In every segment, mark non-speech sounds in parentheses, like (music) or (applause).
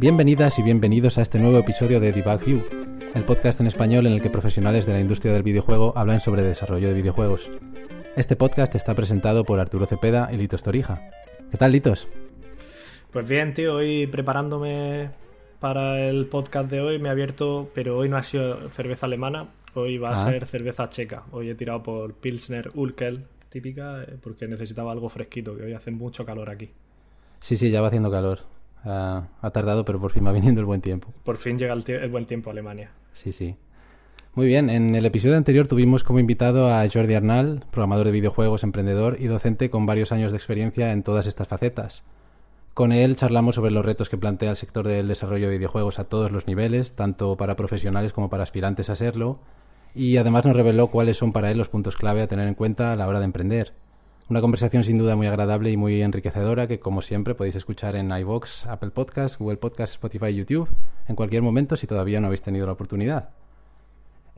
Bienvenidas y bienvenidos a este nuevo episodio de Debug View, el podcast en español en el que profesionales de la industria del videojuego hablan sobre desarrollo de videojuegos. Este podcast está presentado por Arturo Cepeda y Litos Torija. ¿Qué tal, Litos? Pues bien, tío, hoy preparándome para el podcast de hoy me he abierto, pero hoy no ha sido cerveza alemana, hoy va a Ah. ser cerveza checa. Hoy he tirado por Pilsner Urkel, típica, eh, porque necesitaba algo fresquito, que hoy hace mucho calor aquí. Sí, sí, ya va haciendo calor. Ha tardado, pero por fin va (laughs) viniendo el buen tiempo. Por fin llega el, el buen tiempo a Alemania. Sí, sí. Muy bien, en el episodio anterior tuvimos como invitado a Jordi Arnal, programador de videojuegos, emprendedor y docente con varios años de experiencia en todas estas facetas. Con él charlamos sobre los retos que plantea el sector del desarrollo de videojuegos a todos los niveles, tanto para profesionales como para aspirantes a serlo, y además nos reveló cuáles son para él los puntos clave a tener en cuenta a la hora de emprender. Una conversación sin duda muy agradable y muy enriquecedora que, como siempre, podéis escuchar en iVoox, Apple Podcasts, Google Podcasts, Spotify y YouTube en cualquier momento si todavía no habéis tenido la oportunidad.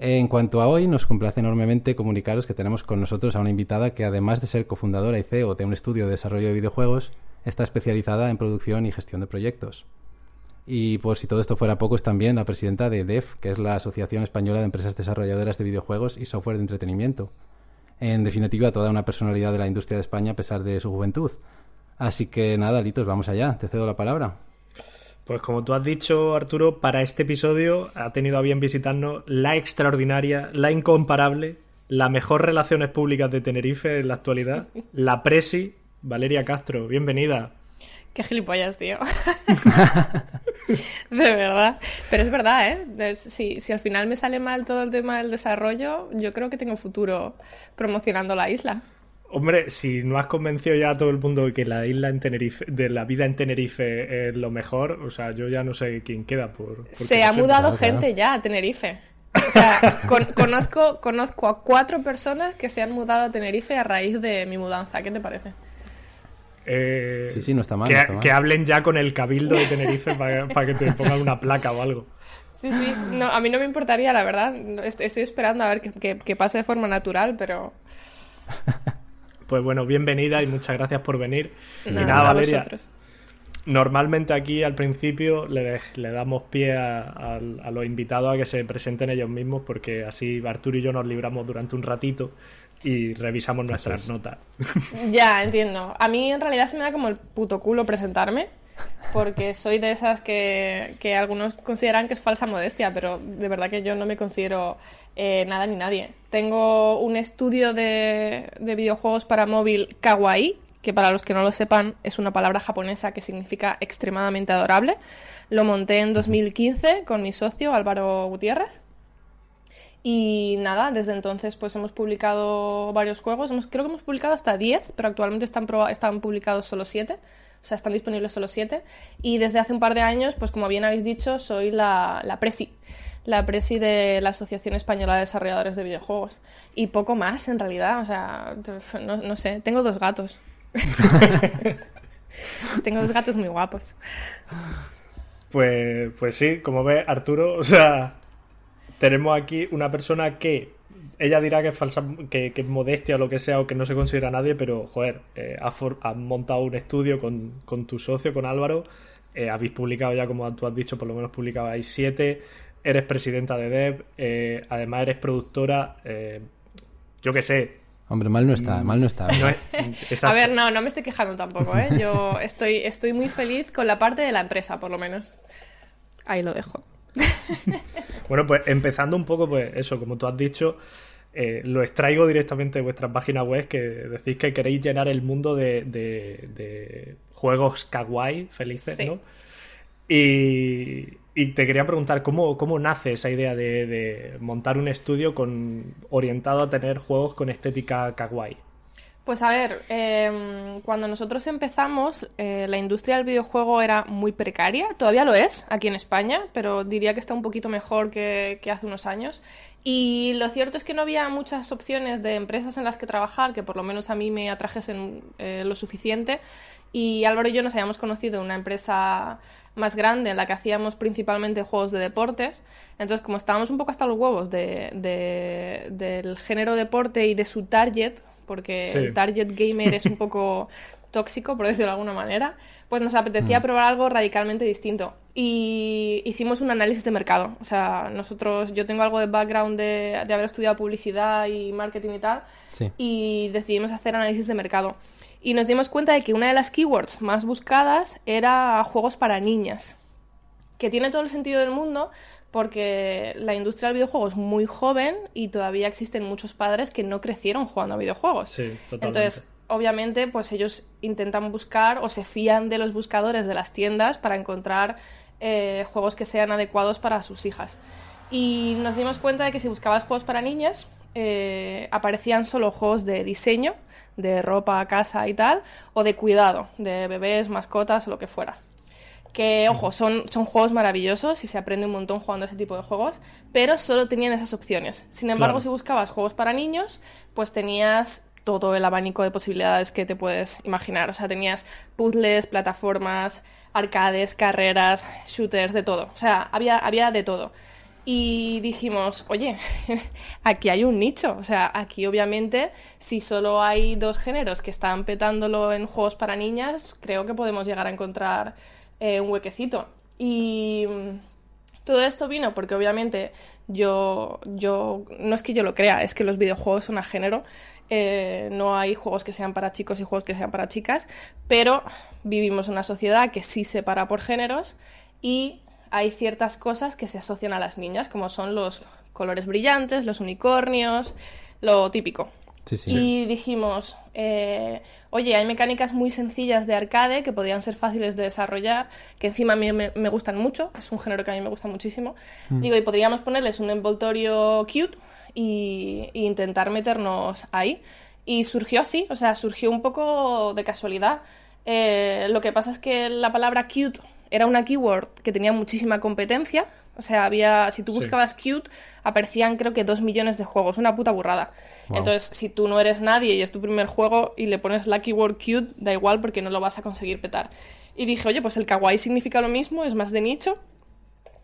En cuanto a hoy, nos complace enormemente comunicaros que tenemos con nosotros a una invitada que, además de ser cofundadora y CEO de un estudio de desarrollo de videojuegos, está especializada en producción y gestión de proyectos. Y por si todo esto fuera poco, es también la presidenta de DEF, que es la Asociación Española de Empresas Desarrolladoras de Videojuegos y Software de Entretenimiento. En definitiva, toda una personalidad de la industria de España a pesar de su juventud. Así que nada, Litos, vamos allá, te cedo la palabra. Pues como tú has dicho, Arturo, para este episodio ha tenido a bien visitarnos la extraordinaria, la incomparable, la mejor relaciones públicas de Tenerife en la actualidad, (laughs) la Presi, Valeria Castro. Bienvenida. Qué gilipollas, tío. (laughs) de verdad. Pero es verdad, ¿eh? Si, si al final me sale mal todo el tema del desarrollo, yo creo que tengo futuro promocionando la isla. Hombre, si no has convencido ya a todo el mundo de que la isla en Tenerife, de la vida en Tenerife es lo mejor, o sea, yo ya no sé quién queda por. Se ha mudado gente ya a Tenerife. O sea, (laughs) con- conozco, conozco a cuatro personas que se han mudado a Tenerife a raíz de mi mudanza. ¿Qué te parece? Eh, Sí, sí, no está mal, Que, no está mal. que hablen ya con el cabildo de Tenerife para, para que te pongan una placa o algo. Sí, sí. No, a mí no me importaría, la verdad. Estoy, estoy esperando a ver que, que- que pase de forma natural, pero (laughs) Pues bueno, bienvenida y muchas gracias por venir. y nada, nada, a Valeria, vosotros. normalmente aquí al principio le, damos pie a, a- a los invitados a que se presenten ellos mismos porque así Arturo y yo nos libramos durante un ratito y revisamos nuestras es. notas. (laughs) Ya, entiendo. A mí en realidad se me da como el puto culo presentarme, porque soy de esas que, que algunos consideran que es falsa modestia, pero de verdad que yo no me considero eh, nada ni nadie. Tengo un estudio de, de videojuegos para móvil kawaii, que para los que no lo sepan es una palabra japonesa que significa extremadamente adorable. Lo monté en 2015 con mi socio Álvaro Gutiérrez. Y nada, desde entonces pues hemos publicado varios juegos. Creo que hemos publicado hasta 10, pero actualmente están, están publicados solo 7. O sea, están disponibles solo 7. Y desde hace un par de años, pues como bien habéis dicho, soy la, la presi. La presi de la Asociación Española de Desarrolladores de Videojuegos. Y poco más, en realidad. O sea, no, no sé. Tengo dos gatos. (laughs) Tengo dos gatos muy guapos. Pues, pues sí, como ves, Arturo, o sea, tenemos aquí una persona que ella dirá que es falsa, que, que es modestia o lo que sea, o que no se considera nadie, pero joder, eh, has, has montado un estudio con, con tu socio, con Álvaro, eh, habéis publicado ya, como tú has dicho, por lo menos publicabais siete, eres presidenta de Dev, eh, además eres productora, eh, yo qué sé. Hombre, mal no está, mal no está. no es- (laughs) A ver, no, no me estoy quejando tampoco, ¿eh? Yo estoy, estoy muy feliz con la parte de la empresa, por lo menos. Ahí lo dejo. (laughs) Bueno, pues empezando un poco, pues eso, como tú has dicho, eh, lo extraigo directamente de vuestra página web, que decís que queréis llenar el mundo de, de- de juegos kawaii felices, Sí. ¿no? Y, y te quería preguntar, ¿cómo, cómo nace esa idea de, montar un estudio con, orientado a tener juegos con estética kawaii? Pues a ver, em, cuando nosotros empezamos, eh, la industria del videojuego era muy precaria, todavía lo es aquí en España, pero diría que está un poquito mejor que, que hace unos años. Y lo cierto es que no había muchas opciones de empresas en las que trabajar que por lo menos a mí me atrajesen eh, lo suficiente. Y Álvaro y yo nos habíamos conocido en una empresa más grande en la que hacíamos principalmente juegos de deportes. Entonces, como estábamos un poco hasta los huevos de, de- del género deporte y de su target, porque Sí. el target gamer es un (laughs) poco tóxico, por decirlo de alguna manera, pues nos apetecía probar algo radicalmente distinto. Y hicimos un análisis de mercado. O sea, nosotros, yo tengo algo de background de, de haber estudiado publicidad y marketing y tal, Sí. y decidimos hacer análisis de mercado. Y nos dimos cuenta de que una de las keywords más buscadas era juegos para niñas, que tiene todo el sentido del mundo porque la industria del videojuego es muy joven y todavía existen muchos padres que no crecieron jugando a videojuegos. Sí, totalmente. Entonces, obviamente, pues ellos intentan buscar o se fían de los buscadores de las tiendas para encontrar eh, juegos que sean adecuados para sus hijas. Y nos dimos cuenta de que si buscabas juegos para niñas, eh, aparecían solo juegos de diseño, de ropa, casa y tal, o de cuidado, de bebés, mascotas o lo que fuera. Que, ojo, son, son juegos maravillosos y se aprende un montón jugando ese tipo de juegos, pero solo tenían esas opciones. Sin embargo, Claro. si buscabas juegos para niños, pues tenías todo el abanico de posibilidades que te puedes imaginar. O sea, tenías puzzles, plataformas, arcades, carreras, shooters, de todo. O sea, había, había de todo. Y dijimos, oye, (laughs) aquí hay un nicho. O sea, aquí obviamente, si solo hay dos géneros que están petándolo en juegos para niñas, creo que podemos llegar a encontrar eh, un huequecito. Y mm, todo esto vino porque obviamente yo, yo, no es que yo lo crea, es que los videojuegos son a género. Eh, no hay juegos que sean para chicos y juegos que sean para chicas, pero vivimos en una sociedad que sí separa por géneros y hay ciertas cosas que se asocian a las niñas, como son los colores brillantes, los unicornios, lo típico. Sí, sí. Y dijimos, eh, oye, hay mecánicas muy sencillas de arcade que podrían ser fáciles de desarrollar, que encima a mí me, me gustan mucho, es un género que a mí me gusta muchísimo. Digo, y podríamos ponerles un envoltorio cute y, y intentar meternos ahí. Y surgió así, o sea, surgió un poco de casualidad. Eh, lo que pasa es que la palabra cute era una keyword que tenía muchísima competencia. O sea, había, si tú Sí. buscabas cute, aparecían creo que dos millones de juegos, una puta burrada. Wow. Entonces, si tú no eres nadie y es tu primer juego y le pones la keyword cute, da igual porque no lo vas a conseguir petar. Y dije, oye, pues el kawaii significa lo mismo, es más de nicho.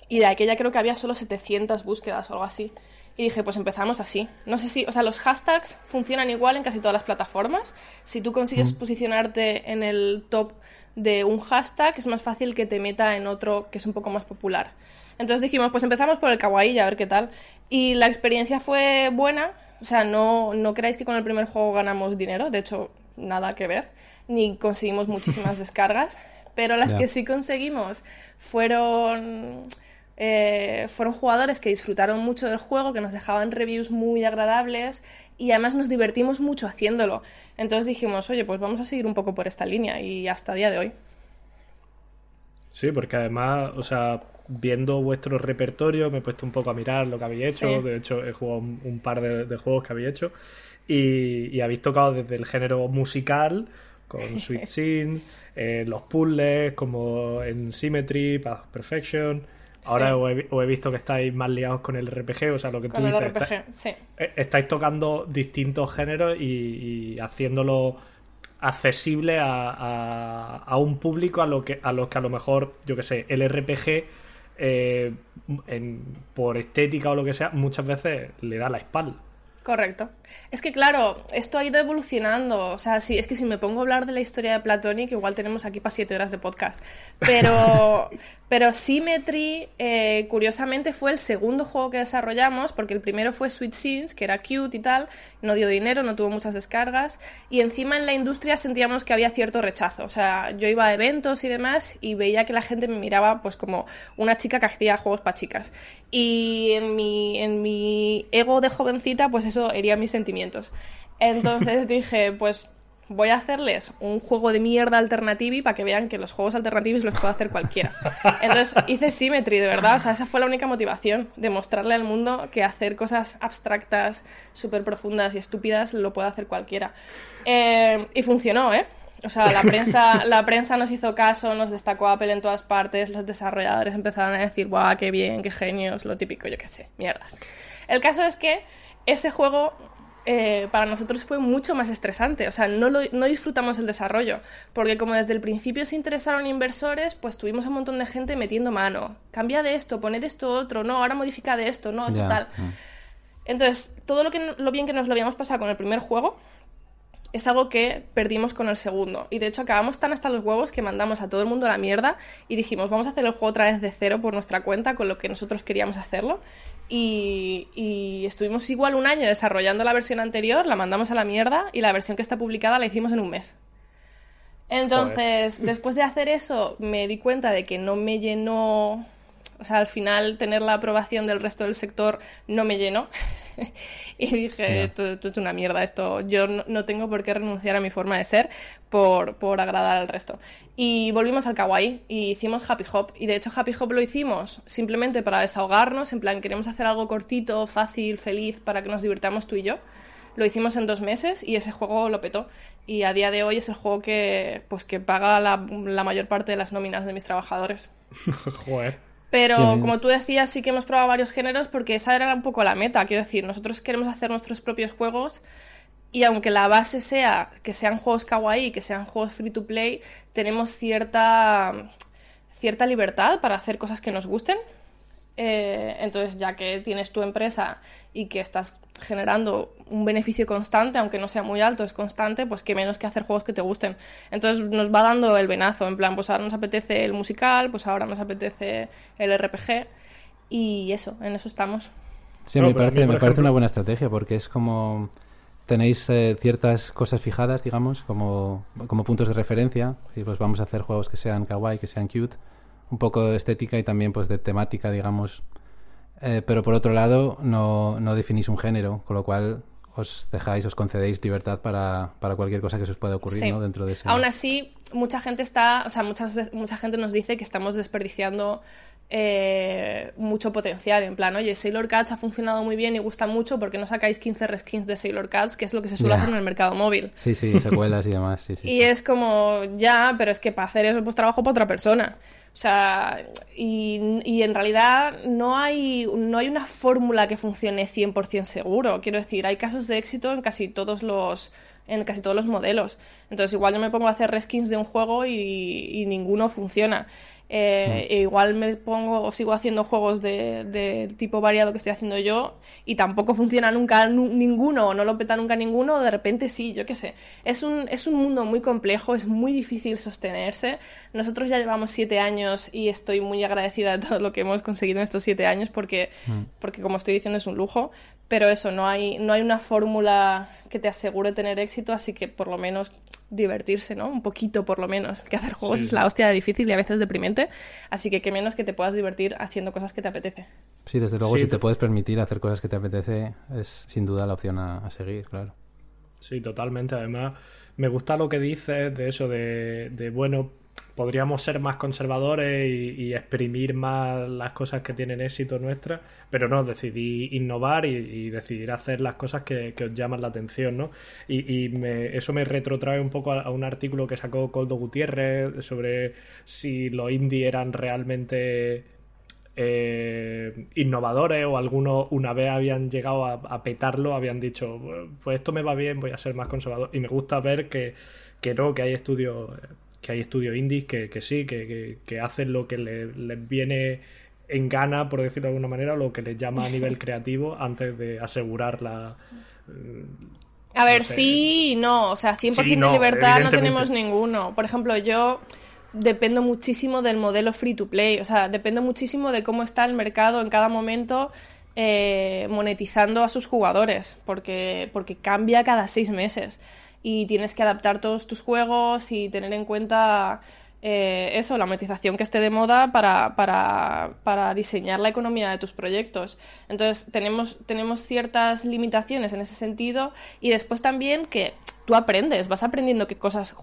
Y de aquella creo que había solo 700 búsquedas o algo así. Y dije, pues empezamos así. No sé si, o sea, los hashtags funcionan igual en casi todas las plataformas. Si tú consigues posicionarte en el top de un hashtag, es más fácil que te meta en otro que es un poco más popular. Entonces dijimos, pues empezamos por el kawaii a ver qué tal. Y la experiencia fue buena. O sea, no, no creáis que con el primer juego ganamos dinero. De hecho, nada que ver. Ni conseguimos muchísimas (laughs) descargas. Pero las que sí conseguimos fueron eh, fueron jugadores que disfrutaron mucho del juego, que nos dejaban reviews muy agradables y además nos divertimos mucho haciéndolo. Entonces dijimos, oye, pues vamos a seguir un poco por esta línea y hasta el día de hoy. Sí, porque además, o sea, viendo vuestro repertorio, me he puesto un poco a mirar lo que habéis hecho. Sí. De hecho, he jugado un, un par de, de juegos que habéis hecho. Y, y habéis tocado desde el género musical, con (laughs) Sweet Scenes, eh, los puzzles, como en Symmetry, Path of Perfection. Ahora Sí. os, he, os he visto que estáis más liados con el RPG, o sea, lo que tú Con el dices. RPG, está- sí. eh, estáis tocando distintos géneros y, y haciéndolo accesible a, a- a un público a lo que a los que a lo mejor yo que sé el RPG eh, en- por estética o lo que sea muchas veces le da la espalda Correcto. Es que claro, esto ha ido evolucionando. O sea, sí, es que si me pongo a hablar de la historia de Platonic, igual tenemos aquí para siete horas de podcast. Pero, (laughs) pero Symmetry, eh, curiosamente, fue el segundo juego que desarrollamos, porque el primero fue Sweet Scenes, que era cute y tal, no dio dinero, no tuvo muchas descargas, y encima en la industria sentíamos que había cierto rechazo. O sea, yo iba a eventos y demás y veía que la gente me miraba pues como una chica que hacía juegos para chicas. Y en mi, en mi ego de jovencita, pues eso hería mis sentimientos. (laughs) Entonces dije, pues voy a hacerles un juego de mierda alternativi para que vean que los juegos alternativos los puede hacer cualquiera. (laughs) Entonces hice Symmetry, de verdad. O sea, esa fue la única motivación, demostrarle al mundo que hacer cosas abstractas, súper profundas y estúpidas lo puede hacer cualquiera. Eh, y funcionó, ¿eh? O sea, la prensa, (laughs) la prensa nos hizo caso, nos destacó Apple en todas partes, los desarrolladores empezaron a decir, guau, qué bien, qué genios, lo típico, yo qué sé, mierdas. El caso es que ese juego eh, para nosotros fue mucho más estresante. O sea, no, no disfrutamos el desarrollo. Porque como desde el principio se interesaron inversores, pues tuvimos a un montón de gente metiendo mano. Cambia de esto, poned esto otro, no, ahora modifica de esto, no, esto tal. Mm. Entonces, todo lo, que, lo bien que nos lo habíamos pasado con el primer juego, es algo que perdimos con el segundo. Y de hecho acabamos tan hasta los huevos que mandamos a todo el mundo a la mierda y dijimos, vamos a hacer el juego otra vez de cero por nuestra cuenta con lo que nosotros queríamos hacerlo. Y, estuvimos igual un año desarrollando la versión anterior, la mandamos a la mierda y la versión que está publicada la hicimos en un mes. Entonces, después de hacer eso, me di cuenta de que no me llenó o sea, al final tener la aprobación del resto del sector no me llenó. (laughs) y dije, esto, es una mierda, esto yo no, tengo por qué renunciar a mi forma de ser por, por agradar al resto. Y volvimos al kawaii y hicimos Happy Hop. Y de hecho Happy Hop lo hicimos simplemente para desahogarnos, en plan queremos hacer algo cortito, fácil, feliz, para que nos divirtamos tú y yo. Lo hicimos en dos meses y ese juego lo petó. Y a día de hoy es el juego que, pues, que paga la, la mayor parte de las nóminas de mis trabajadores. (laughs) Joder. Pero como tú decías, sí que hemos probado varios géneros porque esa era un poco la meta. Quiero decir, nosotros queremos hacer nuestros propios juegos y aunque la base sea que sean juegos kawaii, que sean juegos free to play, tenemos cierta, cierta libertad para hacer cosas que nos gusten. Eh, entonces, ya que tienes tu empresa y que estás generando un beneficio constante, aunque no sea muy alto, es constante, pues qué menos que hacer juegos que te gusten. Entonces nos va dando el venazo, en plan, pues ahora nos apetece el musical, pues ahora nos apetece el RPG y eso, en eso estamos. Sí, me, parece, me parece una buena estrategia porque es como tenéis eh, ciertas cosas fijadas, digamos, como, como puntos de referencia y pues vamos a hacer juegos que sean kawaii, que sean cute, un poco de estética y también pues de temática, digamos, eh, pero por otro lado no, no, definís un género, con lo cual os dejáis, os concedéis libertad para, para cualquier cosa que se os pueda ocurrir ¿no? dentro de ese... Aún así, mucha gente está, o sea, mucha, mucha gente nos dice que estamos desperdiciando eh, mucho potencial. En plan, oye, Sailor Cats ha funcionado muy bien y gusta mucho porque no sacáis 15 reskins de Sailor Cats, que es lo que se suele hacer en el mercado móvil. Sí, sí, secuelas y demás. Sí, sí. (laughs) Y es como, ya, pero es que para hacer eso, pues trabajo para otra persona. O sea, y, y, en realidad no hay, no hay una fórmula que funcione 100% seguro. Quiero decir, hay casos de éxito en casi todos los en casi todos los modelos. Entonces, igual yo me pongo a hacer reskins de un juego y, y ninguno funciona. Eh, e igual me pongo o sigo haciendo juegos de, tipo variado que estoy haciendo yo y tampoco funciona nunca ninguno o no lo peta nunca ninguno, de repente sí, yo qué sé. Es un, es un mundo muy complejo, es muy difícil sostenerse. Nosotros ya llevamos siete años y estoy muy agradecida de todo lo que hemos conseguido en estos siete años porque, mm. porque como estoy diciendo, es un lujo. Pero eso, no hay, no hay una fórmula que te asegure tener éxito, así que por lo menos divertirse, ¿no? Un poquito por lo menos, que hacer juegos es la hostia difícil y a veces deprimente, así que qué menos que te puedas divertir haciendo cosas que te apetece. Sí, desde luego si te puedes permitir hacer cosas que te apetece es sin duda la opción a, seguir, claro. Sí, totalmente. Además, me gusta lo que dices de eso, de, de bueno, podríamos ser más conservadores y, exprimir más las cosas que tienen éxito nuestras, pero no, decidí innovar y, decidir hacer las cosas que, os llaman la atención, ¿no? Y, eso me retrotrae un poco a, un artículo que sacó Coldo Gutiérrez sobre si los indie eran realmente eh, innovadores o algunos una vez habían llegado a, petarlo, habían dicho, pues esto me va bien, voy a ser más conservador. Y me gusta ver que, que no, que hay estudios que hay estudios indies que, que sí, que, que, hacen lo que les, viene en gana, por decirlo de alguna manera, lo que les llama a nivel (laughs) creativo antes de asegurar la... A ver, sí y no, o sea, 100% de libertad no tenemos ninguno. Por ejemplo, yo dependo muchísimo del modelo free to play, o sea, dependo muchísimo de cómo está el mercado en cada momento eh, monetizando a sus jugadores, porque, porque cambia cada seis meses y tienes que adaptar todos tus juegos y tener en cuenta eh, eso, la monetización que esté de moda para, para, para, diseñar la economía de tus proyectos. Entonces tenemos, tenemos ciertas limitaciones en ese sentido y después también que tú aprendes, vas aprendiendo qué cosas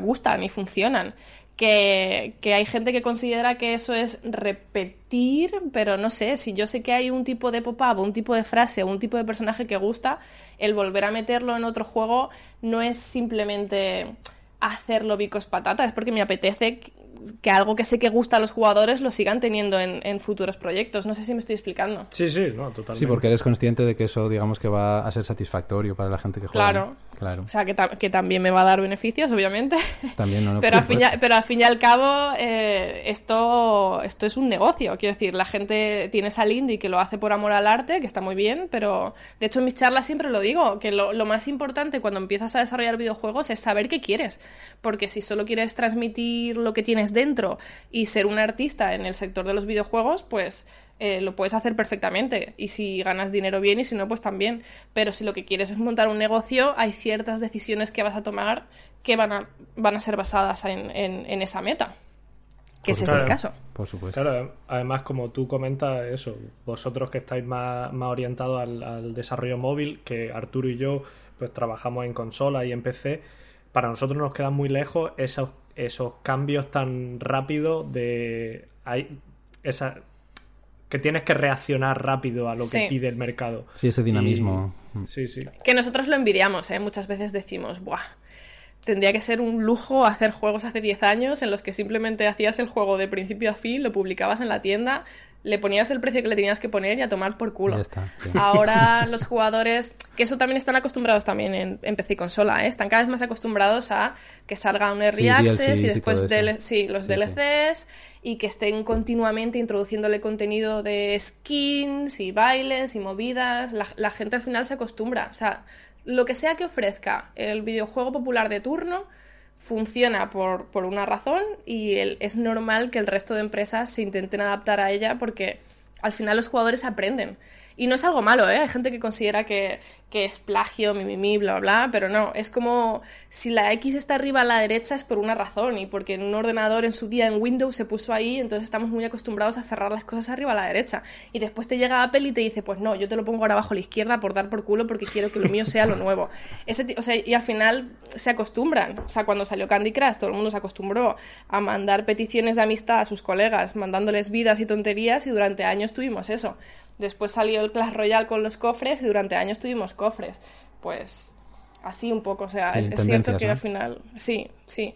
gustan y funcionan que, hay gente que considera que eso es repetir, pero no sé, si yo sé que hay un tipo de pop-up, un tipo de frase un tipo de personaje que gusta, el volver a meterlo en otro juego no es simplemente hacerlo bicos patata, es porque me apetece que algo que sé que gusta a los jugadores lo sigan teniendo en, en, futuros proyectos. No sé si me estoy explicando. Sí, sí, no, totalmente. Sí, porque eres consciente de que eso, digamos, que va a ser satisfactorio para la gente que juega. Claro. claro. O sea, que, que también me va a dar beneficios, obviamente. También, no, no (laughs) pero, al fin ya, pero al fin y al cabo, eh, esto, esto es un negocio. Quiero decir, la gente tiene esa indie que lo hace por amor al arte, que está muy bien, pero de hecho en mis charlas siempre lo digo, que lo, lo más importante cuando empiezas a desarrollar videojuegos es saber qué quieres. Porque si solo quieres transmitir lo que tienes dentro y ser un artista en el sector de los videojuegos, pues eh, lo puedes hacer perfectamente. Y si ganas dinero bien y si no, pues también. Pero si lo que quieres es montar un negocio, hay ciertas decisiones que vas a tomar que van a, van a ser basadas en, en, esa meta. Que ese es el caso. Por supuesto. Claro, además, como tú comentas, eso, vosotros que estáis más, más orientados al, al desarrollo móvil, que Arturo y yo, pues trabajamos en consola y en PC, para nosotros nos quedan muy lejos esos esos cambios tan rápidos de hay esa que tienes que reaccionar rápido a lo que pide el mercado. Sí, ese dinamismo. Sí, sí. Que nosotros lo envidiamos, ¿eh? Muchas veces decimos, ¡buah! Tendría que ser un lujo hacer juegos hace 10 años en los que simplemente hacías el juego de principio a fin, lo publicabas en la tienda, le ponías el precio que le tenías que poner y a tomar por culo. (laughs) Ahora (laughs) los jugadores, que eso también están acostumbrados también en, PC y consola, ¿eh? están cada vez más acostumbrados a que salga un Early Access y después los DLCs y que estén continuamente introduciéndole contenido de skins y bailes y movidas. La, la gente al final se acostumbra. O sea, lo que sea que ofrezca el videojuego popular de turno funciona por, por una razón y es normal que el resto de empresas se intenten adaptar a ella porque al final los jugadores aprenden. Y no es algo malo, ¿eh? Hay gente que considera que, que es plagio, mi, bla, bla, bla, pero no, es como si la X está arriba a la derecha es por una razón y porque en un ordenador en su día en Windows se puso ahí, entonces estamos muy acostumbrados a cerrar las cosas arriba a la derecha. Y después te llega Apple y te dice, pues no, yo te lo pongo ahora abajo a la izquierda por dar por culo porque quiero que lo mío sea lo nuevo. (laughs) Ese, o sea, y al final se acostumbran. O sea, cuando salió Candy Crush, todo el mundo se acostumbró a mandar peticiones de amistad a sus colegas, mandándoles vidas y tonterías y durante años tuvimos eso. Después salió el Clash Royale con los cofres y durante años tuvimos cofres. Pues así un poco, o sea, es, cierto que al final, sí, sí,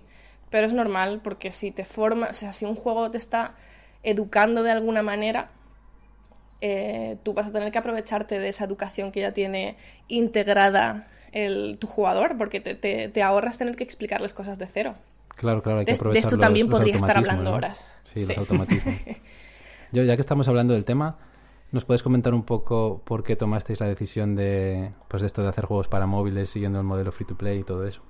pero es normal porque si te forma, o sea, si un juego te está educando de alguna manera, eh, tú vas a tener que aprovecharte de esa educación que ya tiene integrada el, tu jugador, porque te, te, ahorras tener que explicarles cosas de cero. Claro, claro, hay que aprovechar De, esto también podría estar hablando horas. Sí, los automatismos. (laughs) Yo, ya que estamos hablando del tema, ¿Nos puedes comentar un poco por qué tomasteis la decisión de, pues de esto de hacer juegos para móviles siguiendo el modelo free to play y todo eso?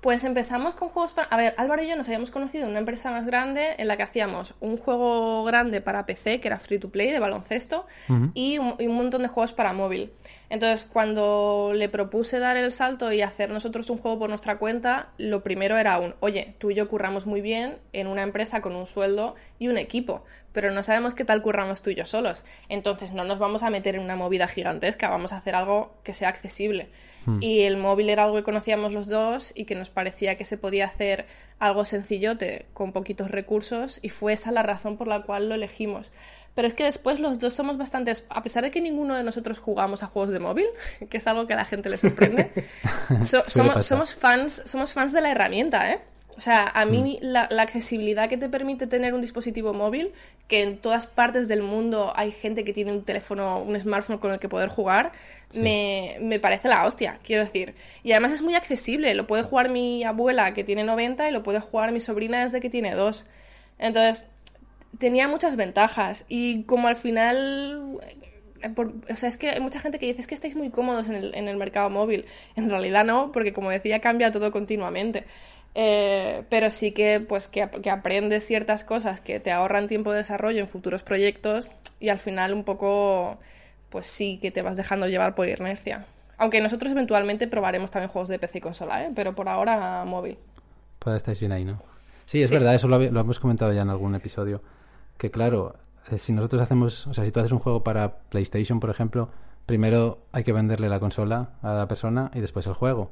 Pues empezamos con juegos para... A ver, Álvaro y yo nos habíamos conocido en una empresa más grande en la que hacíamos un juego grande para PC, que era free to play, de baloncesto, y, un, montón de juegos para móvil. Entonces, cuando le propuse dar el salto y hacer nosotros un juego por nuestra cuenta, lo primero era un, oye, tú y yo curramos muy bien en una empresa con un sueldo y un equipo, pero no sabemos qué tal curramos tú y yo solos. Entonces, no nos vamos a meter en una movida gigantesca, vamos a hacer algo que sea accesible. Hmm. Y el móvil era algo que conocíamos los dos y que nos parecía que se podía hacer algo sencillote con poquitos recursos y fue esa la razón por la cual lo elegimos. Pero es que después los dos somos bastante, a pesar de que ninguno de nosotros jugamos a juegos de móvil, (laughs) que es algo que a la gente le sorprende, (laughs) somos, somos, fans, somos fans de la herramienta, ¿eh? O sea, a mí mm. la, accesibilidad que te permite tener un dispositivo móvil, que en todas partes del mundo hay gente que tiene un teléfono, un smartphone con el que poder jugar, me, me, parece la hostia, quiero decir. Y además es muy accesible, lo puede jugar mi abuela que tiene 90 y lo puede jugar mi sobrina desde que tiene 2. Entonces, tenía muchas ventajas y como al final eh, o sea, es que hay mucha gente que dice es que estáis muy cómodos en el, en el mercado móvil. En realidad no, porque como decía, cambia todo continuamente. Eh, pero sí que, pues, que, aprendes ciertas cosas que te ahorran tiempo de desarrollo en futuros proyectos y al final un poco, pues sí, que te vas dejando llevar por inercia. Aunque nosotros eventualmente probaremos también juegos de PC y consola, ¿eh? pero por ahora móvil. Pues estáis bien ahí, ¿no? Sí, es verdad, eso lo, lo, hemos comentado ya en algún episodio. Que claro, eh, si nosotros hacemos, o sea, si tú haces un juego para PlayStation, por ejemplo, primero hay que venderle la consola a la persona y después el juego.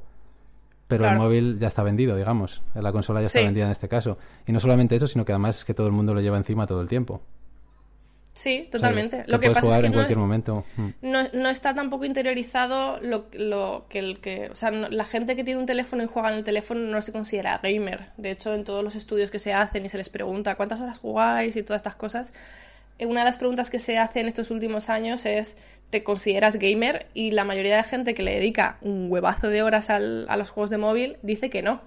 Pero el móvil ya está vendido, digamos. La consola ya está vendida en este caso. Y no solamente eso, sino que además es que todo el mundo lo lleva encima todo el tiempo. Sí, totalmente. lo que pasa es que en cualquier momento. Mm. No, no, está tampoco interiorizado lo, lo que el que, o sea, la gente que tiene un teléfono y juega en el teléfono no se considera gamer. De hecho, en todos los estudios que se hacen y se les pregunta cuántas horas jugáis y todas estas cosas, eh, una de las preguntas que se hace en estos últimos años es ¿te consideras gamer? Y la mayoría de gente que le dedica un huevazo de horas al, a los juegos de móvil dice que no.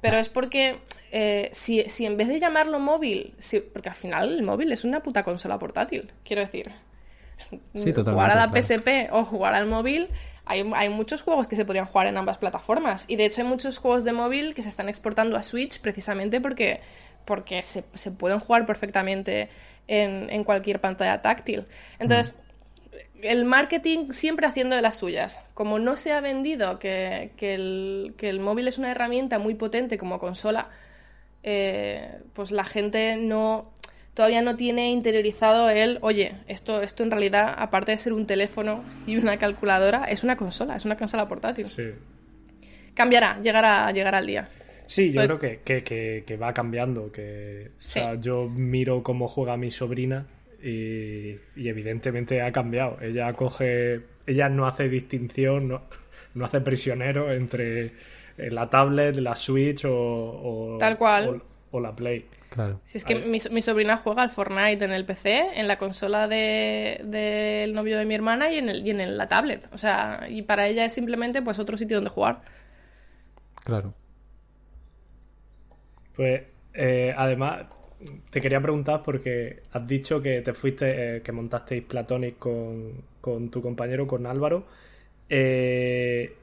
Pero es porque eh, si, si, en vez de llamarlo móvil, porque al final el móvil es una puta consola portátil, quiero decir. jugar a la PSP o jugar al móvil, hay, hay, muchos juegos que se podrían jugar en ambas plataformas. Y de hecho hay muchos juegos de móvil que se están exportando a Switch precisamente porque, porque se, se pueden jugar perfectamente en, en, cualquier pantalla táctil. Entonces, el marketing siempre haciendo de las suyas. Como no se ha vendido que, el, móvil es una herramienta muy potente como consola, eh, pues la gente no todavía no tiene interiorizado el, oye, esto, esto en realidad, aparte de ser un teléfono y una calculadora, es una consola, es una consola portátil. Sí. Cambiará, llegará, llegará al día. Sí, yo pues creo que, va cambiando. Que, yo miro cómo juega mi sobrina y, evidentemente ha cambiado. Ella coge, ella no hace distinción, no, no hace prisionero entre la tablet, la Switch o, Tal cual. o, la Play. Claro. Si es que mi, sobrina juega al Fortnite en el PC, en la consola del de, novio de mi hermana y en, el, y en la tablet. O sea, y para ella es simplemente pues otro sitio donde jugar. Claro. Pues eh, además, te quería preguntar porque has dicho que te fuiste, eh, que montasteis Platonic con, tu compañero, con Álvaro. Eh,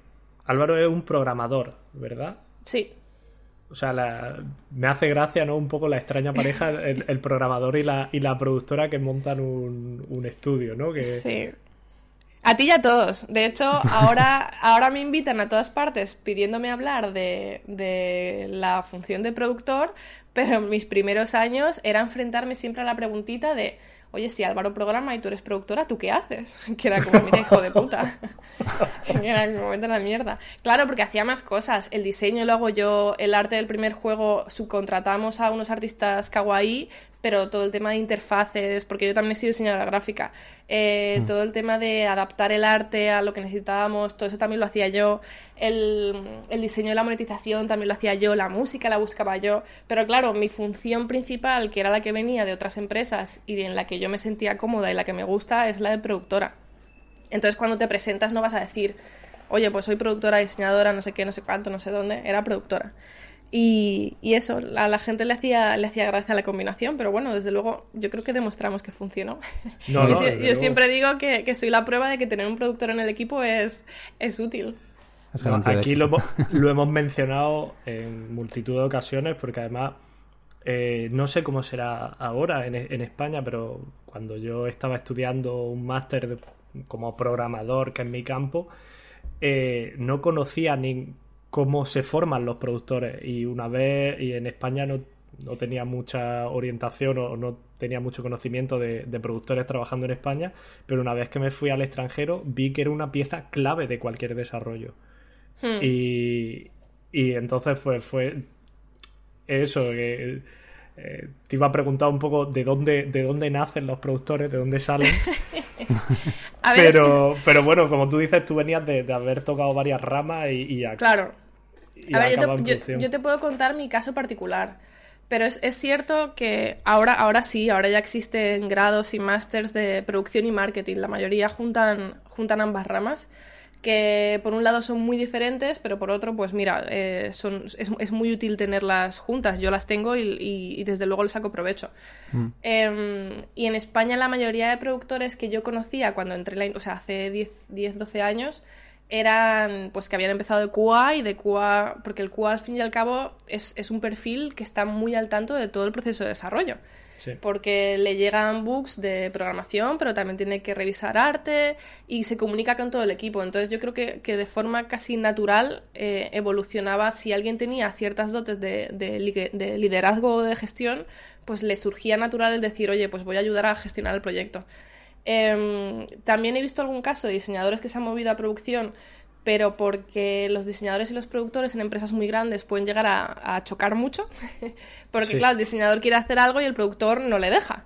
Álvaro es un programador, ¿verdad? Sí. O sea, me hace gracia, ¿no? Un poco la extraña pareja, (laughs) el, programador y la, y la productora que montan un, un estudio, ¿no? Que, sí. A ti y a todos. De hecho, (laughs) ahora, ahora me invitan a todas partes pidiéndome hablar de, de la función de productor, pero mis primeros años era enfrentarme siempre a la preguntita de oye, si Álvaro programa y tú eres productora, ¿tú qué haces? (laughs) Que era como, mira, hijo de puta. que (laughs) (laughs) era como, vete la mierda. Claro, porque hacía más cosas. El diseño lo hago yo, el arte del primer juego subcontratamos a unos artistas kawaii, pero todo el tema de interfaces, porque yo también he sido diseñadora gráfica, eh, mm. todo el tema de adaptar el arte a lo que necesitábamos, todo eso también lo hacía yo, el, el, diseño de la monetización también lo hacía yo, la música la buscaba yo, pero claro, mi función principal, que era la que venía de otras empresas y en la que yo me sentía cómoda y la que me gusta, es la de productora. Entonces cuando te presentas no vas a decir, oye, pues soy productora, diseñadora, no sé qué, no sé cuánto, no sé dónde, era productora. Y, eso, a la gente le hacía, le hacía gracia la combinación, pero bueno, desde luego yo creo que demostramos que funcionó. (laughs) yo, siempre digo que, soy la prueba de que tener un productor en el equipo es, es útil. aquí lo, lo, hemos mencionado en multitud de ocasiones porque además eh, no sé cómo será ahora en, en, España, pero cuando yo estaba estudiando un máster como programador, que es mi campo, eh, no conocía ni cómo se forman los productores. Y una vez, y en España no, no tenía mucha orientación o no tenía mucho conocimiento de, productores trabajando en España, pero una vez que me fui al extranjero vi que era una pieza clave de cualquier desarrollo. Hmm. Y, y entonces pues fue eso, que eh, te iba a preguntar un poco de dónde, de dónde nacen los productores, de dónde salen. (laughs) pero, pero bueno, como tú dices, tú venías de, haber tocado varias ramas y, ya. Claro. a ver, yo te, puedo contar mi caso particular. Pero es, es, cierto que ahora, ahora sí, ahora ya existen grados y másters de producción y marketing. La mayoría juntan, juntan ambas ramas que por un lado son muy diferentes, pero por otro, pues mira, eh, son, es, muy útil tenerlas juntas. Yo las tengo y, desde luego les saco provecho. Mm. Em, y en España la mayoría de productores que yo conocía cuando entré, la, o sea, hace 10, 10, 12 años, eran pues que habían empezado de QA y de QA, porque el QA al fin y al cabo es, es un perfil que está muy al tanto de todo el proceso de desarrollo porque le llegan bugs de programación, pero también tiene que revisar arte y se comunica con todo el equipo. Entonces yo creo que, de forma casi natural eh, evolucionaba, si alguien tenía ciertas dotes de, de, liderazgo o de gestión, pues le surgía natural el decir, oye, pues voy a ayudar a gestionar el proyecto. Em, también he visto algún caso de diseñadores que se han movido a producción pero porque los diseñadores y los productores en empresas muy grandes pueden llegar a, chocar mucho, (laughs) porque claro, el diseñador quiere hacer algo y el productor no le deja.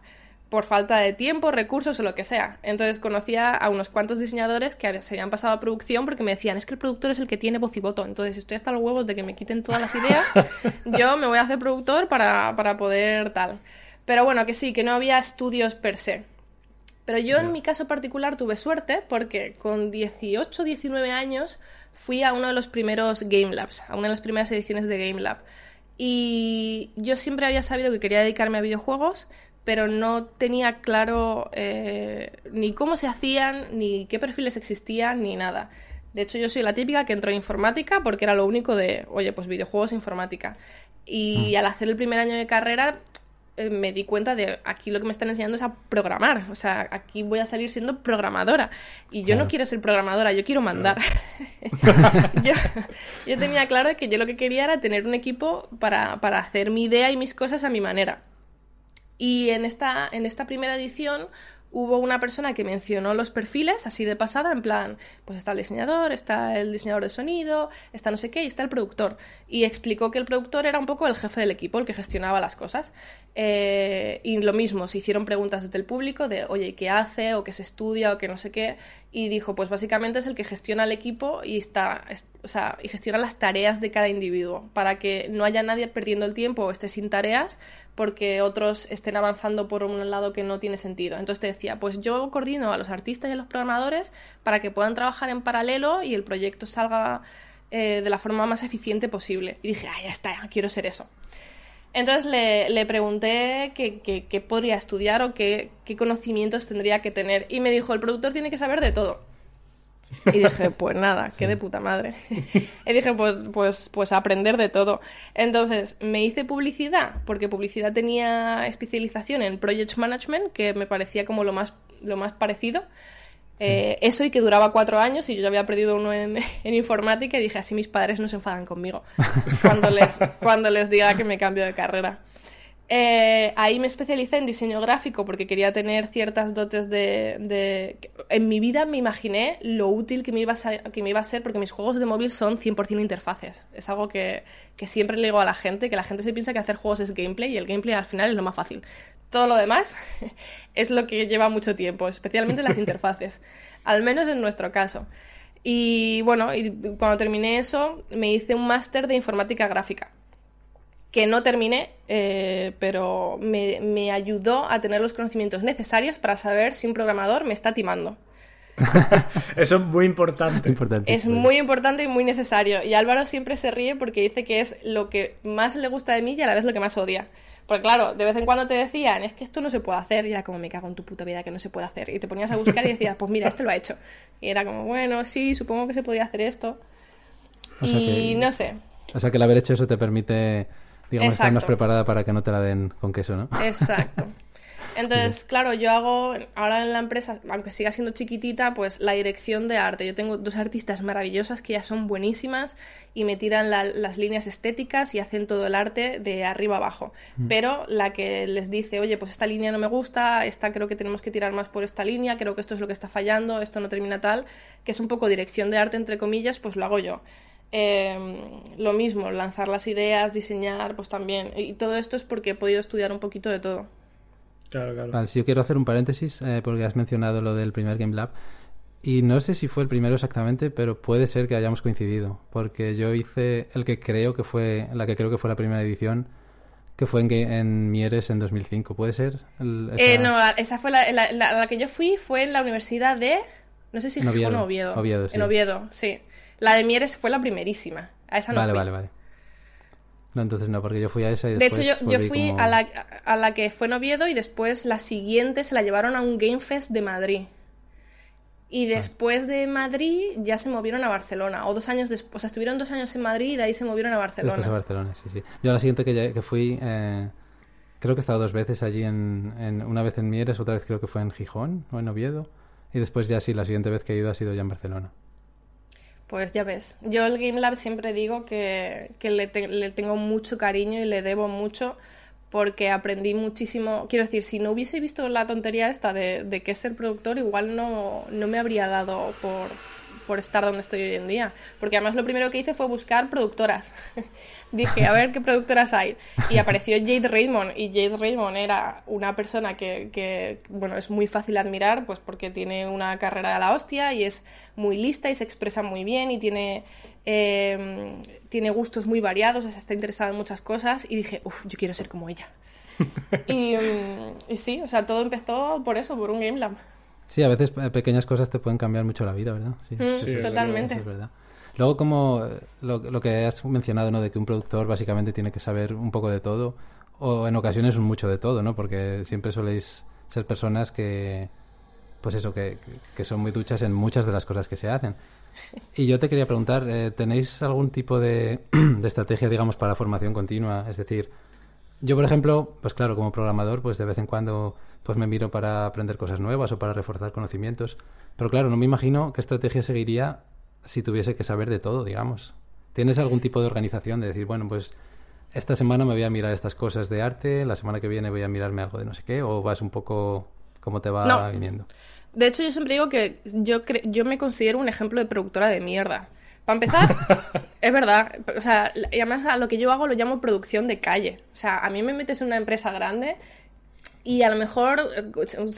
por falta de tiempo, recursos o lo que sea. Entonces conocía a unos cuantos diseñadores que se habían pasado a producción porque me decían, es que el productor es el que tiene voz y voto. Entonces estoy hasta los huevos de que me quiten todas las ideas. (laughs) Yo me voy a hacer productor para, para poder tal. Pero bueno, que sí, que no había estudios per se. Pero yo en mi caso particular tuve suerte porque con 18, 19 años fui a uno de los primeros Game Labs, a una de las primeras ediciones de Game Lab. Y yo siempre había sabido que quería dedicarme a videojuegos, pero no tenía claro eh, ni cómo se hacían, ni qué perfiles existían, ni nada. De hecho, yo soy la típica que entró en informática porque era lo único de, oye, pues videojuegos e informática. Y mm. al hacer el primer año de carrera, eh, me di cuenta de aquí lo que me están enseñando es a programar. O sea, aquí voy a salir siendo programadora. Y yo no quiero ser programadora, yo quiero mandar. (laughs) (laughs) yo, tenía claro que yo lo que quería era tener un equipo para, para, hacer mi idea y mis cosas a mi manera. Y en esta, en esta primera edición hubo una persona que mencionó los perfiles así de pasada, en plan, pues está el diseñador, está el diseñador de sonido, está no sé qué, y está el productor. Y explicó que el productor era un poco el jefe del equipo, el que gestionaba las cosas. Eh, y lo mismo, se hicieron preguntas desde el público de, oye, ¿qué hace? o qué se estudia, o qué no sé qué. Y dijo, pues básicamente es el que gestiona el equipo y está, o sea, y gestiona las tareas de cada individuo, para que no haya nadie perdiendo el tiempo o esté sin tareas, porque otros estén avanzando por un lado que no tiene sentido. Entonces te decía, pues yo coordino a los artistas y a los programadores para que puedan trabajar en paralelo y el proyecto salga eh, de la forma más eficiente posible. Y dije, ah, ya está, quiero ser eso. Entonces le, pregunté qué, podría estudiar o qué, qué conocimientos tendría que tener. Y me dijo, el productor tiene que saber de todo. Y dije, (laughs) pues nada, qué de puta madre. (laughs) y dije, pues, pues, pues aprender de todo. Entonces, me hice publicidad, porque publicidad tenía especialización en Project Management, que me parecía como lo más, lo más parecido. Eh, eso y que duraba cuatro años y yo ya había perdido uno en, (laughs) en, informática y dije, así mis padres no se enfadan conmigo (laughs) cuando les, cuando les diga que me cambio de carrera. Eh, ahí me especialicé en diseño gráfico porque quería tener ciertas dotes de, En mi vida me imaginé lo útil que me, iba a ser, que me iba a ser porque mis juegos de móvil son 100% interfaces. Es algo que, que siempre le digo a la gente, que la gente se piensa que hacer juegos es gameplay y el gameplay al final es lo más fácil. Todo lo demás (laughs) es lo que lleva mucho tiempo, especialmente las (laughs) interfaces. Al menos en nuestro caso. Y bueno, y cuando terminé eso, me hice un máster de informática gráfica que no terminé, eh, pero me, ayudó a tener los conocimientos necesarios para saber si un programador me está timando. (laughs) Eso es muy importante. es muy importante y muy necesario. Y Álvaro siempre se ríe porque dice que es lo que más le gusta de mí y a la vez lo que más odia. Porque claro, de vez en cuando te decían, es que esto no se puede hacer, y era como, me cago en tu puta vida que no se puede hacer. Y te ponías a buscar y decías, pues mira, este lo ha hecho. Y era como, bueno, sí, supongo que se podía hacer esto. y no sé. O sea que el haber hecho eso te permite digamos, estar más preparada para que no te la den con queso, ¿no? Exacto. (laughs) Entonces, claro, yo hago ahora en la empresa, aunque siga siendo chiquitita, pues la dirección de arte. Yo tengo dos artistas maravillosas que ya son buenísimas y me tiran las líneas estéticas y hacen todo el arte de arriba abajo. Mm. Pero la que les dice, oye, pues esta línea no me gusta, esta creo que tenemos que tirar más por esta línea, creo que esto es lo que está fallando, esto no termina tal, que es un poco dirección de arte entre comillas, pues lo hago yo. Em, lo mismo, lanzar las ideas, diseñar, pues también. Y todo esto es porque he podido estudiar un poquito de todo. Claro, claro. si yo quiero hacer un paréntesis, eh, porque has mencionado lo del primer Game Lab. Y no sé si fue el primero exactamente, pero puede ser que hayamos coincidido. Porque yo hice el que creo que fue, la que creo que fue la primera edición, que fue en, en Mieres en 2005. ¿Puede ser? Eh, no, esa fue la, la, que yo fui, fue en la universidad de. No sé si fue en Oviedo. En Oviedo, sí. La de Mieres fue la primerísima. A esa no vale, fui. Vale, vale, No, entonces no, porque yo fui a esa y después De hecho, yo, fui a, la, a la que fue en Oviedo y después la siguiente se la llevaron a un Game Fest de Madrid. Y después de Madrid ya se movieron a Barcelona. O dos años después. O sea, estuvieron dos años en Madrid y de ahí se movieron a Barcelona. Después a Barcelona, sí, sí. Yo a la siguiente que, que fui, eh, creo que he estado dos veces allí, en, en, una vez en Mieres, otra vez creo que fue en Gijón o en Oviedo. Y después ya sí, la siguiente vez que he ido ha sido ya en Barcelona. Pues ya ves, yo el Game Lab siempre digo que, le, tengo mucho cariño y le debo mucho porque aprendí muchísimo. Quiero decir, si no hubiese visto la tontería esta de, de que es ser productor, igual no, no me habría dado por, por estar donde estoy hoy en día. Porque además lo primero que hice fue buscar productoras. (laughs) Dije, a ver qué productoras hay. Y apareció Jade Raymond. Y Jade Raymond era una persona que, que, bueno, es muy fácil admirar, pues porque tiene una carrera de la hostia y es muy lista y se expresa muy bien y tiene, eh, tiene gustos muy variados, está interesada en muchas cosas. Y dije, uff, yo quiero ser como ella. (laughs) y, mm, y sí, o sea, todo empezó por eso, por un Game Lab. Sí, a veces eh, pequeñas cosas te pueden cambiar mucho la vida, ¿verdad? Sí, Mm, sí, totalmente. eso es verdad. Luego, como eh, lo, lo que has mencionado, ¿no? De que un productor básicamente tiene que saber un poco de todo, o en ocasiones un mucho de todo, ¿no? Porque siempre soléis ser personas que, pues eso, que, que- que son muy duchas en muchas de las cosas que se hacen. (laughs) Y yo te quería preguntar, eh, ¿tenéis algún tipo de, (clears throat) de estrategia, digamos, para formación continua? Es decir, yo, por ejemplo, pues claro, como programador, pues de vez en cuando pues me miro para aprender cosas nuevas o para reforzar conocimientos. Pero claro, no me imagino qué estrategia seguiría si tuviese que saber de todo, digamos. ¿Tienes algún tipo de organización de decir, bueno, pues esta semana me voy a mirar estas cosas de arte, la semana que viene voy a mirarme algo de no sé qué, o vas un poco como te va No. viniendo? De hecho, yo siempre digo que yo, yo me considero un ejemplo de productora de mierda. Para empezar, es verdad. O sea, y además a lo que yo hago lo llamo producción de calle. O sea, a mí me metes en una empresa grande y a lo mejor,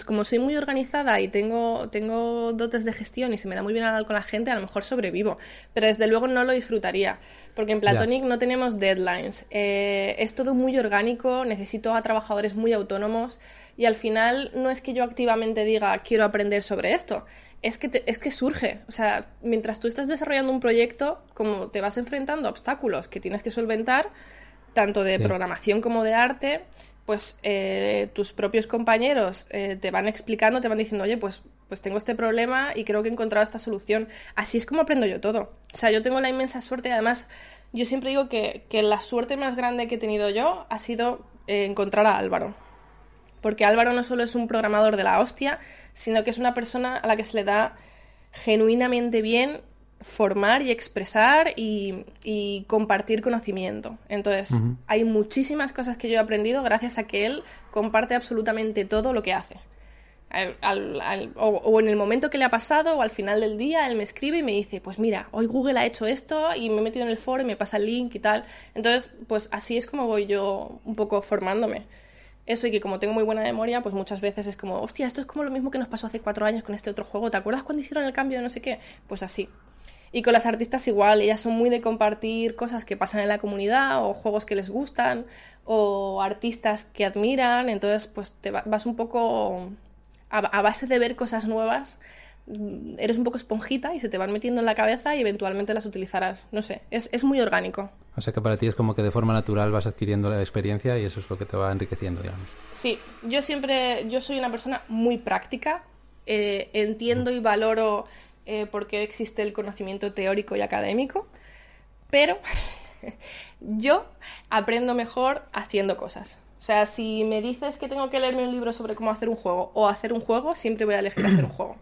como soy muy organizada y tengo, tengo dotes de gestión y se me da muy bien hablar con la gente, a lo mejor sobrevivo. Pero desde luego no lo disfrutaría. Porque en Platonic no tenemos deadlines. Eh, es todo muy orgánico, necesito a trabajadores muy autónomos y al final no es que yo activamente diga quiero aprender sobre esto. Es que, te- es que surge. O sea, mientras tú estás desarrollando un proyecto, como te vas enfrentando a obstáculos que tienes que solventar, tanto de Sí. programación como de arte, pues eh, tus propios compañeros eh, te van explicando, te van diciendo, oye, pues, pues tengo este problema y creo que he encontrado esta solución. Así es como aprendo yo todo. O sea, yo tengo la inmensa suerte y además yo siempre digo que, que la suerte más grande que he tenido yo ha sido eh, encontrar a Álvaro. Porque Álvaro no solo es un programador de la hostia, sino que es una persona a la que se le da genuinamente bien formar y expresar y, y compartir conocimiento. Entonces, hay muchísimas cosas que yo he aprendido gracias a que él comparte absolutamente todo lo que hace. Al- al- al- o, o en el momento que le ha pasado o al final del día, él me escribe y me dice, pues mira, hoy Google ha hecho esto y me he metido en el foro y me pasa el link y tal. Entonces, pues así es como voy yo un poco formándome. Eso y que como tengo muy buena memoria, pues muchas veces es como, hostia, esto es como lo mismo que nos pasó hace cuatro años con este otro juego. ¿Te acuerdas cuando hicieron el cambio de no sé qué? Pues así. Y con las artistas igual, ellas son muy de compartir cosas que pasan en la comunidad o juegos que les gustan o artistas que admiran. Entonces, pues te va- vas un poco a, a base de ver cosas nuevas, mm, eres un poco esponjita y se te van metiendo en la cabeza y eventualmente las utilizarás. No sé, es, es muy orgánico. O sea que para ti es como que de forma natural vas adquiriendo la experiencia y eso es lo que te va enriqueciendo, digamos. Sí, yo siempre, yo soy una persona muy práctica, eh, entiendo y valoro eh, por qué existe el conocimiento teórico y académico, pero (laughs) yo aprendo mejor haciendo cosas. O sea, si me dices que tengo que leerme un libro sobre cómo hacer un juego o hacer un juego, siempre voy a elegir hacer un juego.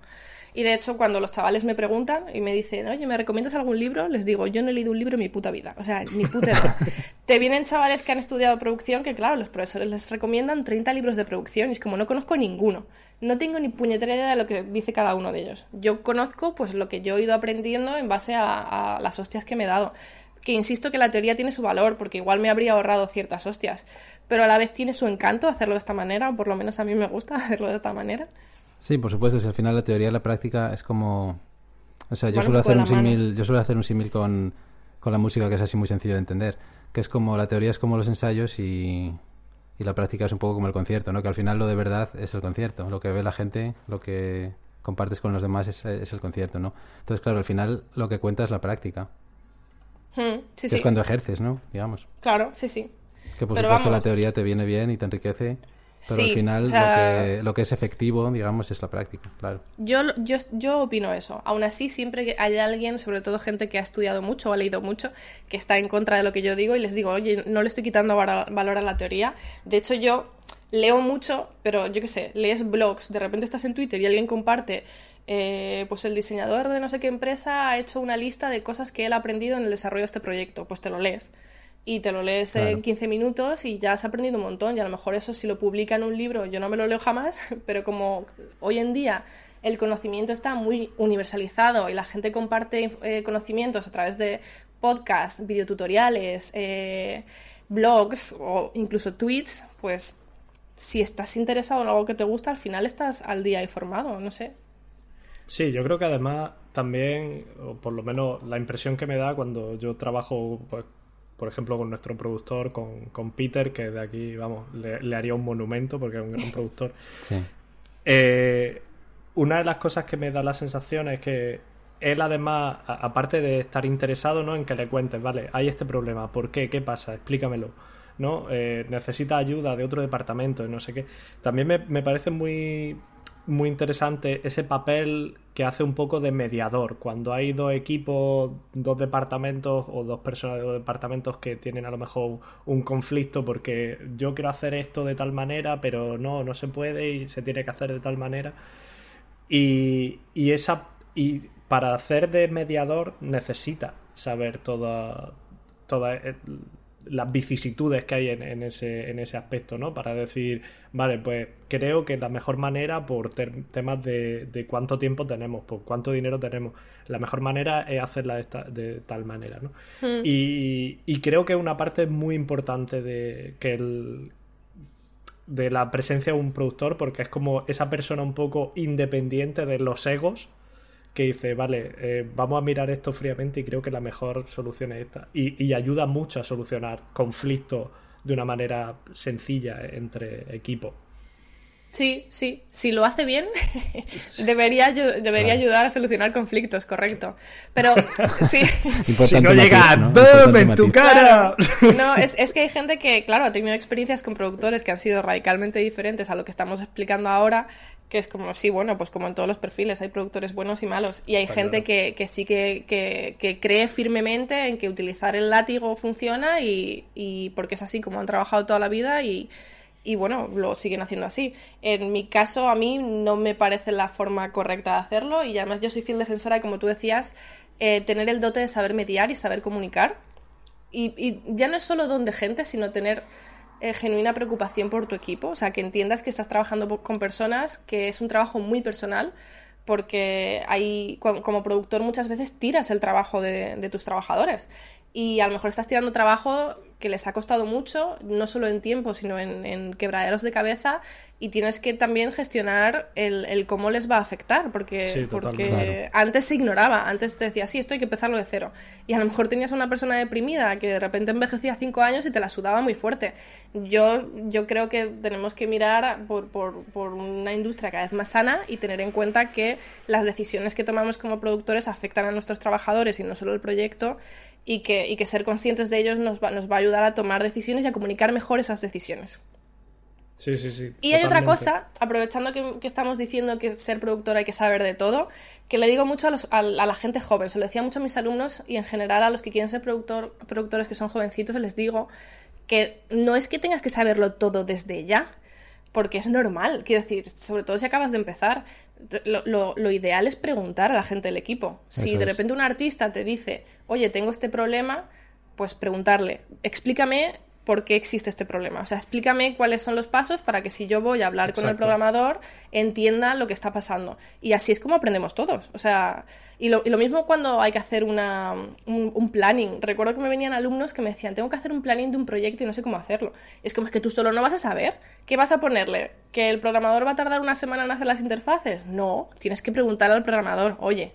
Y de hecho, cuando los chavales me preguntan y me dicen, oye, ¿me recomiendas algún libro? Les digo, yo no he leído un libro en mi puta vida. O sea, ni puta idea. (laughs) Te vienen chavales que han estudiado producción que, claro, los profesores les recomiendan 30 libros de producción y es como no conozco ninguno. No tengo ni puñetera idea de lo que dice cada uno de ellos. Yo conozco pues lo que yo he ido aprendiendo en base a, a las hostias que me he dado. Que insisto que la teoría tiene su valor, porque igual me habría ahorrado ciertas hostias. Pero a la vez tiene su encanto hacerlo de esta manera, o por lo menos a mí me gusta (laughs) hacerlo de esta manera. Sí, por supuesto, si al final la teoría y la práctica es como... O sea, yo suelo poco hacer un símil, yo suelo hacer un símil con, con la música que es así muy sencillo de entender, que es como la teoría es como los ensayos y, y la práctica es un poco como el concierto, ¿no? Que al final lo de verdad es el concierto, lo que ve la gente, lo que compartes con los demás es, es el concierto, ¿no? Entonces, claro, al final lo que cuenta es la práctica, Hmm, sí, que sí. es cuando ejerces, ¿no? Digamos. Claro, sí, sí. Que por Pero supuesto la teoría te viene bien y te enriquece, pero Sí, al final o sea- lo, que, lo que es efectivo, digamos, es la práctica, claro. Yo, yo, yo opino eso. Aún así, siempre que hay alguien, sobre todo gente que ha estudiado mucho o ha leído mucho, que está en contra de lo que yo digo y les digo, oye, no le estoy quitando valor a la teoría. De hecho, yo leo mucho, pero yo qué sé, lees blogs, de repente estás en Twitter y alguien comparte, eh, pues el diseñador de no sé qué empresa ha hecho una lista de cosas que él ha aprendido en el desarrollo de este proyecto, pues te lo lees. Y te lo lees en 15 minutos y ya has aprendido un montón. Y a lo mejor eso si lo publica en un libro, yo no me lo leo jamás, (laughs) pero como hoy en día el conocimiento está muy universalizado y la gente comparte eh, conocimientos a través de podcasts, videotutoriales, eh, blogs o incluso tweets, pues si estás interesado en algo que te gusta, al final estás al día informado, no sé. Sí, yo creo que además también, o por lo menos la impresión que me da cuando yo trabajo, pues, por ejemplo, con nuestro productor, con, Peter, que de aquí, vamos, le, haría un monumento porque es un gran (laughs) productor. Sí. Eh, una de las cosas que me da la sensación es que él además, aparte de estar interesado ¿no? en que le cuentes, vale, hay este problema, ¿por qué? ¿Qué pasa? Explícamelo. ¿no? Eh, necesita ayuda de otro departamento, no sé qué. También me, parece muy, muy interesante ese papel que hace un poco de mediador. Cuando hay dos equipos, dos departamentos o dos personas de dos departamentos que tienen a lo mejor un conflicto porque yo quiero hacer esto de tal manera, pero no, no se puede y se tiene que hacer de tal manera. Y, y esa y para hacer de mediador necesita saber todas toda eh, las vicisitudes que hay en, ese, en ese aspecto, ¿no? Para decir, vale, pues creo que la mejor manera, por temas de, cuánto tiempo tenemos, por cuánto dinero tenemos, la mejor manera es hacerla de, de tal manera, ¿no? Hmm. Y, y, creo que una parte muy importante de que el, de la presencia de un productor, porque es como esa persona un poco independiente de los egos que dice, vale, eh, vamos a mirar esto fríamente y creo que la mejor solución es esta. Y, y, ayuda mucho a solucionar conflictos de una manera sencilla entre equipos. Sí, sí. Si lo hace bien, (laughs) debería, debería ayudar a solucionar conflictos, correcto. Pero (laughs) sí. si no llega ¡boom! en tu cara. No, es, es, que hay gente que, claro, ha tenido experiencias con productores que han sido radicalmente diferentes a lo que estamos explicando ahora, que es como, sí, bueno, pues como en todos los perfiles, hay productores buenos y malos. Y hay gente que, que, sí que, que, cree firmemente en que utilizar el látigo funciona y, y porque es así como han trabajado toda la vida y y bueno, lo siguen haciendo así. En mi caso, a mí no me parece la forma correcta de hacerlo y además yo soy fiel defensora, como tú decías, eh, tener el dote de saber mediar y saber comunicar. Y, ya no es solo don de gente, sino tener eh, genuina preocupación por tu equipo, o sea, que entiendas que estás trabajando con personas, que es un trabajo muy personal, porque hay, como productor muchas veces tiras el trabajo de, de tus trabajadores y a lo mejor estás tirando trabajo que les ha costado mucho, no solo en tiempo, sino en, quebraderos de cabeza, y tienes que también gestionar el, cómo les va a afectar, porque, porque antes se ignoraba, antes te decía, sí, esto hay que empezarlo de cero, y a lo mejor tenías a una persona deprimida que de repente envejecía cinco años y te la sudaba muy fuerte. Yo, yo creo que tenemos que mirar por, por, por una industria cada vez más sana y tener en cuenta que las decisiones que tomamos como productores afectan a nuestros trabajadores y no solo el proyecto, y que, y que ser conscientes de ellos nos va, nos va a ayudar a tomar decisiones y a comunicar mejor esas decisiones. Sí, sí, sí. Y hay otra cosa, aprovechando que, que, estamos diciendo que ser productor hay que saber de todo, que le digo mucho a, los, a, la gente joven, se lo decía mucho a mis alumnos y en general a los que quieren ser productor, productores que son jovencitos, les digo que no es que tengas que saberlo todo desde ya, porque es normal, quiero decir, sobre todo si acabas de empezar, lo, ideal es preguntar a la gente del equipo. Si de repente un artista te dice, oye, tengo este problema, pues preguntarle, explícame por qué existe este problema. O sea, explícame cuáles son los pasos para que si yo voy a hablar con el programador, entienda lo que está pasando. Y así es como aprendemos todos. O sea, y lo, mismo cuando hay que hacer una, un, planning. Recuerdo que me venían alumnos que me decían, tengo que hacer un planning de un proyecto y no sé cómo hacerlo. Es como es que tú solo no vas a saber. ¿Qué vas a ponerle? ¿Que el programador va a tardar una semana en hacer las interfaces? No, tienes que preguntarle al programador, oye,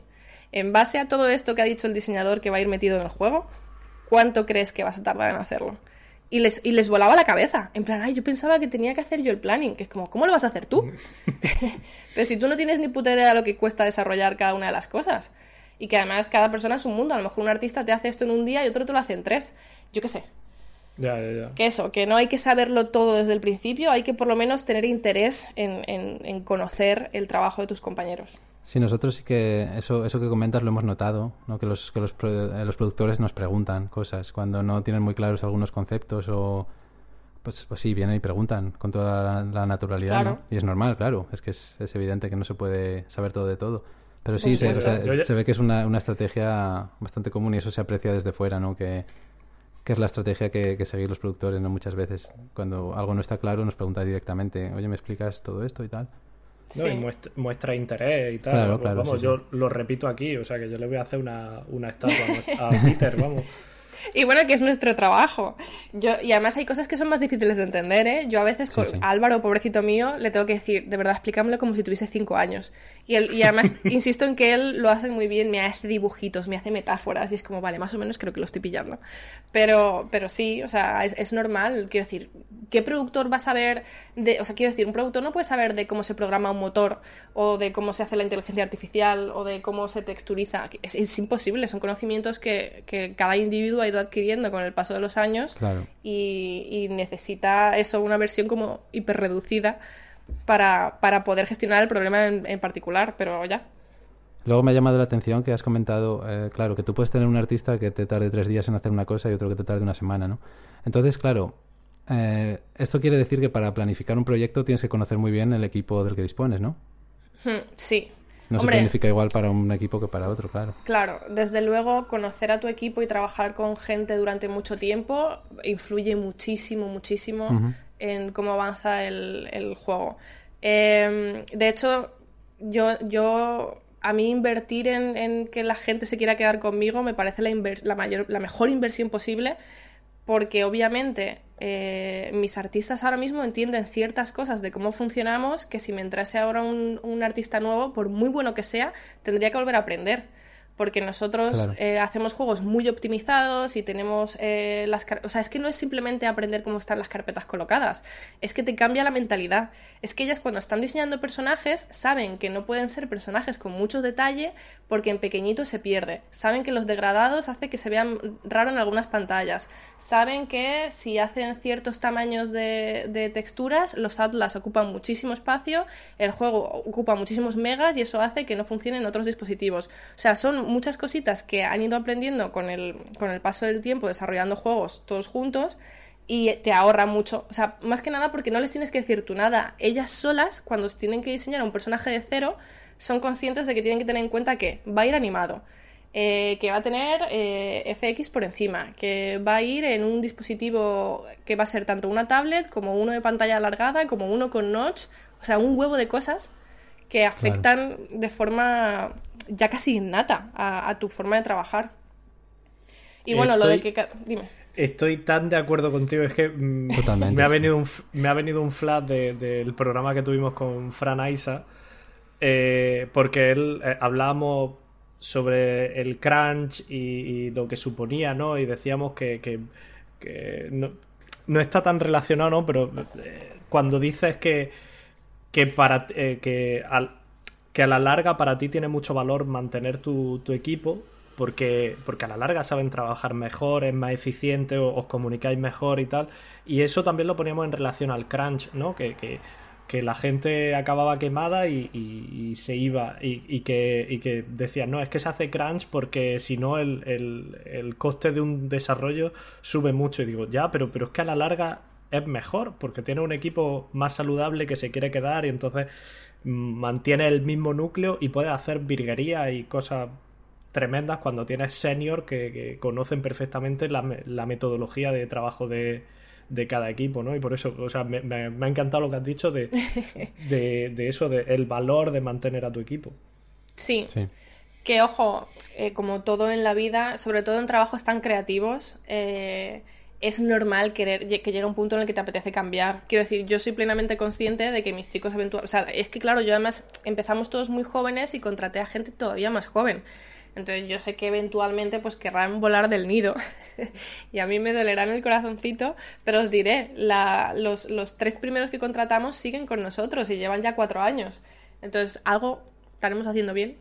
en base a todo esto que ha dicho el diseñador que va a ir metido en el juego, ¿cuánto crees que vas a tardar en hacerlo? Y les, y les volaba la cabeza. En plan, ay, yo pensaba que tenía que hacer yo el planning, que es como, ¿cómo lo vas a hacer tú? (laughs) (laughs) Pero si tú no tienes ni puta idea de lo que cuesta desarrollar cada una de las cosas. Y que además cada persona es un mundo. A lo mejor un artista te hace esto en un día y otro te lo hace en tres. Yo qué sé. Ya, ya, ya. Que eso, que no hay que saberlo todo desde el principio, hay que por lo menos tener interés en, en conocer el trabajo de tus compañeros. Sí, nosotros sí que eso, eso que comentas lo hemos notado, ¿no? que, los, que los, eh, los productores nos preguntan cosas cuando no tienen muy claros algunos conceptos o pues, pues sí, vienen y preguntan con toda la, naturalidad. ¿no? Y es normal, claro, es que es, es, evidente que no se puede saber todo de todo. Pero sí, se, se, ve que es una, una, estrategia bastante común y eso se aprecia desde fuera, ¿no? que, que es la estrategia que, que seguir los productores, ¿no? Muchas veces, cuando algo no está claro, nos pregunta directamente, oye, ¿me explicas todo esto y tal? No, y muestra, muestra interés y tal. Claro, Vamos, claro, vamos, sí, yo sí. lo repito aquí, o sea que yo le voy a hacer una, una estatua a Peter, vamos. (laughs) Y bueno, que es nuestro trabajo. Yo, y además hay cosas que son más difíciles de entender, ¿eh? Yo a veces Sí, con sí. Álvaro, pobrecito mío, le tengo que decir, de verdad, explícamelo como si tuviese cinco años. Y, él- y además (laughs) insisto en que él lo hace muy bien, me hace dibujitos, me hace metáforas, y es como, vale, más o menos creo que lo estoy pillando. Pero, pero sí, o sea, es, es normal. Quiero decir, ¿qué productor va a saber de. O sea, quiero decir, un productor no puede saber de cómo se programa un motor, o de cómo se hace la inteligencia artificial, o de cómo se texturiza. Es, es imposible, son conocimientos que, que cada individuo ha ido adquiriendo con el paso de los años Claro. y, y necesita eso, una versión como hiperreducida para, para poder gestionar el problema en, en particular, pero ya. Luego me ha llamado la atención que has comentado, eh, claro, que tú puedes tener un artista que te tarde tres días en hacer una cosa y otro que te tarde una semana, ¿no? Entonces, claro, eh, esto quiere decir que para planificar un proyecto tienes que conocer muy bien el equipo del que dispones, ¿no? Hmm, Sí. No Hombre, se planifica igual para un equipo que para otro, claro. Claro, desde luego conocer a tu equipo y trabajar con gente durante mucho tiempo influye muchísimo, muchísimo. En cómo avanza el, juego. Eh, de hecho, yo, yo a mí invertir en, que la gente se quiera quedar conmigo me parece la, la, mayor, la mejor inversión posible porque obviamente eh, mis artistas ahora mismo entienden ciertas cosas de cómo funcionamos que si me entrase ahora un artista nuevo, por muy bueno que sea, tendría que volver a aprender. Porque nosotros Claro. eh, hacemos juegos muy optimizados y tenemos eh, las... O sea, es que no es simplemente aprender cómo están las carpetas colocadas, es que te cambia la mentalidad. Es que ellas cuando están diseñando personajes saben que no pueden ser personajes con mucho detalle porque en pequeñito se pierde. Saben que los degradados hace que se vean raro en algunas pantallas. Saben que si hacen ciertos tamaños de, de texturas, los atlas ocupan muchísimo espacio, el juego ocupa muchísimos megas y eso hace que no funcione en otros dispositivos. O sea, son muchas cositas que han ido aprendiendo con el, con el paso del tiempo desarrollando juegos todos juntos y te ahorra mucho. O sea, más que nada porque no les tienes que decir tú nada. Ellas solas, cuando tienen que diseñar un personaje de cero, son conscientes de que tienen que tener en cuenta que va a ir animado, eh, que va a tener eh, FX por encima, que va a ir en un dispositivo que va a ser tanto una tablet como uno de pantalla alargada, como uno con notch, o sea, un huevo de cosas que afectan de forma ya casi innata a, a tu forma de trabajar. Y bueno, lo de que... Dime. Estoy tan de acuerdo contigo, es que mm, Totalmente, me, ha venido un, me ha venido un flash de- del programa que tuvimos con Fran Aisa, eh, porque él eh, hablábamos sobre el crunch y, y lo que suponía, ¿no? Y decíamos que, que- que no, no está tan relacionado, ¿no? Pero eh, cuando dices que, que para eh, que, al- que a la larga para ti tiene mucho valor mantener tu, equipo porque, porque a la larga saben trabajar mejor, es más eficiente, o- os comunicáis mejor y tal. Y eso también lo poníamos en relación al crunch, ¿no? Que, que, que la gente acababa quemada y, se iba y, y que, y que decían, no, es que se hace crunch porque si no el, el- el coste de un desarrollo sube mucho. Y digo, ya, pero, pero es que a la larga es mejor porque tiene un equipo más saludable que se quiere quedar y entonces mantiene el mismo núcleo y puede hacer virguería y cosas tremendas cuando tienes senior que, que conocen perfectamente la, me- la metodología de trabajo de, de cada equipo, ¿no? Y por eso, o sea, me, me- me ha encantado lo que has dicho de, (laughs) de, de eso, de el valor de mantener a tu equipo. Sí. Sí. Que ojo, eh, como todo en la vida, sobre todo en trabajos tan creativos, eh, es normal querer que llegue un punto en el que te apetece cambiar. Quiero decir, yo soy plenamente consciente de que mis chicos eventualmente... O sea, es que claro, yo además empezamos todos muy jóvenes y contraté a gente todavía más joven. Entonces yo sé que eventualmente pues querrán volar del nido (laughs) y a mí me dolerá en el corazoncito, pero os diré, los, los tres primeros que contratamos siguen con nosotros y llevan ya cuatro años. Entonces algo estaremos haciendo bien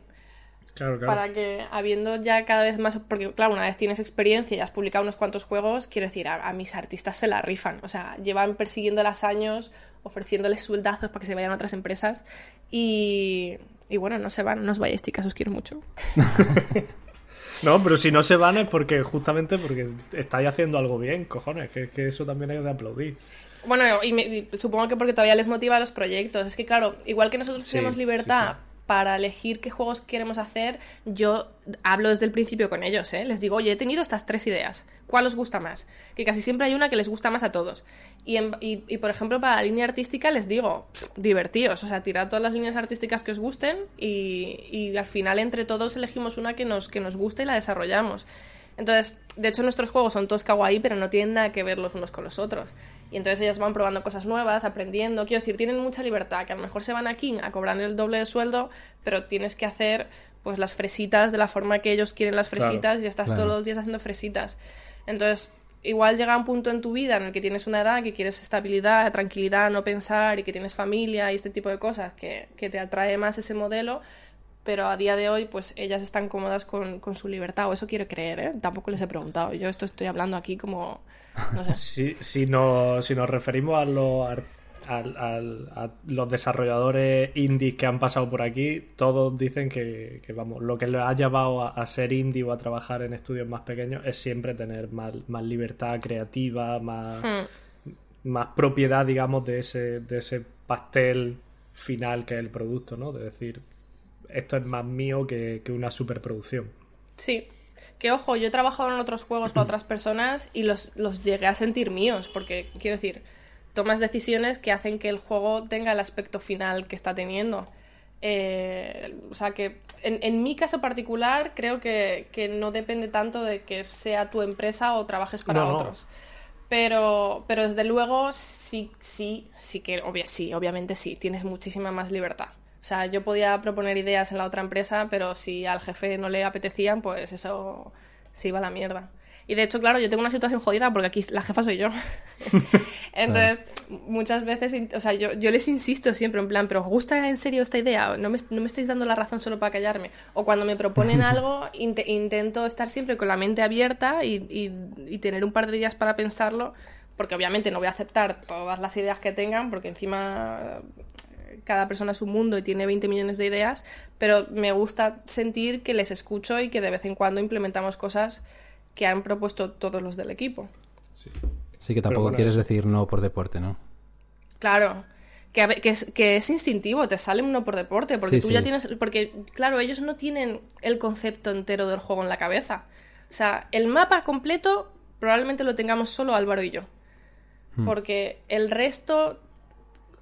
Claro, para que habiendo ya cada vez más, porque claro, una vez tienes experiencia y has publicado unos cuantos juegos, quiero decir, a, a mis artistas se la rifan, o sea, llevan persiguiéndolas años, ofreciéndoles sueldazos para que se vayan a otras empresas y, y bueno, no se van, no os vayáis, chicas, os quiero mucho. (laughs) No, pero si no se van es porque justamente porque estáis haciendo algo bien, cojones, que, que eso también hay de aplaudir. Bueno, y, me- y supongo que porque todavía les motiva los proyectos. Es que, claro, igual que nosotros Sí, tenemos sí, libertad sí. Para elegir qué juegos queremos hacer, yo hablo desde el principio con ellos, ¿eh? Les digo, oye, he tenido estas tres ideas, ¿cuál os gusta más? Que casi siempre hay una que les gusta más a todos. Y, por ejemplo, para la línea artística les digo, divertíos, o sea, tirad todas las líneas artísticas que os gusten y, y al final entre todos elegimos una que nos, que nos guste y la desarrollamos. Entonces, de hecho, nuestros juegos son todos kawaii, pero no tienen nada que ver los unos con los otros. Y entonces ellas van probando cosas nuevas, aprendiendo. Quiero decir, tienen mucha libertad, que a lo mejor se van aquí a cobrar el doble de sueldo, pero tienes que hacer pues las fresitas de la forma que ellos quieren las fresitas y estás todos los días haciendo fresitas. Entonces, igual llega un punto en tu vida en el que tienes una edad que quieres estabilidad, tranquilidad, no pensar y que tienes familia y este tipo de cosas que, que te atrae más ese modelo pero a día de hoy pues ellas están cómodas con, con su libertad, o eso quiero creer, ¿eh? Tampoco les he preguntado, yo esto estoy hablando aquí como... No sé. si, si, no, si nos referimos a los, a, los desarrolladores indies que han pasado por aquí, todos dicen que, que vamos, lo que les ha llevado a, ser indie o a trabajar en estudios más pequeños es siempre tener más, más libertad creativa, más, hmm. más propiedad, digamos, de ese, de ese pastel final que es el producto, ¿no? De decir, esto es más mío que, una superproducción. Sí. Que ojo, yo he trabajado en otros juegos para otras personas y los, los llegué a sentir míos, porque quiero decir, tomas decisiones que hacen que el juego tenga el aspecto final que está teniendo. Eh, o sea que en, mi caso particular creo que, no depende tanto de que sea tu empresa o trabajes para otros. Pero, pero desde luego sí, sí, sí que sí, obviamente sí, tienes muchísima más libertad. O sea, yo podía proponer ideas en la otra empresa, pero si al jefe no le apetecían, pues eso se iba a la mierda. Y de hecho, claro, yo tengo una situación jodida porque aquí la jefa soy yo. (laughs) Entonces, muchas veces, o sea, yo, yo, les insisto siempre en plan, pero ¿os gusta en serio esta idea? ¿No me, no me estáis dando la razón solo para callarme? O cuando me proponen (laughs) algo, intento estar siempre con la mente abierta y, y, y tener un par de días para pensarlo, porque obviamente no voy a aceptar todas las ideas que tengan, porque encima cada persona es un mundo y tiene 20 millones de ideas, pero me gusta sentir que les escucho y que de vez en cuando implementamos cosas que han propuesto todos los del equipo. Sí, que tampoco quieres decir no por deporte, ¿no? Claro. Que, que, es, que, es, instintivo, te sale uno por deporte, porque tú ya tienes. Porque, claro, ellos no tienen el concepto entero del juego en la cabeza. O sea, el mapa completo probablemente lo tengamos solo Álvaro y yo. Hmm. Porque el resto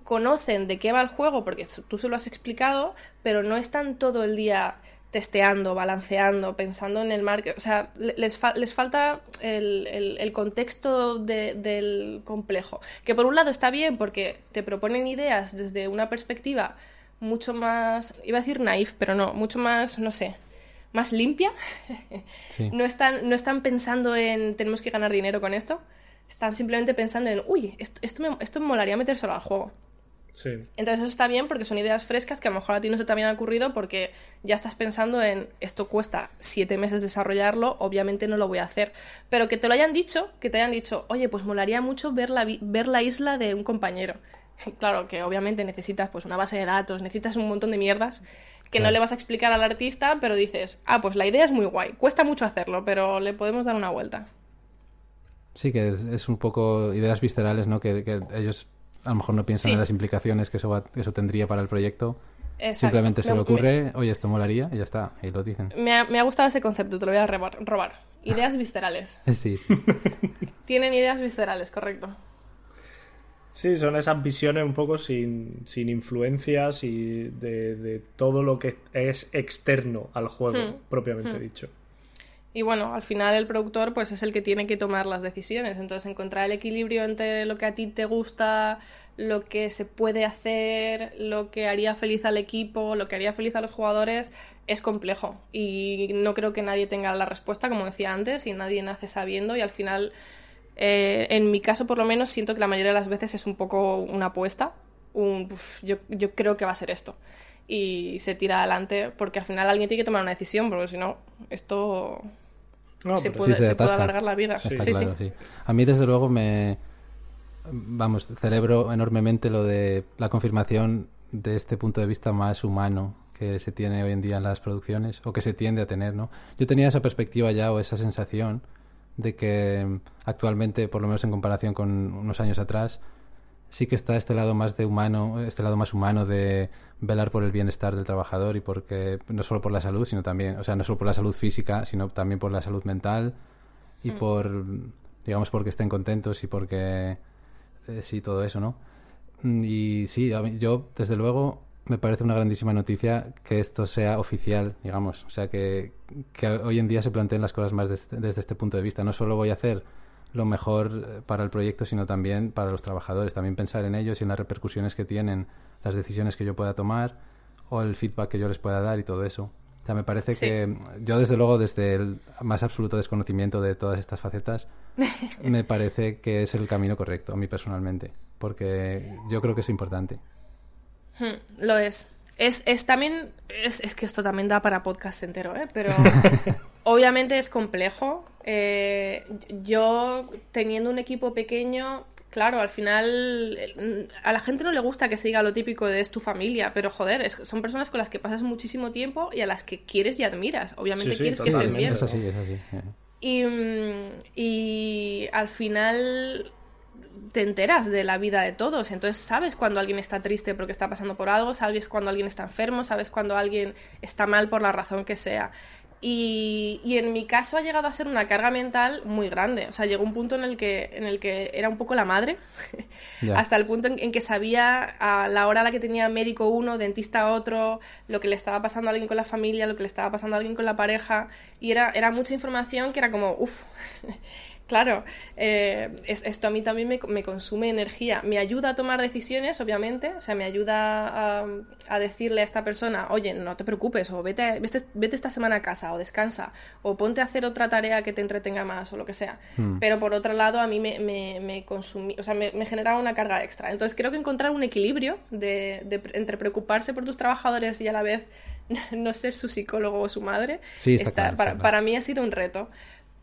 conocen de qué va el juego porque tú se lo has explicado, pero no están todo el día testeando, balanceando, pensando en el market. O sea, les, les falta el, contexto del complejo. Que por un lado está bien porque te proponen ideas desde una perspectiva mucho más, iba a decir naif, pero no, mucho más, no sé, más limpia. (laughs) no, están, no están pensando en tenemos que ganar dinero con esto. Están simplemente pensando en, uy, esto, esto me, esto me molaría metérselo al juego. Entonces eso está bien porque son ideas frescas que a lo mejor a ti no se te habían ocurrido porque ya estás pensando en esto cuesta siete meses desarrollarlo, obviamente no lo voy a hacer. Pero que te lo hayan dicho, que te hayan dicho, oye, pues molaría mucho ver la, ver la isla de un compañero. (laughs) Claro que obviamente necesitas pues una base de datos, necesitas un montón de mierdas que no le vas a explicar al artista, pero dices, ah, pues la idea es muy guay, cuesta mucho hacerlo, pero le podemos dar una vuelta. Sí, que es, un poco ideas viscerales, ¿no? que ellos a lo mejor no piensan en las implicaciones que eso, eso tendría para el proyecto. Simplemente se le ocurre, oye, esto molaría, y ya está, y lo dicen. Me ha, gustado ese concepto, te lo voy a robar. Ideas (laughs) viscerales. sí, (laughs) Tienen ideas viscerales, correcto. Sí, son esas visiones un poco sin, sin influencias y de, todo lo que es externo al juego, hmm. propiamente hmm. dicho. Y bueno, al final el productor pues es el que tiene que tomar las decisiones. Entonces encontrar el equilibrio entre lo que a ti te gusta, lo que se puede hacer, lo que haría feliz al equipo, lo que haría feliz a los jugadores, es complejo. Y no creo que nadie tenga la respuesta, como decía antes, y nadie nace sabiendo. Y al final, eh, en mi caso por lo menos, siento que la mayoría de las veces es un poco una apuesta. Un, yo, yo creo que va a ser esto y se tira adelante porque al final alguien tiene que tomar una decisión porque si no esto se, puede, alargar la vida. A mí, desde luego, me. Vamos, celebro enormemente lo de la confirmación de este punto de vista más humano que se tiene hoy en día en las producciones o que se tiende a tener, ¿no? Yo tenía esa perspectiva ya o esa sensación de que actualmente, por lo menos en comparación con unos años atrás, sí que está este lado más de humano, este lado más humano de velar por el bienestar del trabajador y porque no solo por la salud, sino también, o sea, no solo por la salud física, sino también por la salud mental y mm. por, digamos, porque estén contentos y porque eh, sí, todo eso, ¿no? Mm, y sí, yo, desde luego, me parece una grandísima noticia que esto sea oficial, digamos. O sea, que, que hoy en día se planteen las cosas más desde este punto de vista. No solo voy a hacer lo mejor eh, para el proyecto, sino también para los trabajadores. También pensar en ellos y en las repercusiones que tienen las decisiones que yo pueda tomar o el feedback que yo les pueda dar y todo eso. O sea, me parece que yo, desde luego, desde el más absoluto desconocimiento de todas estas facetas, (laughs) me parece que es el camino correcto, a mí personalmente, porque yo creo que es importante. Hmm, lo es. Es, es también. Es, es, que esto también da para podcast entero, ¿eh? Pero (laughs) obviamente es complejo. Eh, yo, teniendo un equipo pequeño, claro, al final a la gente no le gusta que se diga lo típico de es tu familia, pero joder, son personas con las que pasas muchísimo tiempo y a las que quieres y admiras. Obviamente quieres que estén bien. Es así, es así. Y, y al final te enteras de la vida de todos. Entonces sabes cuando alguien está triste porque está pasando por algo, sabes cuando alguien está enfermo, sabes cuando alguien está mal por la razón que sea. Y, y, en mi caso ha llegado a ser una carga mental muy grande. O sea, llegó un punto en el que, en el que era un poco la madre, (laughs) hasta el punto en, que sabía a la hora a la que tenía médico uno, dentista otro, lo que le estaba pasando a alguien con la familia, lo que le estaba pasando a alguien con la pareja. Y era, era mucha información que era como, uff, Claro, eh, esto a mí también me, consume energía. Me ayuda a tomar decisiones, obviamente. O sea, me ayuda a, decirle a esta persona, oye, no te preocupes, o vete, vete, esta semana a casa, o descansa, o ponte a hacer otra tarea que te entretenga más, o lo que sea. Hmm. Pero por otro lado, a mí me, me, o sea, me, generaba una carga extra. Entonces creo que encontrar un equilibrio de, entre preocuparse por tus trabajadores y a la vez (laughs) no ser su psicólogo o su madre, está, para, para mí ha sido un reto.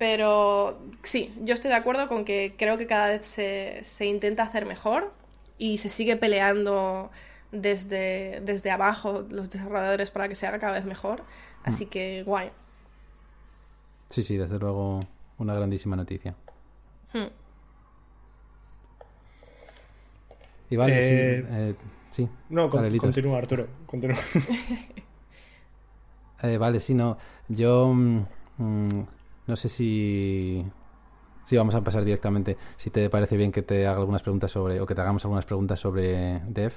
Pero sí, yo estoy de acuerdo con que creo que cada vez se, se intenta hacer mejor y se sigue peleando desde, desde abajo los desarrolladores para que se haga cada vez mejor. Así mm. que guay. Sí, sí, desde luego una grandísima noticia. Hmm. Y vale, sí, eh, eh, sí. No, continúa, Arturo. Continúa. (laughs) Eh, vale, sí, no. Yo. Mm, mm, no sé si, si vamos a pasar directamente, si te parece bien que te haga algunas preguntas sobre, o que te hagamos algunas preguntas sobre Dev.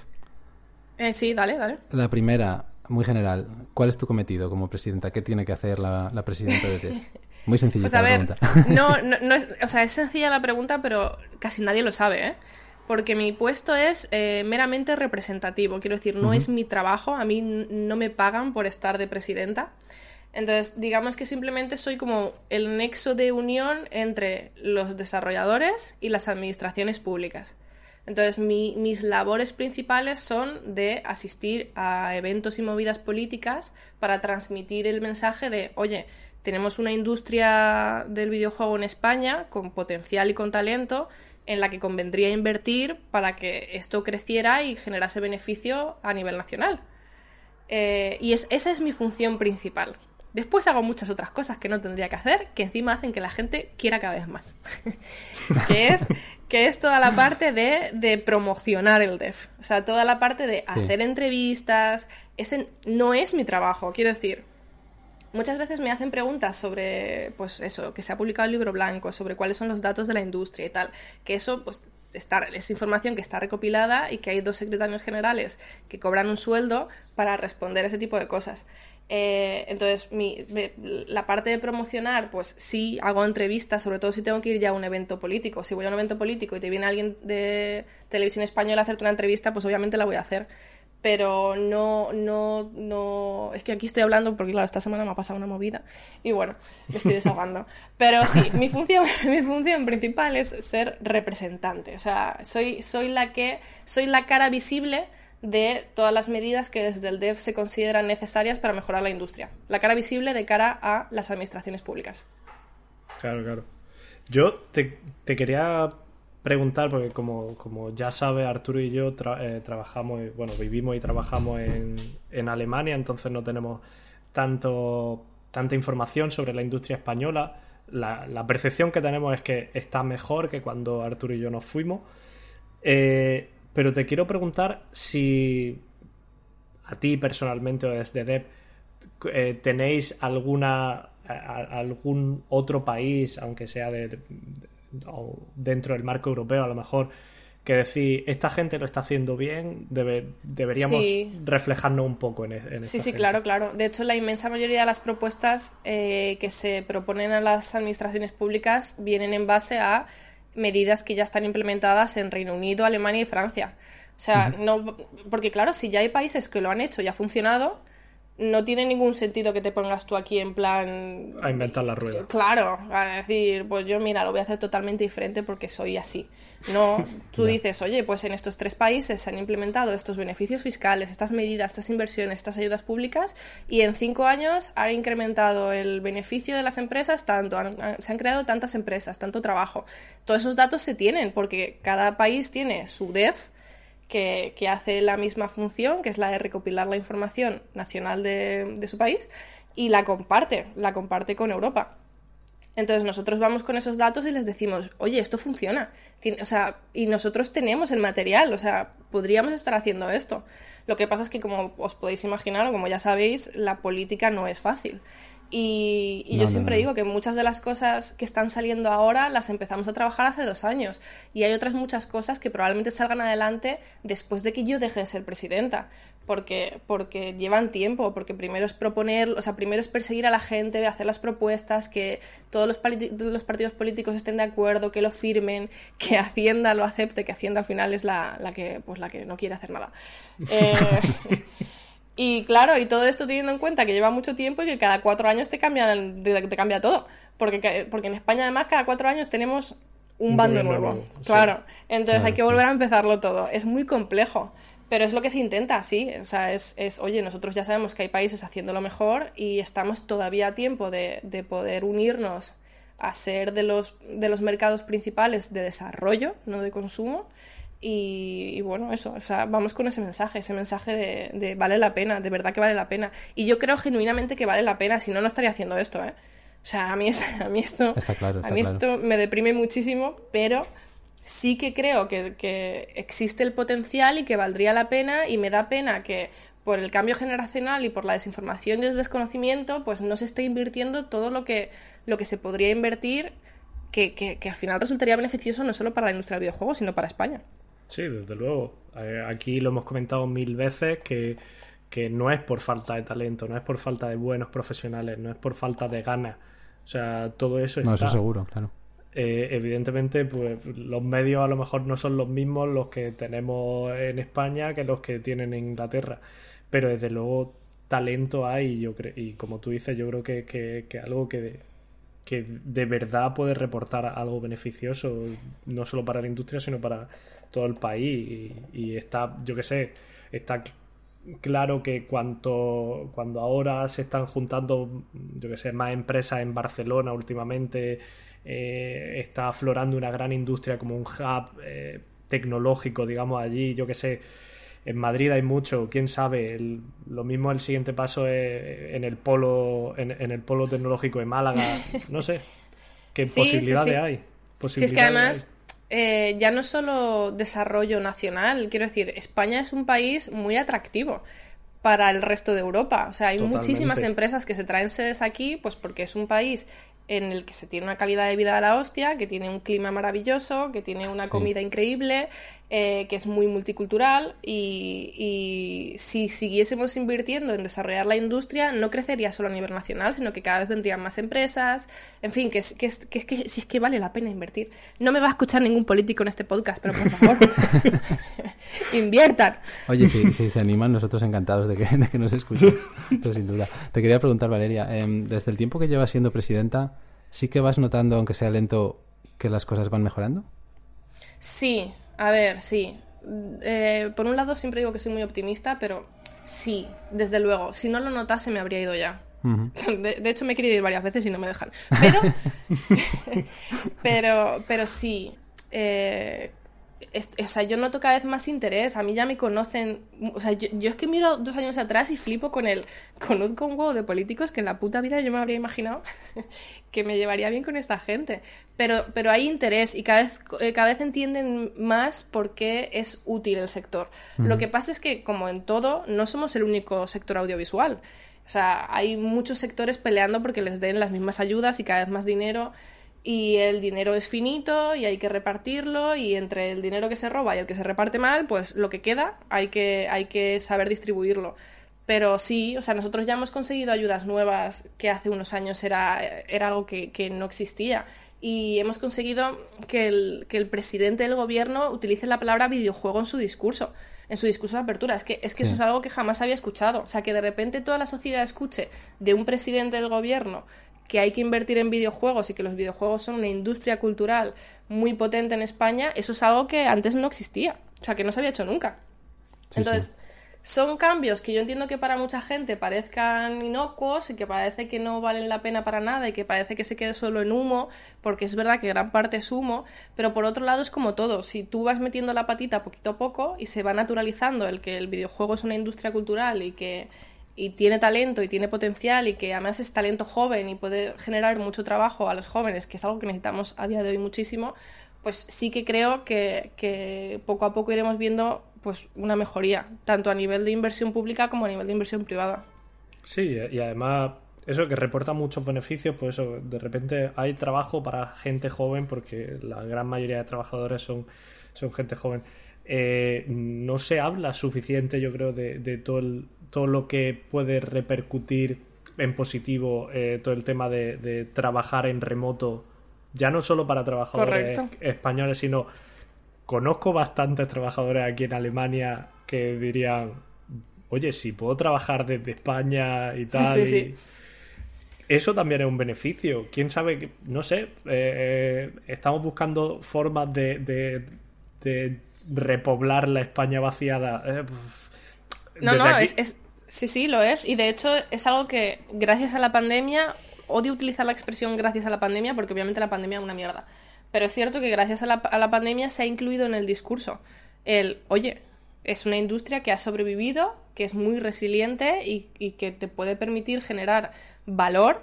Eh, sí, dale, dale. La primera, muy general, ¿cuál es tu cometido como presidenta? ¿Qué tiene que hacer la, presidenta de Dev? (laughs) Muy sencilla pues la pregunta. (laughs) No, no, es, o sea, es sencilla la pregunta, pero casi nadie lo sabe, ¿eh? Porque mi puesto es eh, meramente representativo. Quiero decir, no es mi trabajo. A mí no me pagan por estar de presidenta. Entonces, digamos que simplemente soy como el nexo de unión entre los desarrolladores y las administraciones públicas. Entonces, mis labores principales son de asistir a eventos y movidas políticas para transmitir el mensaje de, oye, tenemos una industria del videojuego en España con potencial y con talento en la que convendría invertir para que esto creciera y generase beneficio a nivel nacional. Eh, y esa es mi función principal. Después hago muchas otras cosas que no tendría que hacer, que encima hacen que la gente quiera cada vez más. (laughs) que, es, que es toda la parte de, promocionar el dev. O sea, toda la parte de hacer entrevistas. Ese no es mi trabajo, quiero decir. Muchas veces me hacen preguntas sobre, pues eso, que se ha publicado el libro blanco, sobre cuáles son los datos de la industria y tal. Que eso, pues, está, es información que está recopilada y que hay dos secretarios generales que cobran un sueldo para responder ese tipo de cosas. Eh, entonces, mi, la parte de promocionar, pues sí hago entrevistas, sobre todo si tengo que ir ya a un evento político. Si voy a un evento político y te viene alguien de televisión española a hacerte una entrevista, pues obviamente la voy a hacer. Pero no, no, no. Es que aquí estoy hablando porque, claro, esta semana me ha pasado una movida. Y bueno, me estoy desahogando. (laughs) Pero sí, mi función, (laughs) mi función principal es ser representante. O sea, soy, soy la que. Soy la cara visible de todas las medidas que desde el DEF se consideran necesarias para mejorar la industria. La cara visible de cara a las administraciones públicas. Claro, claro. Yo te, quería preguntar, porque como, ya sabe, Arturo y yo eh, trabajamos, bueno, vivimos y trabajamos en, Alemania, entonces no tenemos tanto, tanta información sobre la industria española. La, percepción que tenemos es que está mejor que cuando Arturo y yo nos fuimos. Eh, pero te quiero preguntar si a ti personalmente o desde Dev eh, tenéis alguna algún otro país, aunque sea de, dentro del marco europeo a lo mejor, que decir, esta gente lo está haciendo bien, deberíamos reflejarnos un poco en, e, en Sí, sí, claro, claro. De hecho, la inmensa mayoría de las propuestas eh, que se proponen a las administraciones públicas vienen en base a medidas que ya están implementadas en Reino Unido, Alemania y Francia. O sea, no, porque claro, si ya hay países que lo han hecho y ha funcionado, no tiene ningún sentido que te pongas tú aquí en plan... A inventar la rueda. Claro, a decir, pues yo mira, lo voy a hacer totalmente diferente porque soy así. No, (laughs) tú dices, oye, pues en estos tres países se han implementado estos beneficios fiscales, estas medidas, estas inversiones, estas ayudas públicas y en cinco años ha incrementado el beneficio de las empresas tanto, se han creado tantas empresas, tanto trabajo. Todos esos datos se tienen porque cada país tiene su DEF que, hace la misma función, que es la de recopilar la información nacional de, su país, y la comparte, la comparte con Europa. Entonces nosotros vamos con esos datos y les decimos, oye, esto funciona. O sea, y nosotros tenemos el material, o sea, podríamos estar haciendo esto. Lo que pasa es que, como os podéis imaginar, o como ya sabéis, la política no es fácil. Y, yo siempre digo que muchas de las cosas que están saliendo ahora las empezamos a trabajar hace dos años. Y hay otras muchas cosas que probablemente salgan adelante después de que yo deje de ser presidenta. Porque, porque llevan tiempo, porque primero es proponer, o sea, primero es perseguir a la gente, hacer las propuestas, que todos los, los partidos políticos estén de acuerdo, que lo firmen, (laughs) que Hacienda lo acepte, que Hacienda al final es la, la que, pues la que no quiere hacer nada. (laughs) Eh, Y claro, y todo esto teniendo en cuenta que lleva mucho tiempo y que cada cuatro años te, cambian, te cambia todo. Porque, porque en España además cada cuatro años tenemos un, bando nuevo. Claro, entonces hay que volver a empezarlo todo. Es muy complejo. Pero es lo que se intenta, sí. O sea, es, es, oye, nosotros ya sabemos que hay países haciéndolo mejor y estamos todavía a tiempo de, de poder unirnos a ser de los, de los mercados principales de desarrollo, no de consumo. Y, bueno, eso, o sea, vamos con ese mensaje, ese mensaje de, vale la pena, de verdad que vale la pena. Y yo creo genuinamente que vale la pena, si no, no estaría haciendo esto, ¿eh? O sea, a mí, (laughs) a mí esto, a mí esto me deprime muchísimo, pero sí que creo que, que, existe el potencial y que valdría la pena y me da pena que por el cambio generacional y por la desinformación y el desconocimiento, pues no se esté invirtiendo todo lo que, lo que se podría invertir, que, que, que al final resultaría beneficioso no solo para la industria del videojuego, sino para España. Sí, desde luego. Eh, aquí lo hemos comentado mil veces que, no es por falta de talento, no es por falta de buenos profesionales, no es por falta de ganas. O sea, todo eso está. No, eso seguro, claro. Eh, evidentemente, pues los medios a lo mejor no son los mismos los que tenemos en España que los que tienen en Inglaterra. Pero desde luego talento hay yo creo, y como tú dices, yo creo que, que, que algo que, que de verdad puede reportar algo beneficioso, no solo para la industria, sino para todo el país. Y, está, yo que sé, está claro que cuanto, cuando ahora se están juntando, yo que sé, más empresas en Barcelona últimamente, eh, está aflorando una gran industria como un hub eh, tecnológico, digamos, allí, yo que sé, en Madrid hay mucho, quién sabe, lo mismo el siguiente paso es en el polo, en, el polo tecnológico de Málaga, (laughs) no sé, qué posibilidades hay. si es que además... Eh, ya no solo desarrollo nacional, quiero decir, España es un país muy atractivo para el resto de Europa. O sea, hay muchísimas empresas que se traen sedes aquí, pues porque es un país en el que se tiene una calidad de vida a la hostia, que tiene un clima maravilloso, que tiene una comida increíble, eh, que es muy multicultural y, si siguiésemos invirtiendo en desarrollar la industria no crecería solo a nivel nacional, sino que cada vez vendrían más empresas, en fin, que, es, que, es, que, que si es que vale la pena invertir. No me va a escuchar ningún político en este podcast, pero por favor, (laughs) inviertan. Oye, si, se animan, nosotros encantados de que, que nos escuchen, sin duda. Te quería preguntar, Valeria, em, desde el tiempo que llevas siendo presidenta, ¿sí que vas notando, aunque sea lento, que las cosas van mejorando? Sí, a ver, sí. Eh, por un lado siempre digo que soy muy optimista, pero sí, desde luego. Si no lo notase me habría ido ya. (laughs) de, hecho me he querido ir varias veces y no me dejan. Pero, (laughs) (laughs) pero, pero sí. Eh, o sea, yo noto cada vez más interés. A mí ya me conocen. O sea, yo, es que miro dos años atrás y flipo con el. Conozco un huevo de políticos que en la puta vida yo me habría imaginado (laughs) que me llevaría bien con esta gente. Pero, pero hay interés y cada vez, eh, cada vez entienden más por qué es útil el sector. Lo que pasa es que, como en todo, no somos el único sector audiovisual. O sea, hay muchos sectores peleando porque les den las mismas ayudas y cada vez más dinero y el dinero es finito y hay que repartirlo y entre el dinero que se roba y el que se reparte mal, pues lo que queda hay que, hay que saber distribuirlo. Pero sí, o sea, nosotros ya hemos conseguido ayudas nuevas que hace unos años era, era algo que, no existía. Y hemos conseguido que el, que el presidente del gobierno utilice la palabra videojuego en su discurso en su discurso de apertura. Es que, es que eso es algo que jamás había escuchado. O sea, que de repente toda la sociedad escuche de un presidente del gobierno que hay que invertir en videojuegos y que los videojuegos son una industria cultural muy potente en España, eso es algo que antes no existía, o sea, que no se había hecho nunca. Entonces, son cambios que yo entiendo que para mucha gente parezcan inocuos y que parece que no valen la pena para nada y que parece que se quede solo en humo, porque es verdad que gran parte es humo, pero por otro lado es como todo, si tú vas metiendo la patita poquito a poco y se va naturalizando el que el videojuego es una industria cultural y que y tiene talento y tiene potencial y que además es talento joven y puede generar mucho trabajo a los jóvenes, que es algo que necesitamos a día de hoy muchísimo, pues sí que creo que, que poco a poco iremos viendo pues una mejoría, tanto a nivel de inversión pública como a nivel de inversión privada. Sí, y además eso que reporta muchos beneficios, pues eso, de repente hay trabajo para gente joven porque la gran mayoría de trabajadores son, son gente joven. Eh, no se habla suficiente, yo creo, de, de todo el, todo lo que puede repercutir en positivo eh, todo el tema de, trabajar en remoto, ya no solo para trabajadores españoles, sino conozco bastantes trabajadores aquí en Alemania que dirían, oye, si puedo trabajar desde España y tal. Eso también es un beneficio. Quién sabe, no sé, eh, eh, estamos buscando formas de, de, repoblar la España vaciada. no, no, es Sí, sí, lo es. Y de hecho es algo que gracias a la pandemia, odio utilizar la expresión gracias a la pandemia porque obviamente la pandemia es una mierda. Pero es cierto que gracias a la, pandemia se ha incluido en el discurso el, oye, es una industria que ha sobrevivido, que es muy resiliente y, y que te puede permitir generar valor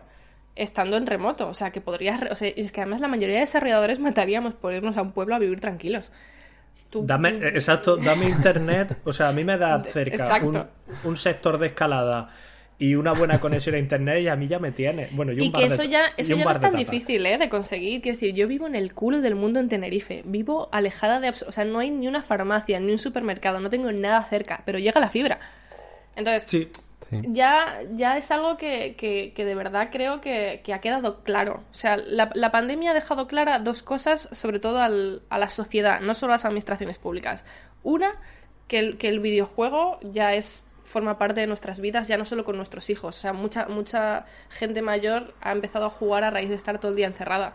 estando en remoto. O sea, que podrías... O sea, es que además la mayoría de desarrolladores (laughs) mataríamos por irnos a un pueblo a vivir tranquilos. Dame, exacto, dame internet. O sea, a mí me da (laughs) cerca un, sector de escalada y una buena conexión a internet y a mí ya me tiene. Bueno, y, que eso ya, eso ya no es tan difícil ¿eh? de conseguir. Quiero decir, yo vivo en el culo del mundo en Tenerife. Vivo alejada de. O sea, no hay ni una farmacia, ni un supermercado, no tengo nada cerca, pero llega la fibra. Entonces, sí. Ya, ya es algo que, que, de verdad creo que, ha quedado claro. O sea, la, la, pandemia ha dejado clara dos cosas, sobre todo al, a la sociedad, no solo a las administraciones públicas. Una, que el, que el videojuego ya es forma parte de nuestras vidas, ya no solo con nuestros hijos. O sea, mucha, mucha gente mayor ha empezado a jugar a raíz de estar todo el día encerrada.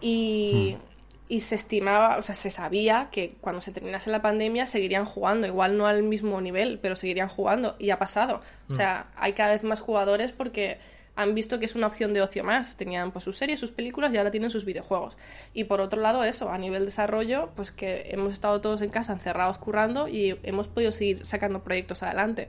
Y, mm y se estimaba, o sea, se sabía que cuando se terminase la pandemia seguirían jugando, igual no al mismo nivel, pero seguirían jugando y ha pasado. O sea, mm. hay cada vez más jugadores porque han visto que es una opción de ocio más. Tenían pues sus series, sus películas y ahora tienen sus videojuegos. Y por otro lado, eso, a nivel desarrollo, pues que hemos estado todos en casa encerrados currando y hemos podido seguir sacando proyectos adelante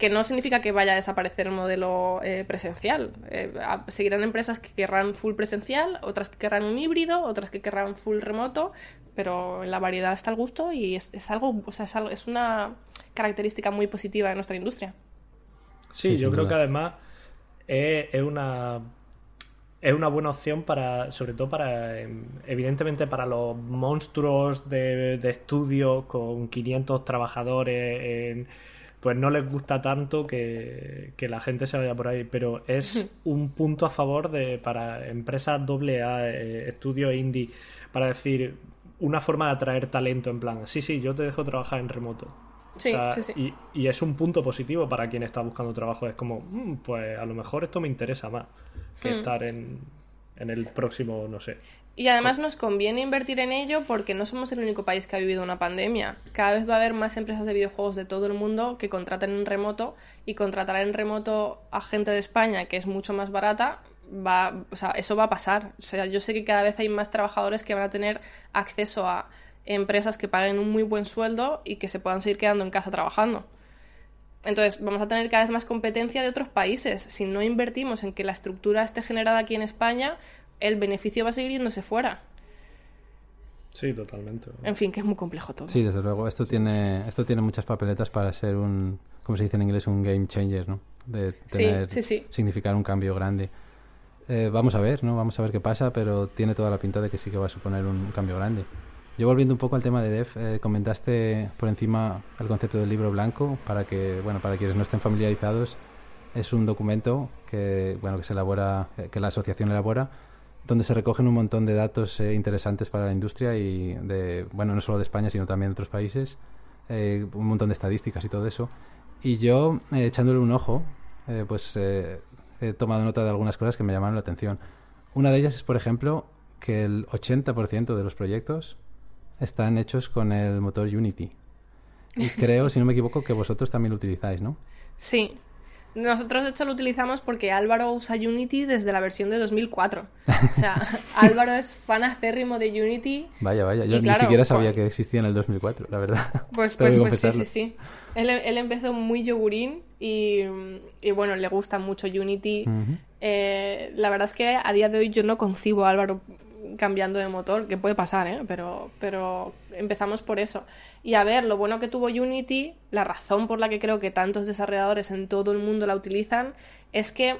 que no significa que vaya a desaparecer el modelo eh, presencial. Eh, seguirán empresas que querrán full presencial, otras que querrán un híbrido, otras que querrán full remoto, pero en la variedad está el gusto y es, algo, o sea, es, algo, es una característica muy positiva de nuestra industria. Sí, yo creo que además es, una es una buena opción para, sobre todo para, em, evidentemente para los monstruos de, de estudio con 500 trabajadores en pues no les gusta tanto que, la gente se vaya por ahí. Pero es un punto a favor de para empresas doble A, eh, estudios indie, para decir una forma de atraer talento en plan, sí, sí, yo te dejo trabajar en remoto. Sí, sí, sí. Y, es un punto positivo para quien está buscando trabajo. Es como, mm, pues a lo mejor esto me interesa más que hmm. estar en, en el próximo, no sé. Y además nos conviene invertir en ello porque no somos el único país que ha vivido una pandemia. Cada vez va a haber más empresas de videojuegos de todo el mundo que contratan en remoto y contratar en remoto a gente de España que es mucho más barata. Va, o sea, eso va a pasar. O sea, yo sé que cada vez hay más trabajadores que van a tener acceso a empresas que paguen un muy buen sueldo y que se puedan seguir quedando en casa trabajando. Entonces, vamos a tener cada vez más competencia de otros países. Si no invertimos en que la estructura esté generada aquí en España, el beneficio va a seguir yéndose fuera. Sí, totalmente. En fin, que es muy complejo todo. Sí, desde luego. Esto tiene, esto tiene muchas papeletas para ser un, como se dice en inglés, un game changer, ¿no? De tener, sí, sí, sí. significar un cambio grande. Eh, vamos a ver, ¿no? Vamos a ver qué pasa, pero tiene toda la pinta de que sí que va a suponer un cambio grande. Yo volviendo un poco al tema de Dev, eh, comentaste por encima el concepto del libro blanco para que, bueno, para quienes no estén familiarizados, es un documento que, bueno, que se elabora, eh, que la asociación elabora donde se recogen un montón de datos eh, interesantes para la industria y de, bueno, no solo de España, sino también de otros países, eh, un montón de estadísticas y todo eso. Y yo, eh, echándole un ojo, pues he tomado nota de algunas cosas que me llamaron la atención. Una de ellas es, por ejemplo, que el 80% de los proyectos están hechos con el motor Unity. Y (laughs) creo, si no me equivoco, que vosotros también lo utilizáis, ¿no? Sí, nosotros, de hecho, lo utilizamos porque Álvaro usa Unity desde la versión de 2004. O sea, (laughs) Álvaro es fan acérrimo de Unity. Vaya, vaya, yo ni siquiera sabía que existía en el 2004, la verdad. Pues, pues, pues sí, sí, sí. Él, él, empezó muy yogurín y, y, bueno, le gusta mucho Unity. eh, la verdad es que a día de hoy yo no concibo a Álvaro cambiando de motor, que puede pasar, ¿eh? pero, pero empezamos por eso. Y a ver, lo bueno que tuvo Unity, la razón por la que creo que tantos desarrolladores en todo el mundo la utilizan, es que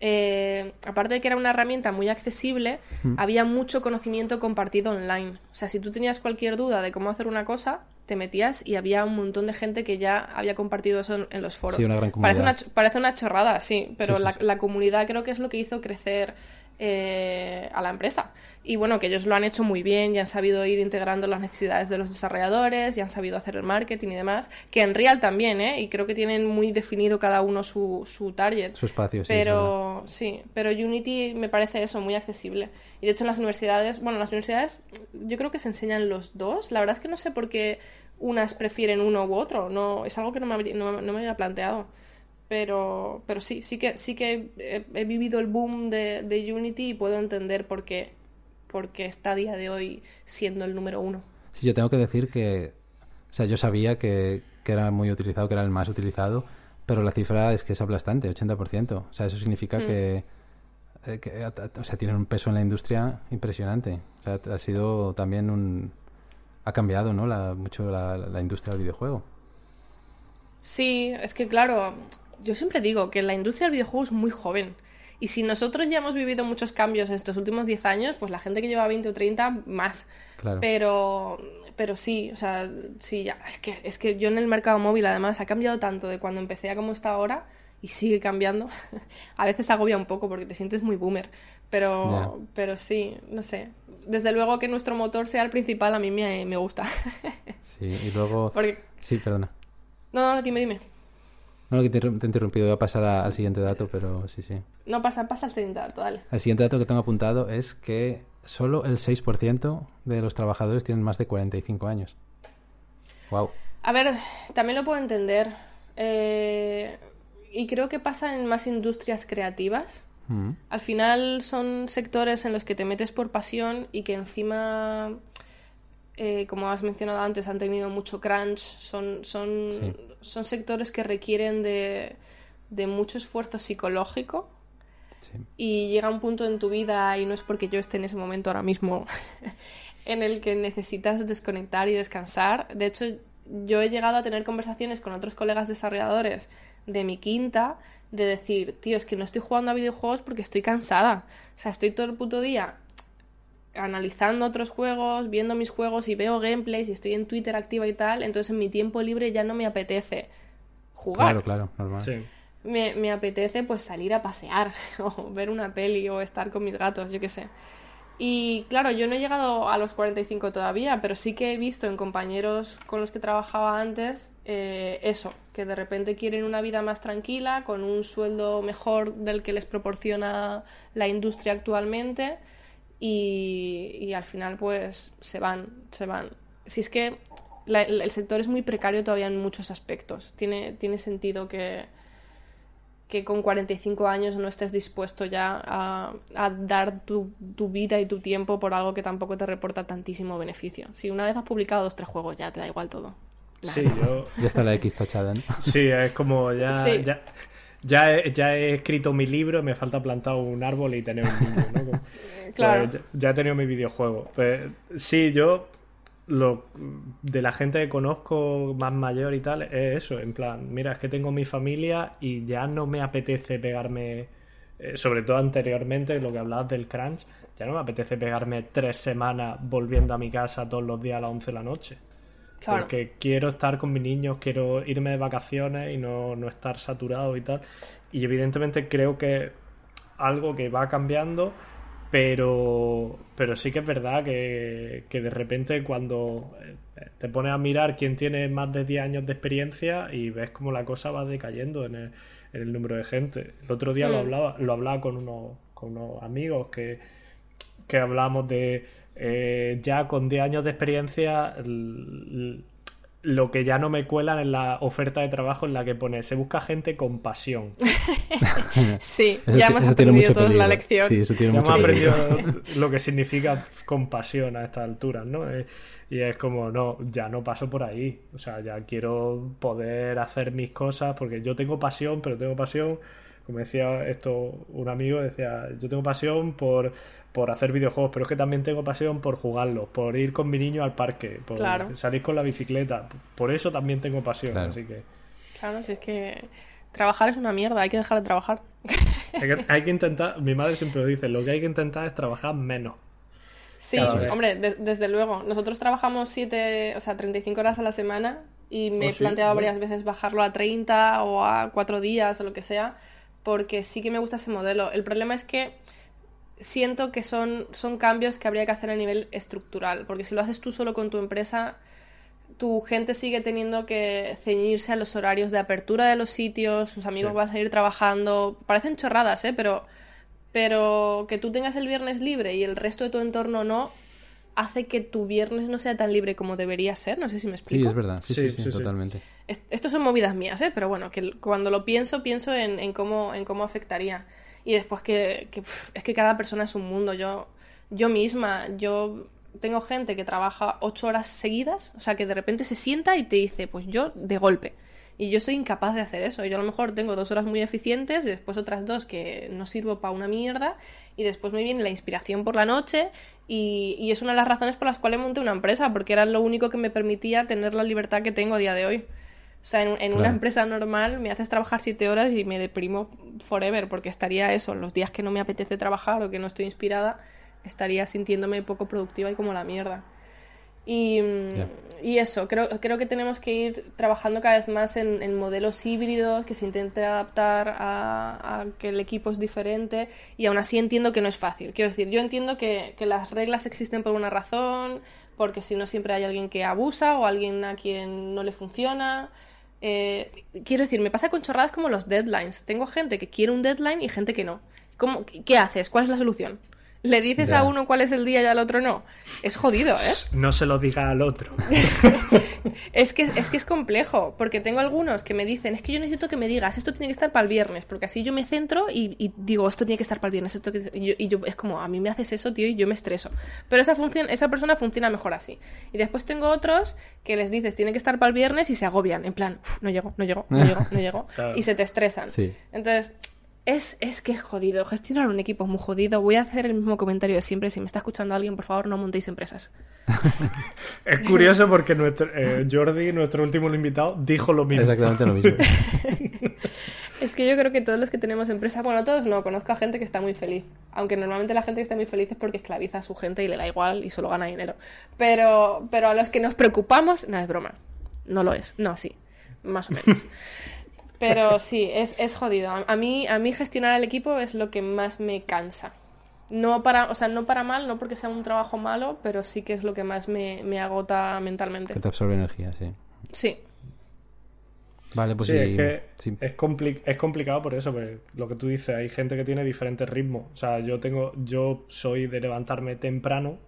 eh, aparte de que era una herramienta muy accesible, mm. había mucho conocimiento compartido online. O sea, si tú tenías cualquier duda de cómo hacer una cosa, te metías y había un montón de gente que ya había compartido eso en, los foros. parece, una, parece una chorrada, sí, pero la, la, comunidad creo que es lo que hizo crecer eh, a la empresa. Y bueno, que ellos lo han hecho muy bien y han sabido ir integrando las necesidades de los desarrolladores y han sabido hacer el marketing y demás. Que en Real también, ¿eh? Y creo que tienen muy definido cada uno su, su target. Su espacio, sí. Pero sí, pero Unity me parece eso, muy accesible. Y de hecho en las universidades, bueno, en las universidades yo creo que se enseñan los dos. La verdad es que no sé por qué unas prefieren uno u otro. No, es algo que no me, no, no me había planteado pero, pero sí, sí que, sí que he, vivido el boom de, de, Unity y puedo entender por qué, por qué está a día de hoy siendo el número uno. Sí, yo tengo que decir que, o sea, yo sabía que, que era muy utilizado, que era el más utilizado, pero la cifra es que es aplastante, 80%. O sea, eso significa mm. que, eh, que, o sea, tienen un peso en la industria impresionante. O sea, ha sido también un... ha cambiado, ¿no? La, mucho la, la industria del videojuego. Sí, es que claro, yo siempre digo que la industria del videojuego es muy joven. Y si nosotros ya hemos vivido muchos cambios en estos últimos 10 años, pues la gente que lleva 20 o 30 más. Pero, pero sí, o sea, sí, ya. Es que, es que yo en el mercado móvil además ha cambiado tanto de cuando empecé a como está ahora y sigue cambiando. (laughs) a veces agobia un poco porque te sientes muy boomer. Pero, pero sí, no sé. Desde luego que nuestro motor sea el principal a mí me, me gusta. (laughs) sí, y luego... Sí, perdona. No, no, dime, dime. No, que te, he interrumpido, voy a pasar al siguiente dato, pero sí, sí. No, pasa, pasa al siguiente dato, dale. El siguiente dato que tengo apuntado es que solo el 6% de los trabajadores tienen más de 45 años. Wow. A ver, también lo puedo entender. Eh, y creo que pasa en más industrias creativas. Mm. Al final son sectores en los que te metes por pasión y que encima eh, como has mencionado antes, han tenido mucho crunch, son, son, son sectores que requieren de, de mucho esfuerzo psicológico y llega un punto en tu vida, y no es porque yo esté en ese momento ahora mismo, (laughs) en el que necesitas desconectar y descansar. De hecho, yo he llegado a tener conversaciones con otros colegas desarrolladores de mi quinta de decir, tío, es que no estoy jugando a videojuegos porque estoy cansada. O sea, estoy todo el puto día analizando otros juegos, viendo mis juegos y veo gameplays y estoy en Twitter activa y tal, entonces en mi tiempo libre ya no me apetece jugar. Claro, claro, normal. Me, me, apetece pues salir a pasear (laughs) o ver una peli o estar con mis gatos, yo qué sé. Y claro, yo no he llegado a los 45 todavía, pero sí que he visto en compañeros con los que trabajaba antes eh, eso, que de repente quieren una vida más tranquila, con un sueldo mejor del que les proporciona la industria actualmente y, al final pues se van, se van. Si es que el sector es muy precario todavía en muchos aspectos, tiene, tiene sentido que, que con 45 años no estés dispuesto ya a, dar tu, vida y tu tiempo por algo que tampoco te reporta tantísimo beneficio. Si una vez has publicado dos tres juegos ya te da igual todo. Sí, yo... Ya está la X tachada, ¿no? Sí, es como ya... ya... Ya he, ya he, escrito mi libro, me falta plantar un árbol y tener un niño, ¿no? (laughs) claro. Pues ya, he tenido mi videojuego. Pues, sí, yo lo de la gente que conozco más mayor y tal es eso, en plan, mira, es que tengo mi familia y ya no me apetece pegarme, eh, sobre todo anteriormente, lo que hablabas del crunch, ya no me apetece pegarme tres semanas volviendo a mi casa todos los días a las 11 de la noche. Porque quiero estar con mis niños, quiero irme de vacaciones y no, no estar saturado y tal. Y evidentemente creo que algo que va cambiando pero, pero sí que es verdad que, de repente cuando eh, te pones a mirar quién tiene más de 10 años de experiencia y ves como la cosa va decayendo en el, número de gente. El otro día lo hmm. hablaba, lo hablaba con unos, con unos amigos que, que hablamos de eh, ya con 10 años de experiencia lo que ya no me cuelan en la oferta de trabajo en la que pone se busca gente con pasión. (laughs) sí, ya hemos aprendido todos la lección. Sí, ya hemos aprendido (laughs) lo que significa compasión a estas alturas, ¿no? Eh, y es como, no, ya no paso por ahí. O sea, ya quiero poder hacer mis cosas porque yo tengo pasión, pero tengo pasión como decía esto un amigo, decía, yo tengo pasión por, por hacer videojuegos, pero es que también tengo pasión por jugarlos, por ir con mi niño al parque, por salir con la bicicleta. Por eso también tengo pasión, así que... Claro, si es que trabajar es una mierda, hay que dejar de trabajar. (laughs) Hay que, intentar, mi madre siempre lo dice, lo que hay que intentar es trabajar menos. Sí, hombre, desde luego. Nosotros trabajamos 7, o sea, 35 horas a la semana y me he oh, planteado varias veces bajarlo a 30 o a 4 días o lo que sea porque sí que me gusta ese modelo. El problema es que siento que son, son cambios que habría que hacer a nivel estructural, porque si lo haces tú solo con tu empresa, tu gente sigue teniendo que ceñirse a los horarios de apertura de los sitios, sus amigos van a seguir trabajando, parecen chorradas, ¿eh? Pero, pero que tú tengas el viernes libre y el resto de tu entorno no, hace que tu viernes no sea tan libre como debería ser. No sé si me explico. Sí, es verdad. Sí, sí, totalmente. Estos son movidas mías, ¿eh? Pero bueno, que cuando lo pienso, pienso en, cómo, en cómo afectaría. Y después que, es que cada persona es un mundo. Yo, yo misma, yo tengo gente que trabaja ocho horas seguidas, o sea, que de repente se sienta y te dice, pues yo de golpe. Y yo soy incapaz de hacer eso. Yo a lo mejor tengo dos horas muy eficientes y después otras dos que no sirvo para una mierda y después me viene la inspiración por la noche y, es una de las razones por las cuales monté una empresa, porque era lo único que me permitía tener la libertad que tengo a día de hoy. O sea, en, una empresa normal me haces trabajar siete horas y me deprimo forever, porque estaría eso, los días que no me apetece trabajar o que no estoy inspirada, estaría sintiéndome poco productiva y como la mierda. Y, y, eso, creo, creo que tenemos que ir trabajando cada vez más en, modelos híbridos, que se intente adaptar a, a, que el equipo es diferente y aún así entiendo que no es fácil. Quiero decir, yo entiendo que, que las reglas existen por una razón, porque si no siempre hay alguien que abusa o alguien a quien no le funciona. Eh, quiero decir, me pasa con chorradas como los deadlines. Tengo gente que quiere un deadline y gente que no. ¿Cómo, ¿Qué haces? ¿Cuál es la solución? Le dices a uno cuál es el día y al otro no. Es jodido, ¿eh? No se lo diga al otro. (laughs) es, que, es que es complejo, porque tengo algunos que me dicen, es que yo necesito que me digas, esto tiene que estar para el viernes, porque así yo me centro y, digo, esto tiene que estar para el viernes. Y, yo, es como, a mí me haces eso, tío, y yo me estreso. Pero esa, función, esa persona funciona mejor así. Y después tengo otros que les dices, tiene que estar para el viernes y se agobian, en plan, no llego, no llego, no (laughs) llego, no llego. Y se te estresan. Entonces es, es que es jodido. Gestionar un equipo es muy jodido. Voy a hacer el mismo comentario de siempre. Si me está escuchando alguien, por favor, no montéis empresas. (laughs) es curioso porque nuestro, eh, Jordi, nuestro último invitado, dijo lo mismo. Exactamente lo mismo. (laughs) es que yo creo que todos los que tenemos empresas, bueno, todos no, conozco a gente que está muy feliz. Aunque normalmente la gente que está muy feliz es porque esclaviza a su gente y le da igual y solo gana dinero. Pero, pero a los que nos preocupamos, no es broma. No lo es. No, sí. Más o menos. (laughs) Pero (laughs) sí, es, es jodido. A mí, a mí gestionar el equipo es lo que más me cansa. No para, o sea, no para mal, no porque sea un trabajo malo, pero sí que es lo que más me, agota mentalmente. Que te absorbe energía, sí. Sí. Vale, pues sí, es que es, es complicado por eso, pues, lo que tú dices, hay gente que tiene diferentes ritmos. O sea, yo tengo, yo soy de levantarme temprano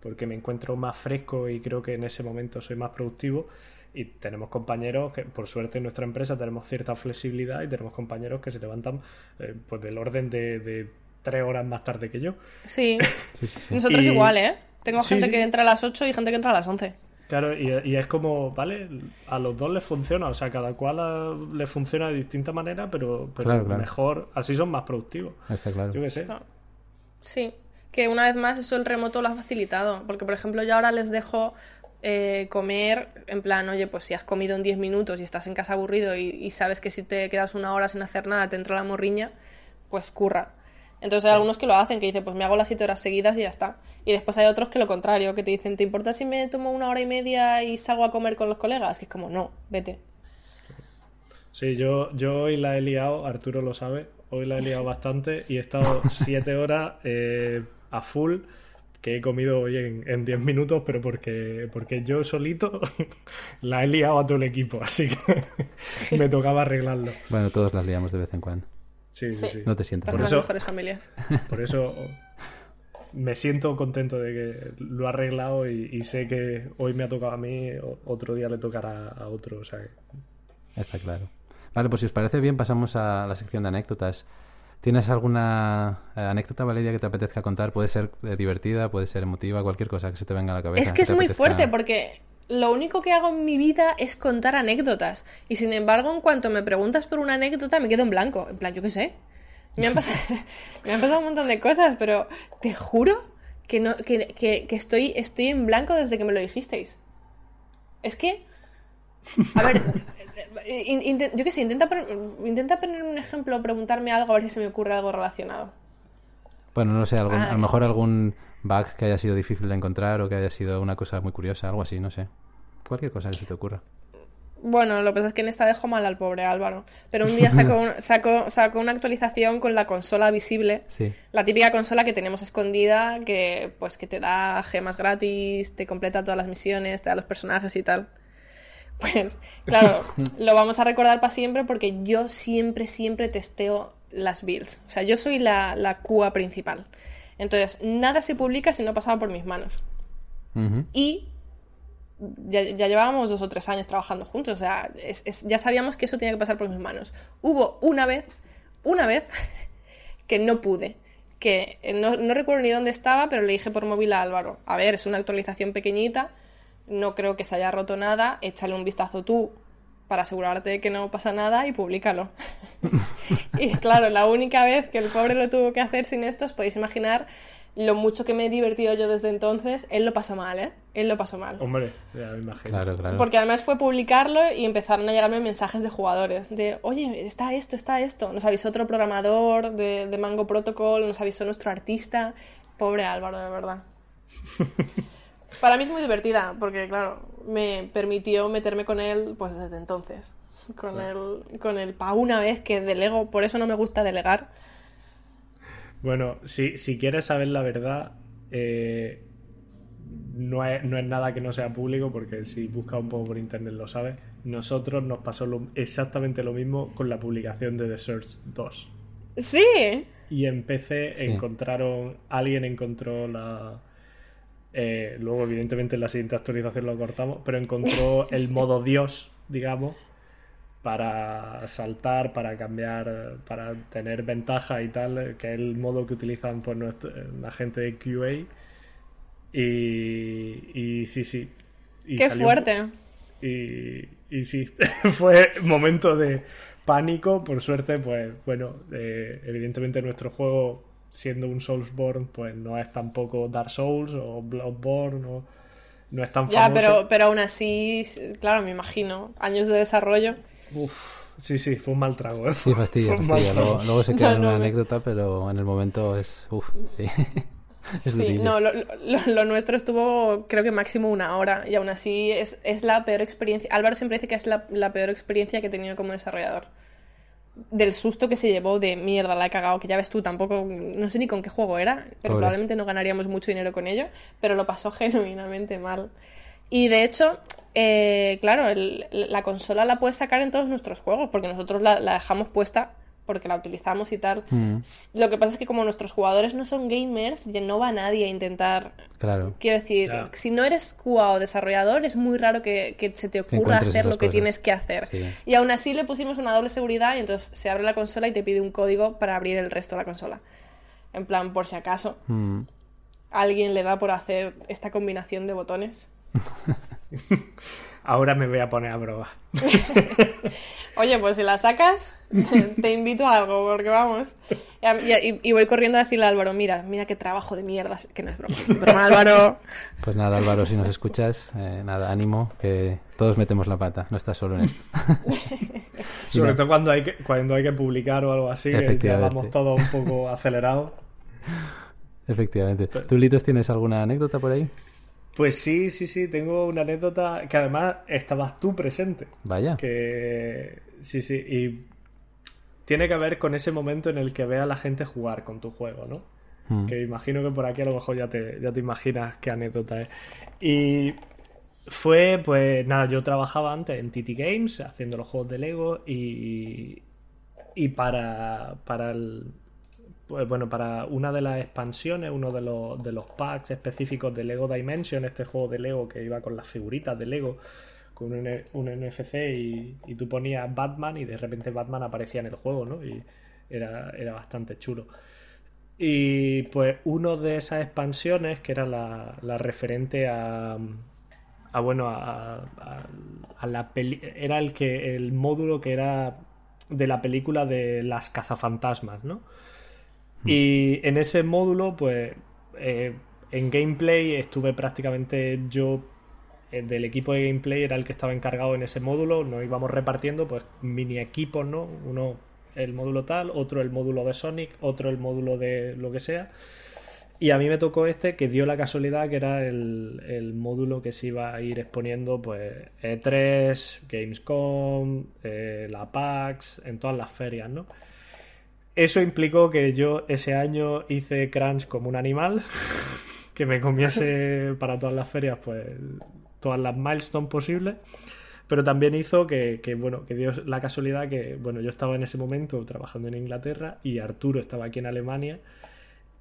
porque me encuentro más fresco y creo que en ese momento soy más productivo. Y tenemos compañeros que, por suerte, en nuestra empresa tenemos cierta flexibilidad y tenemos compañeros que se levantan eh, pues del orden de, de tres horas más tarde que yo. Sí, (laughs) Sí, sí, sí. nosotros Y- igual, ¿eh? Tengo Sí, gente sí. que entra a las 8 y gente que entra a las 11. Claro, y, y es como, ¿vale? A los dos les funciona, o sea, cada cual a- le funciona de distinta manera, pero, pero Claro, claro. mejor, así son más productivos. Está claro. Yo qué sé. No. Sí, que una vez más eso el remoto lo ha facilitado. Porque, por ejemplo, yo ahora les dejo eh, comer en plan, oye, pues si has comido en 10 minutos y estás en casa aburrido y, y sabes que si te quedas una hora sin hacer nada te entra la morriña, pues curra. Entonces hay algunos que lo hacen, que dicen, pues me hago las 7 horas seguidas y ya está. Y después hay otros que lo contrario, que te dicen, ¿te importa si me tomo una hora y media y salgo a comer con los colegas? Que es como, no, vete. Sí, yo, yo hoy la he liado, Arturo lo sabe, hoy la he liado bastante y he estado siete horas eh, a full, que he comido hoy en, en 10 minutos, pero porque, porque yo solito (laughs) la he liado a todo el equipo, así que (laughs) me tocaba arreglarlo. Bueno, todos las liamos de vez en cuando. Sí, sí, Sí. sí. No te sientas. Pasan Por las eso- mejores familias. (laughs) Por eso me siento contento de que lo ha arreglado y, y sé que hoy me ha tocado a mí, otro día le tocará a otro, o sea que... Está claro. Vale, pues si os parece bien, pasamos a la sección de anécdotas. ¿Tienes alguna eh, anécdota, Valeria, que te apetezca contar? Puede ser eh, divertida, puede ser emotiva, cualquier cosa que se te venga a la cabeza. Es que es muy apetezca- fuerte porque lo único que hago en mi vida es contar anécdotas. Y sin embargo, en cuanto me preguntas por una anécdota, me quedo en blanco. En plan, yo qué sé. Me han pasado, (laughs) me han pasado un montón de cosas, pero te juro que, no, que, que- que estoy, estoy en blanco desde que me lo dijisteis. Es que. A ver. In- yo qué sé, intenta, poner- intenta poner un ejemplo preguntarme algo a ver si se me ocurre algo relacionado. Bueno, no sé, algún- Ah, a lo mejor algún bug que haya sido difícil de encontrar o que haya sido una cosa muy curiosa, algo así, no sé. Cualquier cosa que se te ocurra. Bueno, lo que pasa es que en esta dejo mal al pobre Álvaro. Pero un día sacó, (laughs) un- sacó, sacó una actualización con la consola visible. Sí. La típica consola que tenemos escondida, que pues que te da gemas gratis, te completa todas las misiones, te da los personajes y tal. Pues, claro, lo vamos a recordar para siempre porque yo siempre, siempre testeo las builds. O sea, yo soy la, la QA principal. Entonces, nada se publica si no ha pasado por mis manos. Y ya, ya llevábamos dos o tres años trabajando juntos, o sea, es- es- ya sabíamos que eso tenía que pasar por mis manos. Hubo una vez, una vez, (laughs) que no pude, que no, no recuerdo ni dónde estaba, pero le dije por móvil a Álvaro, a ver, es una actualización pequeñita, no creo que se haya roto nada, échale un vistazo tú para asegurarte de que no pasa nada y públicalo. (laughs) (laughs) y claro, la única vez que el pobre lo tuvo que hacer sin esto, os podéis imaginar lo mucho que me he divertido yo desde entonces. Él lo pasó mal, ¿eh? Él lo pasó mal. Hombre, ya me imagino. Claro, claro. Porque además fue publicarlo y empezaron a llegarme mensajes de jugadores. De, oye, está esto, está esto. Nos avisó otro programador de, de Mango Protocol, nos avisó nuestro artista. Pobre Álvaro, de verdad. (laughs) Para mí es muy divertida, porque claro, me permitió meterme con él pues desde entonces. Con él, con él, pa' una vez que delego, por eso no me gusta delegar. Bueno, si, si quieres saber la verdad, eh, no, es, no es nada que no sea público, porque si buscas un poco por internet lo sabes. Nosotros nos pasó lo- exactamente lo mismo con la publicación de The Search 2. Sí, Y en PC Sí. encontraron, alguien encontró la... eh, luego, evidentemente, en la siguiente actualización lo cortamos, pero encontró el modo Dios, digamos, para saltar, para cambiar, para tener ventaja y tal, que es el modo que utilizan pues, nuestro- la gente de QA. Y, y sí, sí. Y qué salió- fuerte. y, y sí, (laughs) fue momento de pánico. Por suerte, pues bueno, eh, evidentemente nuestro juego, siendo un Soulsborne, pues no es tampoco Dark Souls o Bloodborne, no, no es tan Ya, famoso. pero, pero aún así, claro, me imagino. Años de desarrollo. Uf, sí, sí, fue un mal trago. ¿eh? Sí, fastidia. Luego, luego se (laughs) queda No, en no, una me- anécdota, pero en el momento es... Uf, sí. (laughs) es Sí, durillo. no, lo, lo- lo nuestro estuvo creo que máximo una hora y aún así es, es la peor experiencia. Álvaro siempre dice que es la, la peor experiencia que he tenido como desarrollador. Del susto que se llevó de mierda, la he cagado, que ya ves tú, tampoco, no sé ni con qué juego era, pero Pobre. probablemente no ganaríamos mucho dinero con ello, pero lo pasó (laughs) genuinamente mal. Y de hecho, eh, claro, el- la consola la puedes sacar en todos nuestros juegos, porque nosotros la, la dejamos puesta porque la utilizamos y tal. Mm. Lo que pasa es que como nuestros jugadores no son gamers, ya no va nadie a intentar... Claro. Quiero decir, si no eres QA o desarrollador, es muy raro que, que se te ocurra hacer lo que cosas. tienes que hacer. Sí. Y aún así le pusimos una doble seguridad y entonces se abre la consola y te pide un código para abrir el resto de la consola. En plan, por si acaso Mm. alguien le da por hacer esta combinación de botones. (laughs) Ahora me voy a poner a probar. (laughs) Oye, pues si la sacas, (laughs) te invito a algo, porque vamos. Y, y- y voy corriendo a decirle a Álvaro, mira, mira qué trabajo de mierda, que no es broma. Broma, (laughs) Álvaro. Pues nada, Álvaro, si nos escuchas, eh, nada, ánimo, que todos metemos la pata, no estás solo en esto. Sobre todo cuando hay que, cuando hay que publicar o algo así, que vamos todos un poco acelerados. Efectivamente. ¿Tú, Litos, tienes alguna anécdota por ahí? Pues sí, sí, sí, tengo una anécdota que además estabas tú presente. Vaya. Que sí, sí, y tiene que ver con ese momento en el que ve a la gente jugar con tu juego, ¿no? Mm. Que imagino que por aquí a lo mejor ya te, ya te imaginas qué anécdota es. Y fue, pues nada, yo trabajaba antes en TT Games haciendo los juegos de Lego y, y para, para el, pues bueno, para una de las expansiones, uno de los, de los packs específicos de Lego Dimension, este juego de Lego que iba con las figuritas de Lego, con un, NFC y, y tú ponías Batman y de repente Batman aparecía en el juego, ¿no? Y era, bastante chulo. Y pues uno de esas expansiones, que era la, la referente a, a bueno, a, a- a la peli era el que el módulo que era de la película de las cazafantasmas, ¿no? Y en ese módulo, pues, eh, en gameplay estuve prácticamente yo eh, del equipo de gameplay era el que estaba encargado en ese módulo, nos íbamos repartiendo pues mini equipos, ¿no? Uno el módulo tal, otro el módulo de Sonic, otro el módulo de lo que sea. Y a mí me tocó este que dio la casualidad que era el, el módulo que se iba a ir exponiendo pues E3, Gamescom, eh, la PAX, en todas las ferias, ¿no? Eso implicó que yo ese año hice crunch como un animal, (laughs) que me comiese (laughs) para todas las ferias pues todas las milestones posibles, pero también hizo que, que, bueno, que dio la casualidad que, bueno, yo estaba en ese momento trabajando en Inglaterra y Arturo estaba aquí en Alemania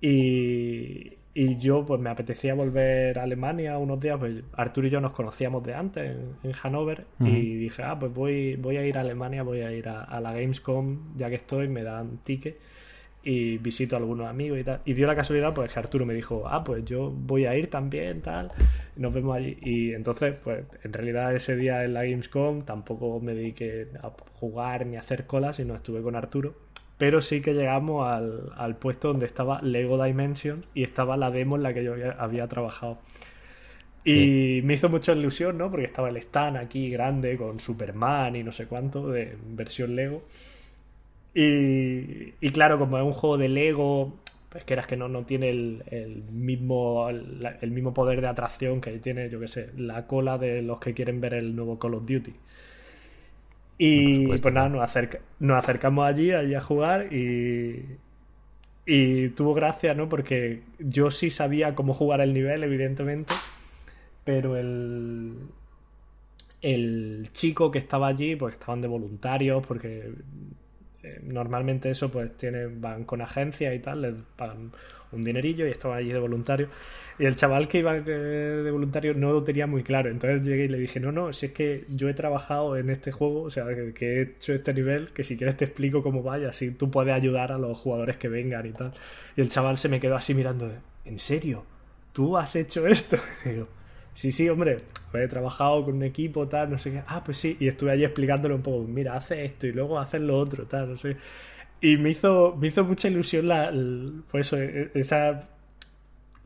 y, y yo pues me apetecía volver a Alemania unos días, pues Arturo y yo nos conocíamos de antes en, en Hannover y dije, ah, pues voy, voy a ir a Alemania, voy a ir a, a la Gamescom, ya que estoy, me dan ticket y visito a algunos amigos y tal. Y dio la casualidad pues que Arturo me dijo, ah, pues yo voy a ir también, tal, nos vemos allí. Y entonces, pues en realidad ese día en la Gamescom tampoco me dediqué a jugar ni a hacer colas, sino estuve con Arturo. Pero sí que llegamos al, al puesto donde estaba Lego Dimensions y estaba la demo en la que yo había, había trabajado. Y me hizo mucha ilusión, ¿no? Porque estaba el stand aquí grande con Superman y no sé cuánto de versión Lego. Y, y claro, como es un juego de Lego, pues que eras que no, no tiene el, el mismo, el, el mismo poder de atracción que tiene, yo qué sé, la cola de los que quieren ver el nuevo Call of Duty. Y pues nada, nos, acerca- nos acercamos allí, allí a jugar y, y tuvo gracia, ¿no? Porque yo sí sabía cómo jugar el nivel, evidentemente, pero el, el chico que estaba allí, pues estaban de voluntarios, porque eh, normalmente eso pues tienen, van con agencias y tal, les pagan un dinerillo y estaban allí de voluntarios. Y el chaval que iba eh, de voluntario no lo tenía muy claro. Entonces llegué y le dije, no, no, si es que yo he trabajado en este juego, o sea, que, he hecho este nivel, que si quieres te explico cómo vaya, así tú puedes ayudar a los jugadores que vengan y tal. Y el chaval se me quedó así mirando, ¿en serio? ¿Tú has hecho esto? (laughs) Y digo, sí, sí, hombre, pues he trabajado con un equipo, tal, no sé qué. Ah, pues sí, y estuve allí explicándole un poco, mira, hace esto y luego haces lo otro, tal, no sé. Y me hizo, me hizo mucha ilusión la, eso, e- esa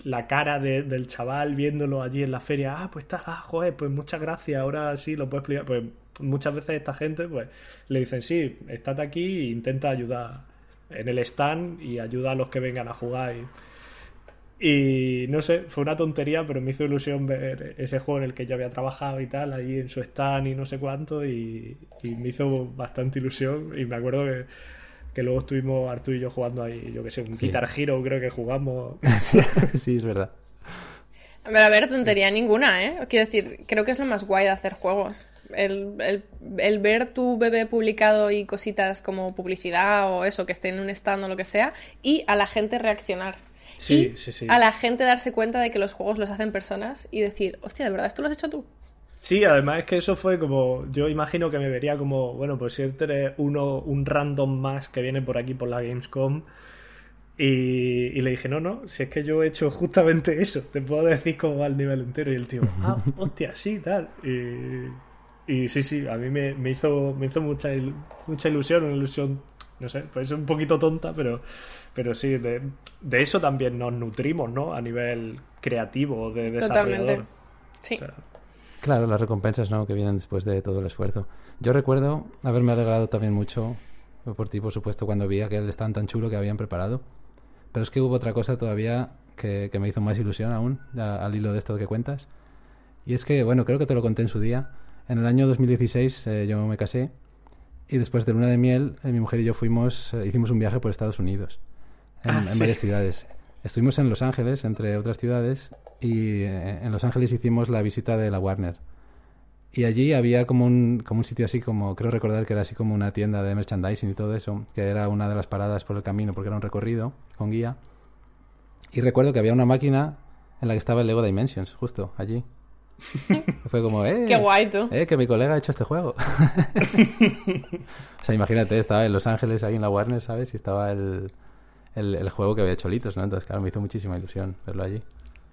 la cara de- del chaval viéndolo allí en la feria. Ah, pues está, ah, joder, pues muchas gracias, ahora sí lo puedo explicar. Pues muchas veces esta gente pues le dicen, sí, estate aquí e intenta ayudar en el stand y ayuda a los que vengan a jugar. Y, y no sé, fue una tontería, pero me hizo ilusión ver ese juego en el que yo había trabajado y tal, allí en su stand y no sé cuánto, y me hizo bastante ilusión. Y me acuerdo que, que luego estuvimos Arturo y yo jugando ahí, yo que sé, un Sí. Guitar Hero creo que jugamos. (laughs) sí, es verdad. A ver, a ver, tontería ninguna, ¿eh? Quiero decir, creo que es lo más guay de hacer juegos. El, el- el ver tu bebé publicado y cositas como publicidad o eso, que esté en un stand o lo que sea, y a la gente reaccionar. Sí, Y sí, sí. A la gente darse cuenta de que los juegos los hacen personas y decir, hostia, ¿de verdad esto lo has hecho tú? Sí, además es que eso fue como. Yo imagino que me vería como. Bueno, pues si eres uno, un random más que viene por aquí por la Gamescom. Y, y le dije, no, no, si es que yo he hecho justamente eso. Te puedo decir cómo va el nivel entero. Y el tío, (laughs) ah, hostia, sí, tal. Y, y sí, sí, a mí me, me hizo, me hizo mucha, il- mucha ilusión. Una ilusión, no sé, pues un poquito tonta, pero, pero sí, de, de eso también nos nutrimos, ¿no? A nivel creativo, de desarrollador. Totalmente. Sí. O sea, Claro, las recompensas, ¿no? Que vienen después de todo el esfuerzo. Yo recuerdo haberme alegrado también mucho por ti, por supuesto, cuando vi aquel stand tan chulo que habían preparado. Pero es que hubo otra cosa todavía que, que me hizo más ilusión aún, a- al hilo de esto que cuentas. Y es que, bueno, creo que te lo conté en su día. En el año 2016 eh, yo me casé y después de luna de miel, eh, mi mujer y yo fuimos, eh, hicimos un viaje por Estados Unidos, en, Ah, en sí. varias ciudades. (laughs) Estuvimos en Los Ángeles, entre otras ciudades, y eh, en Los Ángeles hicimos la visita de la Warner. Y allí había como un, como un sitio así como, creo recordar que era así como una tienda de merchandising y todo eso, que era una de las paradas por el camino porque era un recorrido con guía. Y recuerdo que había una máquina en la que estaba el Lego Dimensions, justo allí. (laughs) Fue como, eh, Qué guay tú. eh, que mi colega ha hecho este juego. (laughs) o sea, imagínate, estaba en Los Ángeles ahí en la Warner, ¿sabes? Y estaba el, el, el juego que había hecho Litos, ¿no? Entonces, claro, me hizo muchísima ilusión verlo allí.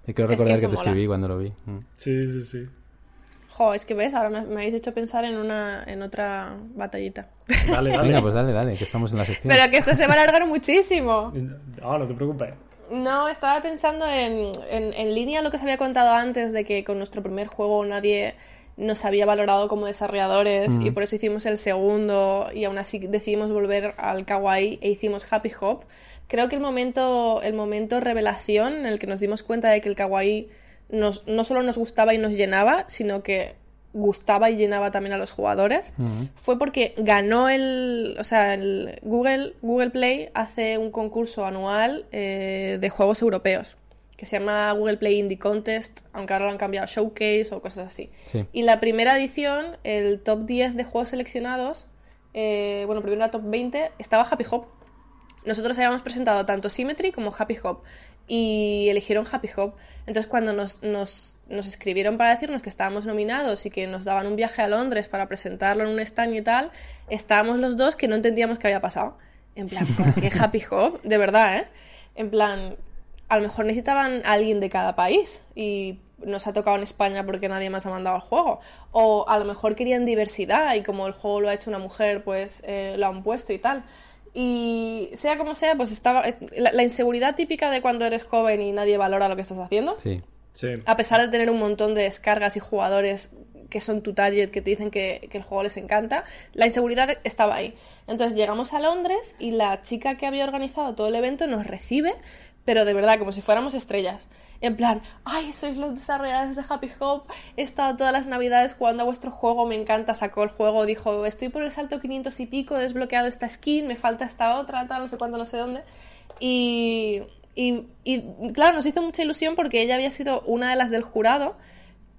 Y creo Es que recordar que, te mola. escribí cuando lo vi. Mm. sí, sí, sí. Jo, es que ves, ahora me, me habéis hecho pensar en una en otra batallita. Dale, dale. Venga, pues dale, dale, que estamos en la sección. Pero que esto se va a alargar muchísimo. No, no te preocupes. No, estaba pensando en, en, en línea lo que os había contado antes de que con nuestro primer juego nadie nos había valorado como desarrolladores y por eso hicimos el segundo y aún así decidimos volver al kawaii e hicimos Happy Hop. Creo que el momento, el momento revelación en el que nos dimos cuenta de que el kawaii nos, no solo nos gustaba y nos llenaba, sino que gustaba y llenaba también a los jugadores, fue porque ganó el, o sea, el Google, Google Play hace un concurso anual eh, de juegos europeos que se llama Google Play Indie Contest, aunque ahora lo han cambiado a Showcase o cosas así. Sí. Y la primera edición, el top 10 de juegos seleccionados, eh, bueno, primero la top 20, estaba Happy Hop. Nosotros habíamos presentado tanto Symmetry como Happy Hop y eligieron Happy Hop. Entonces cuando nos, nos, nos escribieron para decirnos que estábamos nominados y que nos daban un viaje a Londres para presentarlo en un stand y tal, estábamos los dos que no entendíamos qué había pasado. En plan, (laughs) ¿por qué Happy Hop? De verdad, ¿eh? En plan, a lo mejor necesitaban a alguien de cada país y nos ha tocado en España porque nadie más ha mandado el juego. O a lo mejor querían diversidad y como el juego lo ha hecho una mujer, pues eh, lo han puesto y tal. Y sea como sea, pues estaba la, la inseguridad típica de cuando eres joven y nadie valora lo que estás haciendo. Sí. Sí. A pesar de tener un montón de descargas y jugadores que son tu target, que te dicen que, que el juego les encanta, la inseguridad estaba ahí. Entonces llegamos a Londres y la chica que había organizado todo el evento nos recibe, pero de verdad, como si fuéramos estrellas. En plan, ay, sois los desarrolladores de Happy Hop, he estado todas las navidades jugando a vuestro juego, me encanta, sacó el juego, dijo, estoy por el salto 500 y pico, desbloqueado esta skin, me falta esta otra, tal, no sé cuándo, no sé dónde. Y, y, y, claro, nos hizo mucha ilusión porque ella había sido una de las del jurado,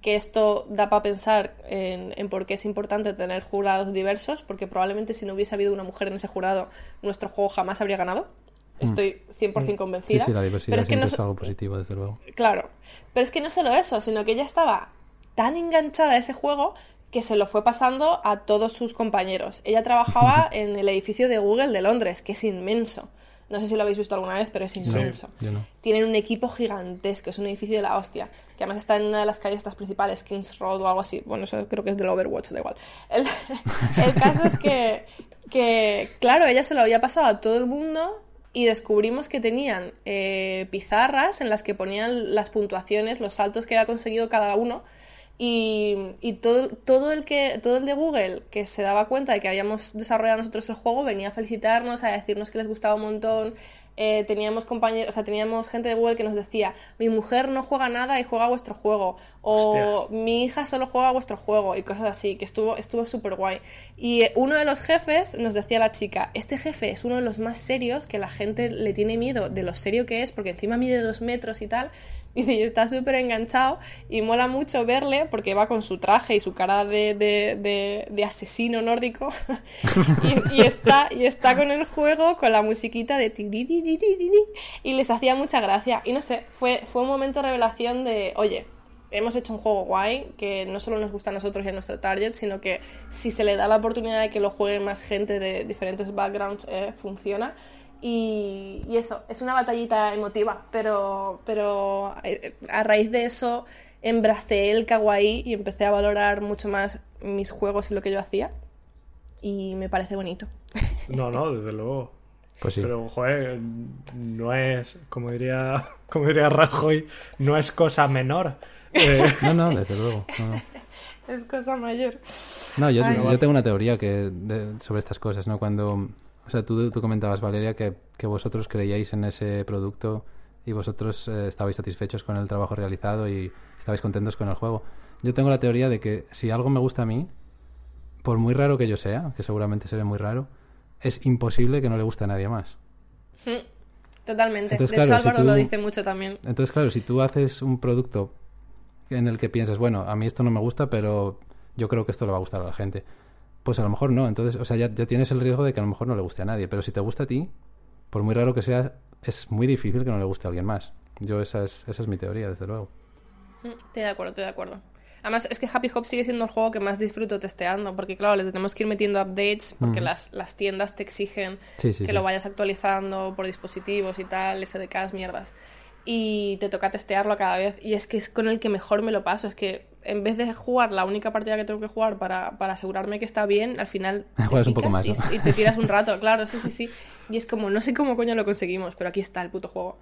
que esto da para pensar en, en, por qué es importante tener jurados diversos, porque probablemente si no hubiese habido una mujer en ese jurado, nuestro juego jamás habría ganado. Estoy 100% convencida. Sí, sí, la diversidad pero es que siempre no, es algo positivo, desde luego. Claro, pero es que no solo eso, sino que ella estaba tan enganchada a ese juego que se lo fue pasando a todos sus compañeros. Ella trabajaba (laughs) en el edificio de Google de Londres, que es inmenso. No sé si lo habéis visto alguna vez, pero es inmenso. no. Tienen un equipo gigantesco, es un edificio de la hostia, que además está en una de las calles estas principales, Kings Road o algo así. Bueno, eso creo que es del Overwatch, da igual. El, (laughs) el caso es que, que, claro, ella se lo había pasado a todo el mundo y descubrimos que tenían eh, pizarras en las que ponían las puntuaciones, los saltos que había conseguido cada uno. Y, y todo, todo, el que, todo el de Google que se daba cuenta de que habíamos desarrollado nosotros el juego venía a felicitarnos, a decirnos que les gustaba un montón. Eh, teníamos compañeros, o sea, teníamos gente de Google que nos decía, mi mujer no juega nada y juega a vuestro juego, o Hostias. mi hija solo juega a vuestro juego, y cosas así, que estuvo estuvo súper guay. Y eh, uno de los jefes nos decía a la chica, este jefe es uno de los más serios, que la gente le tiene miedo de lo serio que es, porque encima mide dos metros y tal, (laughs) Y dice, está súper enganchado y mola mucho verle porque va con su traje y su cara de, de, de, asesino nórdico (laughs) y, está, y está con el juego con la musiquita de y les hacía mucha gracia. Y no sé, fue, fue un momento de revelación de, oye, hemos hecho un juego guay que no solo nos gusta a nosotros y a nuestro target, sino que si se le da la oportunidad de que lo juegue más gente de diferentes backgrounds, eh, funciona. Y, eso, es una batallita emotiva, pero, pero eh, a raíz de eso embracé el kawaii y empecé a valorar mucho más mis juegos y lo que yo hacía. Y me parece bonito. (laughs) No, no, desde luego. Pues sí. Pero, joder, no es, como diría, (laughs) como diría Rajoy, no es cosa menor. (laughs) Eh, no, no, desde luego. Es cosa mayor. No, yo, yo tengo una teoría que sobre estas cosas, ¿no? Cuando o sea, tú, tú comentabas, Valeria, que, que, vosotros creíais en ese producto y vosotros eh, estabais satisfechos con el trabajo realizado y estabais contentos con el juego. Yo tengo la teoría de que si algo me gusta a mí, por muy raro que yo sea, que seguramente seré muy raro, es imposible que no le guste a nadie más. Hmm, totalmente. de hecho, Álvaro lo dice mucho también. Entonces, claro, si tú haces un producto en el que piensas, bueno, a mí esto no me gusta, pero yo creo que esto le va a gustar a la gente pues a lo mejor no. Entonces, o sea, ya, tienes el riesgo de que a lo mejor no le guste a nadie. Pero si te gusta a ti, por muy raro que sea, es muy difícil que no le guste a alguien más. Yo esa es, esa es mi teoría, desde luego. Mm, estoy de acuerdo, estoy de acuerdo. Además, es que Happy Hop sigue siendo el juego que más disfruto testeando, porque claro, le tenemos que ir metiendo updates, porque las, las, tiendas te exigen que lo vayas actualizando por dispositivos y tal, SDKs, mierdas. Y te toca testearlo cada vez, y es que es con el que mejor me lo paso, es que en vez de jugar la única partida que tengo que jugar para, para asegurarme que está bien, al final (laughs) juegas un poco más y, te tiras un (laughs) rato, claro, sí, sí, sí. Y es como, no sé cómo coño lo conseguimos, pero aquí está el puto juego.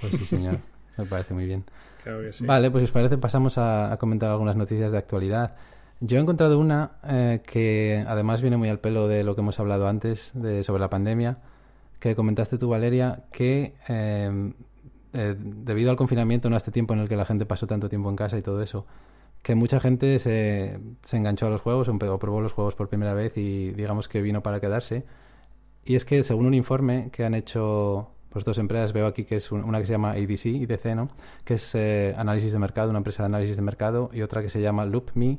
Pues sí, señor, me parece muy bien. (laughs) Creo que sí. Vale, pues si os parece pasamos a, comentar algunas noticias de actualidad. Yo he encontrado una eh, que además viene muy al pelo de lo que hemos hablado antes de, sobre la pandemia, que comentaste tú, Valeria, que eh, eh, debido al confinamiento, no a este tiempo en el que la gente pasó tanto tiempo en casa y todo eso, que mucha gente se, se enganchó a los juegos o probó los juegos por primera vez y digamos que vino para quedarse. Y es que según un informe que han hecho pues dos empresas, veo aquí que es una que se llama ADC, IDC, ¿no? que es eh, análisis de mercado, una empresa de análisis de mercado, y otra que se llama LoopMe,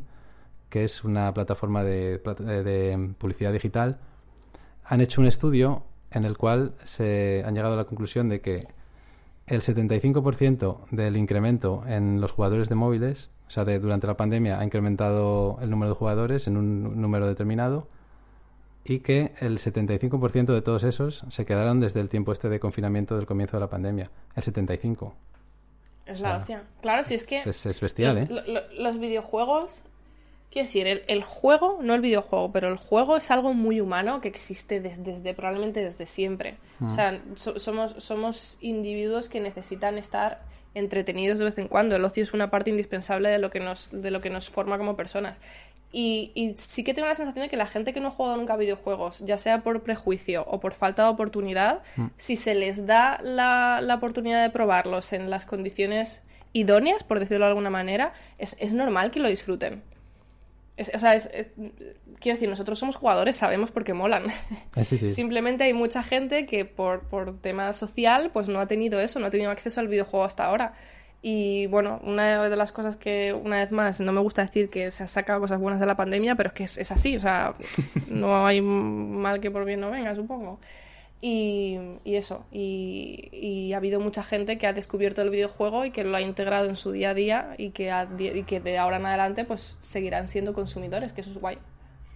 que es una plataforma de, de publicidad digital, han hecho un estudio en el cual se han llegado a la conclusión de que el 75% del incremento en los jugadores de móviles, o sea, de, durante la pandemia ha incrementado el número de jugadores en un número determinado y que el 75% de todos esos se quedaron desde el tiempo este de confinamiento del comienzo de la pandemia. El 75%. Es la hostia. Claro, si es que... Es, bestial, ¿eh? los videojuegos Quiero decir, el, juego, no el videojuego, pero el juego es algo muy humano que existe desde, probablemente desde siempre. O mm. sea, somos, somos individuos que necesitan estar entretenidos de vez en cuando. El ocio es una parte indispensable de lo que nos, de lo que nos forma como personas. Y, sí que tengo la sensación de que la gente que no ha jugado nunca a videojuegos, ya sea por prejuicio o por falta de oportunidad, mm. si se les da la, la, oportunidad de probarlos en las condiciones idóneas, por decirlo de alguna manera, es, es normal que lo disfruten o sea, es, quiero decir, nosotros somos jugadores, sabemos por qué molan. Ah, Simplemente hay mucha gente que por, por tema social pues no ha tenido eso, no ha tenido acceso al videojuego hasta ahora. Y bueno, una de las cosas que, una vez más, no me gusta decir que se ha sacado cosas buenas de la pandemia, pero es que es, es así, o sea, (laughs) no hay mal que por bien no venga, supongo. Y, eso, y, ha habido mucha gente que ha descubierto el videojuego y que lo ha integrado en su día a día y que, y que de ahora en adelante pues seguirán siendo consumidores, que eso es guay.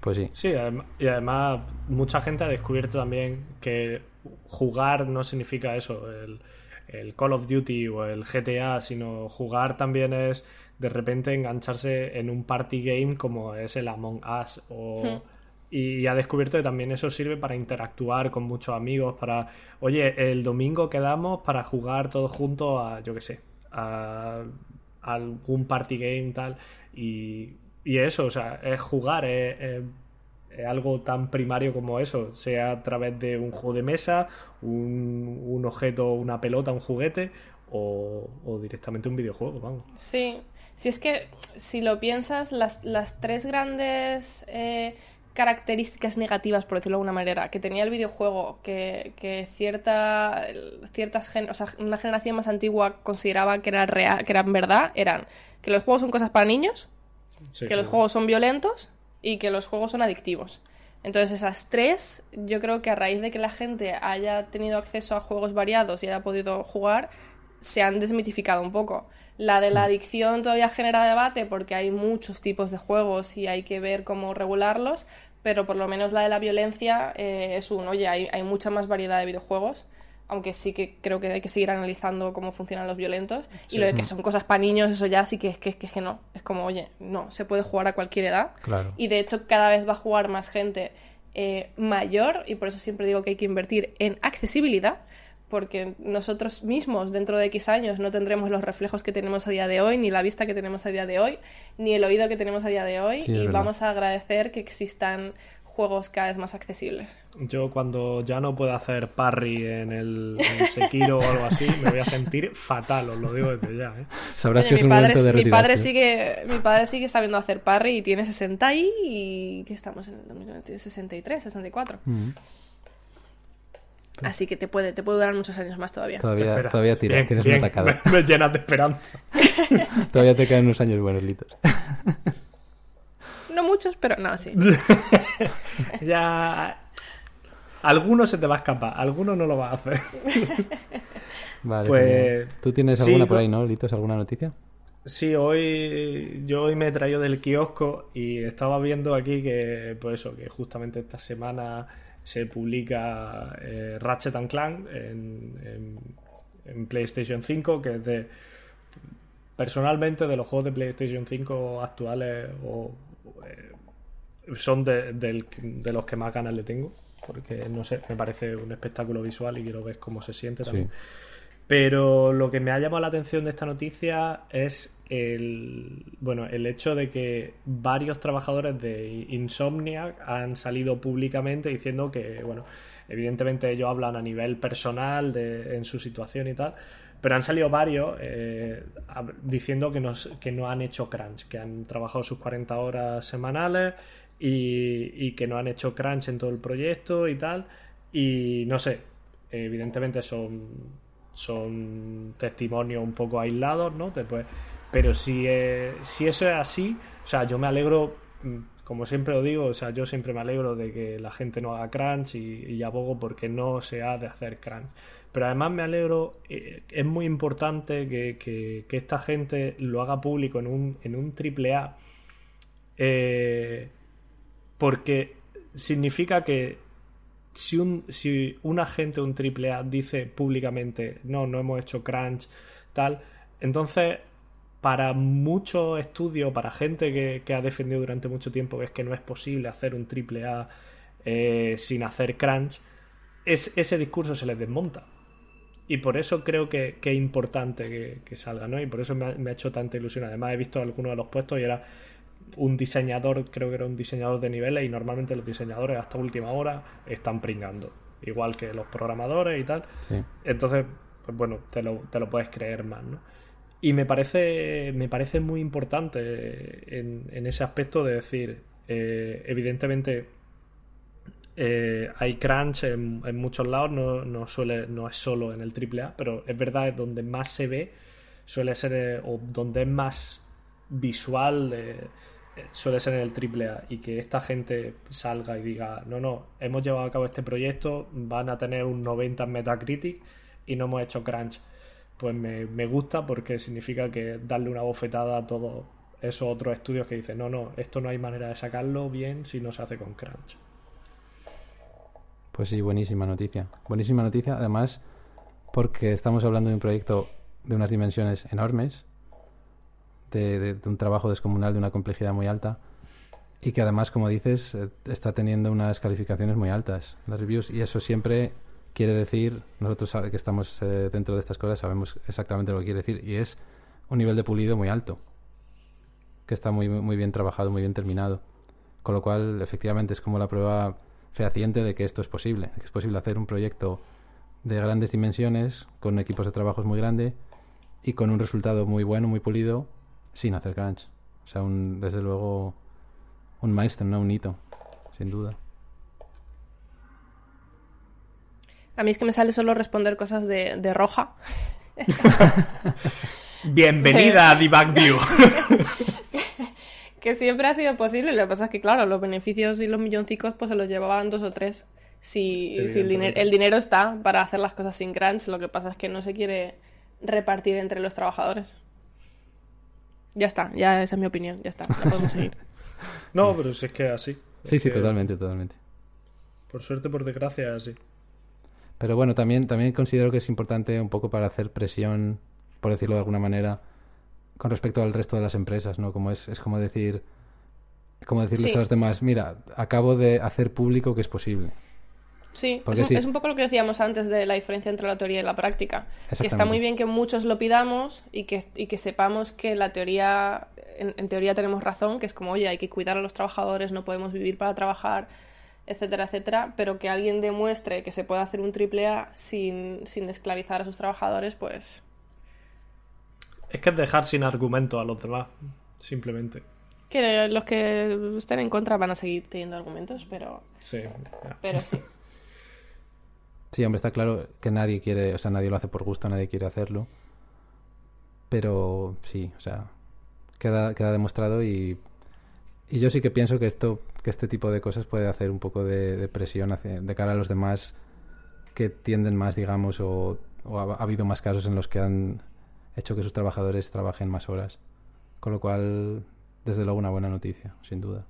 Pues sí. Sí, y además mucha gente ha descubierto también que jugar no significa eso, el, el Call of Duty o el GTA, sino jugar también es de repente engancharse en un party game como es el Among Us o... Hmm y ha descubierto que también eso sirve para interactuar con muchos amigos, para, oye, el domingo quedamos para jugar todos juntos a, yo qué sé, a, algún party game tal, y, y, eso, o sea, es jugar, es, algo tan primario como eso, sea a través de un juego de mesa, un, un objeto, una pelota, un juguete, o, directamente un videojuego, vamos. Sí, si es que si lo piensas, las, las tres grandes... Eh, características negativas, por decirlo de alguna manera, que tenía el videojuego, que, que cierta, ciertas gen o sea, una generación más antigua consideraba que era real, que eran verdad, eran que los juegos son cosas para niños, Sí, que los juegos son violentos y que los juegos son adictivos. Entonces esas tres, yo creo que a raíz de que la gente haya tenido acceso a juegos variados y haya podido jugar, se han desmitificado un poco. La de la adicción todavía genera debate porque hay muchos tipos de juegos y hay que ver cómo regularlos, pero por lo menos la de la violencia eh, es un, oye, hay, hay mucha más variedad de videojuegos, aunque sí que creo que hay que seguir analizando cómo funcionan los violentos. Sí. Y lo de que son cosas para niños, eso ya sí que es que, que, es que no. Es como, oye, no, se puede jugar a cualquier edad. Claro. Y de hecho cada vez va a jugar más gente eh, mayor y por eso siempre digo que hay que invertir en accesibilidad porque nosotros mismos dentro de X años no tendremos los reflejos que tenemos a día de hoy, ni la vista que tenemos a día de hoy, ni el oído que tenemos a día de hoy Sí, y vamos a agradecer que existan juegos cada vez más accesibles. Yo cuando ya no pueda hacer parry en el, en Sekiro o algo así, me voy a sentir fatal, os lo digo desde ya. ¿eh? Sabrás Oye, que es mi, un padre, de mi, padre sigue, mi padre sigue sabiendo hacer parry y tiene 60 y... y ¿Qué estamos en el 2020? 63, 64. Mm. Así que te puede, te puede durar muchos años más todavía. Todavía, Espera. todavía tira, Bien, tienes bien, una tacada. Me, me llenas de esperanza. (laughs) todavía te quedan unos años buenos, Litos. (laughs) No muchos, pero no, sí. (laughs) ya. Alguno se te va a escapar, alguno no lo va a hacer. Vale, Pues. ¿Tú tienes sí, alguna por ahí, no, Litos? ¿Alguna noticia? Sí, hoy yo hoy me he traído del kiosco y estaba viendo aquí que, pues eso, que justamente esta semana se publica eh, Ratchet and Clank en, en- en PlayStation 5, que es de personalmente de los juegos de PlayStation 5 actuales o, eh, son de, los que más ganas le tengo, porque no sé, me parece un espectáculo visual y quiero ver cómo se siente también. Sí. Pero lo que me ha llamado la atención de esta noticia es el, bueno, el hecho de que varios trabajadores de Insomniac han salido públicamente diciendo que, bueno, evidentemente ellos hablan a nivel personal en su situación y tal, pero han salido varios eh, diciendo que no, s- que no han hecho crunch, que han trabajado sus 40 horas semanales y, y que no han hecho crunch en todo el proyecto y tal. Y no sé, evidentemente son son testimonios un poco aislados, ¿no? Después, pero si, eh, si eso es así, o sea, yo me alegro, mm, como siempre lo digo, o sea, yo siempre me alegro de que la gente no haga crunch y, y abogo porque no se ha de hacer crunch. Pero además me alegro, eh, es muy importante que, que- esta gente lo haga público en un, en un triple A, eh, porque significa que si un, si un agente, un triple A, dice públicamente, no, no hemos hecho crunch, tal, entonces, para muchos estudios, para gente que, que ha defendido durante mucho tiempo que es que no es posible hacer un triple A eh, sin hacer crunch, es, ese discurso se les desmonta. Y por eso creo que, que es importante que, que salga, ¿no? Y por eso me ha, me ha hecho tanta ilusión. Además, he visto algunos de los puestos y era un diseñador, creo que era un diseñador de niveles, y normalmente los diseñadores hasta última hora están pringando, igual que los programadores y tal. Sí. Entonces, pues bueno, te lo, te lo puedes creer más, ¿no? Y me parece, me parece muy importante en, ese aspecto de decir, eh, evidentemente eh, hay crunch en, muchos lados, no, no, suele, no es solo en el AAA, pero es verdad, es donde más se ve, suele ser, eh, o donde es más visual, suele ser en el AAA. Y que esta gente salga y diga, no, no, hemos llevado a cabo este proyecto, van a tener un 90 en Metacritic y no hemos hecho crunch. Pues me, me gusta porque significa que darle una bofetada a todos esos otros estudios que dicen, no, no, esto no hay manera de sacarlo bien si no se hace con crunch. Pues sí, buenísima noticia. Buenísima noticia, además, porque estamos hablando de un proyecto de unas dimensiones enormes, de, de- un trabajo descomunal, de una complejidad muy alta, y que además, como dices, eh, está teniendo unas calificaciones muy altas, las reviews, y eso siempre quiere decir, nosotros que estamos eh, dentro de estas cosas sabemos exactamente lo que quiere decir, y es un nivel de pulido muy alto, que está muy, muy bien trabajado, muy bien terminado. Con lo cual, efectivamente, es como la prueba fehaciente de que esto es posible, que es posible hacer un proyecto de grandes dimensiones, con equipos de trabajos muy grandes y con un resultado muy bueno, muy pulido, sin hacer crunch. O sea, un, desde luego, un milestone, ¿no? un hito. sin duda. A mí es que me sale solo responder cosas de, de roja. (laughs) Bienvenida a Debug View. (laughs) que siempre ha sido posible. Lo que pasa es que, claro, los beneficios y los milloncicos pues se los llevaban dos o tres. Si, si el, dinero, el dinero está para hacer las cosas sin crunch, lo que pasa es que no se quiere repartir entre los trabajadores. Ya está, ya esa es mi opinión, ya está, ya podemos seguir. (laughs) no, pero si es que así. Sí, sí, que, totalmente, totalmente. Por suerte, por desgracia, así. Pero bueno, también, también considero que es importante un poco para hacer presión, por decirlo de alguna manera, con respecto al resto de las empresas, ¿no? Como es, es como decir, como decirles Sí. a los demás, mira, acabo de hacer público que es posible. Sí, es un, sí. es un poco lo que decíamos antes de la diferencia entre la teoría y la práctica. Que está muy bien que muchos lo pidamos y que, y que sepamos que la teoría, en, en teoría tenemos razón, que es como, oye, hay que cuidar a los trabajadores, no podemos vivir para trabajar, etcétera, etcétera, pero que alguien demuestre que se puede hacer un triple A sin, sin esclavizar a sus trabajadores, pues Es que es dejar sin argumento a los demás, simplemente. que los que estén en contra van a seguir teniendo argumentos, pero, Sí. ya. pero sí. (laughs) Sí, hombre, está claro que nadie quiere, o sea, nadie lo hace por gusto, nadie quiere hacerlo. Pero sí, o sea, queda, queda demostrado y, y yo sí que pienso que esto, que este tipo de cosas puede hacer un poco de, de presión hacia- de cara a los demás que tienden más, digamos, o, o ha, ha habido más casos en los que han hecho que sus trabajadores trabajen más horas. Con lo cual, desde luego, una buena noticia, sin duda.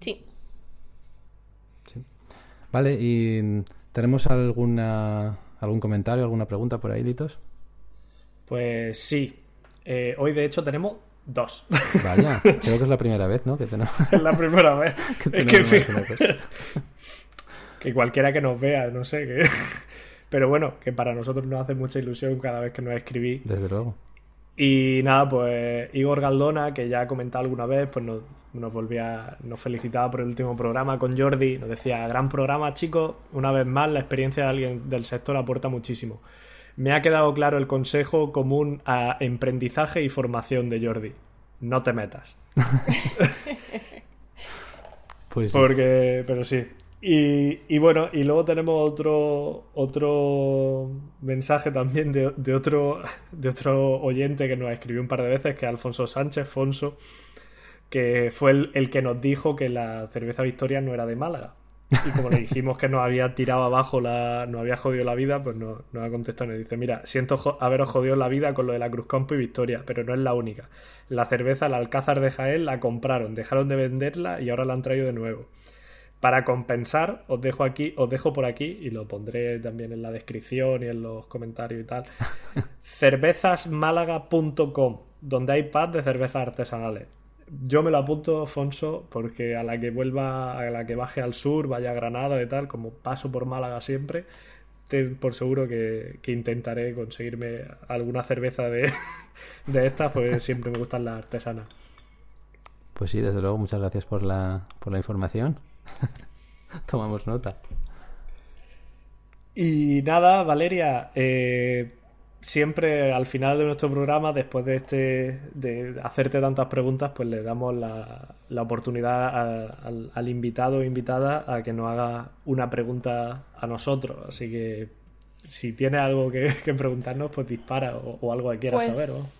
Sí. Vale, y ¿tenemos alguna, algún comentario, alguna pregunta por ahí, Litos? Pues sí. Eh, hoy, de hecho, tenemos dos. Vaya, (laughs) creo que es la primera vez, ¿no? Que tenemos. (laughs) es la primera vez. (laughs) Que es que, tenemos cosa. que cualquiera que nos vea, no sé. Que... Pero bueno, que para nosotros nos hace mucha ilusión cada vez que nos escribís. Desde luego. Y nada, pues Igor Galdona, que ya ha comentado alguna vez, pues nos, nos volvía, nos felicitaba por el último programa con Jordi, nos decía, gran programa chicos, una vez más la experiencia de alguien del sector aporta muchísimo. Me ha quedado claro el consejo común a emprendizaje y formación de Jordi. No te metas. (laughs) Pues sí. Porque, pero sí. Y, y bueno, y luego tenemos otro otro mensaje también de, de otro de otro oyente que nos escribió un par de veces, que es Alfonso Sánchez, Fonso, que fue el, el que nos dijo que la cerveza Victoria no era de Málaga. Y como le dijimos que nos había tirado abajo, la, nos había jodido la vida, pues nos, nos ha contestado nos dice, mira, siento jo- haberos jodido la vida con lo de la Cruz Campo y Victoria, pero no es la única. La cerveza, la Alcázar de Jaén, la compraron, dejaron de venderla y ahora la han traído de nuevo. Para compensar, os dejo aquí, os dejo por aquí y lo pondré también en la descripción y en los comentarios y tal. (laughs) cervezasmálaga.com, donde hay pubs de cervezas artesanales. Yo me lo apunto, Fonso, porque a la que vuelva, a la que baje al sur, vaya a Granada y tal, como paso por Málaga siempre, ten por seguro que, que intentaré conseguirme alguna cerveza de, (laughs) de estas, pues siempre me gustan las artesanas. Pues sí, desde luego, muchas gracias por la, por la información. (laughs) Tomamos nota. Y nada, Valeria, eh, siempre al final de nuestro programa, después de este de hacerte tantas preguntas, pues le damos la, la oportunidad a- al, al invitado o invitada a que nos haga una pregunta a nosotros. Así que si tiene algo que, que preguntarnos, pues dispara o, o algo que quieras Pues, saber. ¿no?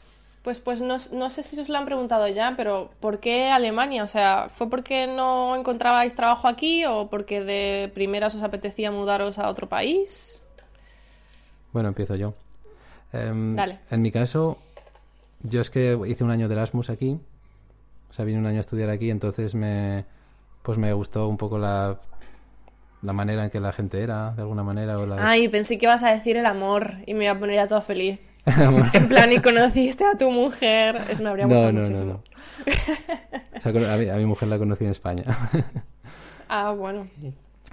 pues, pues no, no sé si os lo han preguntado ya, pero ¿por qué Alemania? O sea, ¿fue porque no encontrabais trabajo aquí o porque de primeras os apetecía mudaros a otro país? Bueno, empiezo yo. Em, Dale. En mi caso, yo es que hice un año de Erasmus aquí. O sea, vine un año a estudiar aquí, entonces me, pues me gustó un poco la, la manera en que la gente era, de alguna manera. O la... Ay, pensé que ibas a decir el amor y me iba a poner ya todo feliz. (laughs) En plan, y conociste a tu mujer. Eso me habría gustado no, no, muchísimo. no. O sea, con- a, mi, a mi mujer la conocí en España. (laughs) Ah, bueno.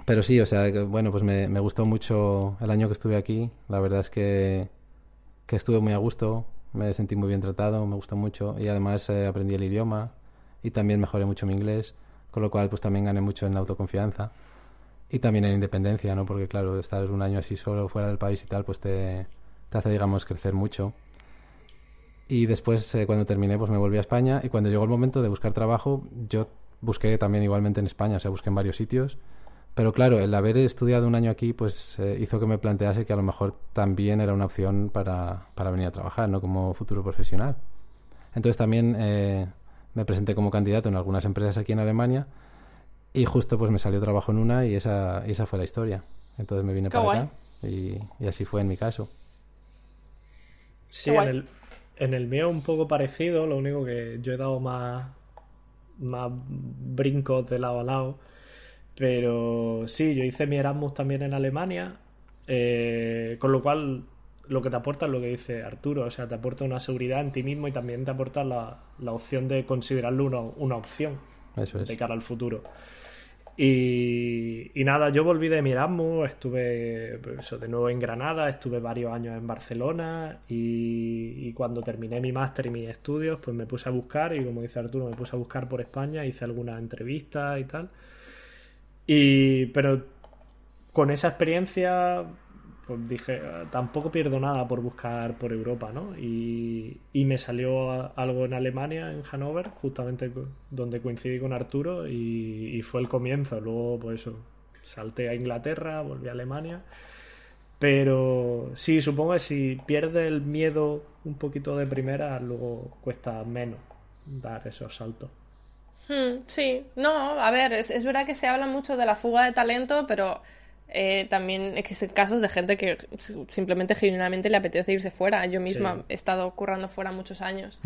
Pero sí, o sea, bueno, pues me, me gustó mucho el año que estuve aquí. La verdad es que, estuve muy a gusto, me sentí muy bien tratado, me gustó mucho y además eh, aprendí el idioma y también mejoré mucho mi inglés, con lo cual pues también gané mucho en la autoconfianza y también en independencia, ¿no? Porque claro, estar un año así solo fuera del país y tal, pues te, te hace, digamos, crecer mucho. Y después, eh, cuando terminé, pues me volví a España y cuando llegó el momento de buscar trabajo, yo busqué también igualmente en España, o sea, busqué en varios sitios. Pero claro, el haber estudiado un año aquí, pues eh, hizo que me plantease que a lo mejor también era una opción para, para venir a trabajar, ¿no? Como futuro profesional. Entonces también eh, me presenté como candidato en algunas empresas aquí en Alemania y justo pues me salió trabajo en una y esa, y esa fue la historia. Entonces me vine Qué para guay. acá y, y así fue en mi caso. Sí, en el, en el mío un poco parecido, lo único que yo he dado más, más brincos de lado a lado. Pero sí, yo hice mi Erasmus también en Alemania, eh, con lo cual lo que te aporta es lo que dice Arturo, o sea, te aporta una seguridad en ti mismo y también te aporta la, la opción de considerarlo una, una opción Eso es. de cara al futuro. Y, y nada, yo volví de mi Erasmus, estuve pues, de nuevo en Granada, estuve varios años en Barcelona y, y cuando terminé mi máster y mis estudios, pues me puse a buscar y como dice Arturo, me puse a buscar por España, hice algunas entrevistas y tal. Y, pero con esa experiencia, pues dije, "Ah, tampoco pierdo nada por buscar por Europa, ¿no? Y, y me salió algo en Alemania, en Hannover, justamente donde coincidí con Arturo y, y fue el comienzo. Luego, pues eso, salté a Inglaterra, volví a Alemania. Pero sí, supongo que si pierdes el miedo un poquito de primera, luego cuesta menos dar esos saltos. Hmm, sí, no, a ver, es, es verdad que se habla mucho de la fuga de talento, pero eh, también existen casos de gente que simplemente genuinamente le apetece irse fuera. Yo misma Sí. he estado currando fuera muchos años,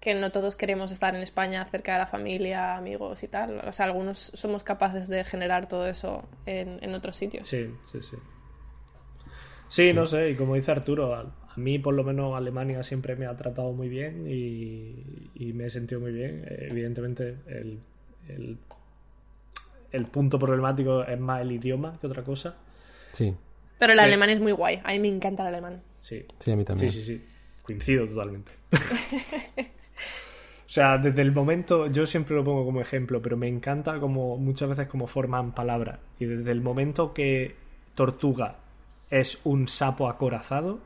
que no todos queremos estar en España cerca de la familia, amigos y tal. O sea, algunos somos capaces de generar todo eso en, en otros sitios. Sí, sí, sí. Sí, no sé, y como dice Arturo, a, mí por lo menos Alemania siempre me ha tratado muy bien y, y me he sentido muy bien. Evidentemente, el, el, el punto problemático es más el idioma que otra cosa. Sí, Pero el Sí. alemán es muy guay, a mí me encanta el alemán. Sí, sí, a mí sí, también. sí, sí. Coincido totalmente. (laughs) O sea, desde el momento, yo siempre lo pongo como ejemplo, pero me encanta como muchas veces como forman palabras. Y desde el momento que tortuga es un sapo acorazado,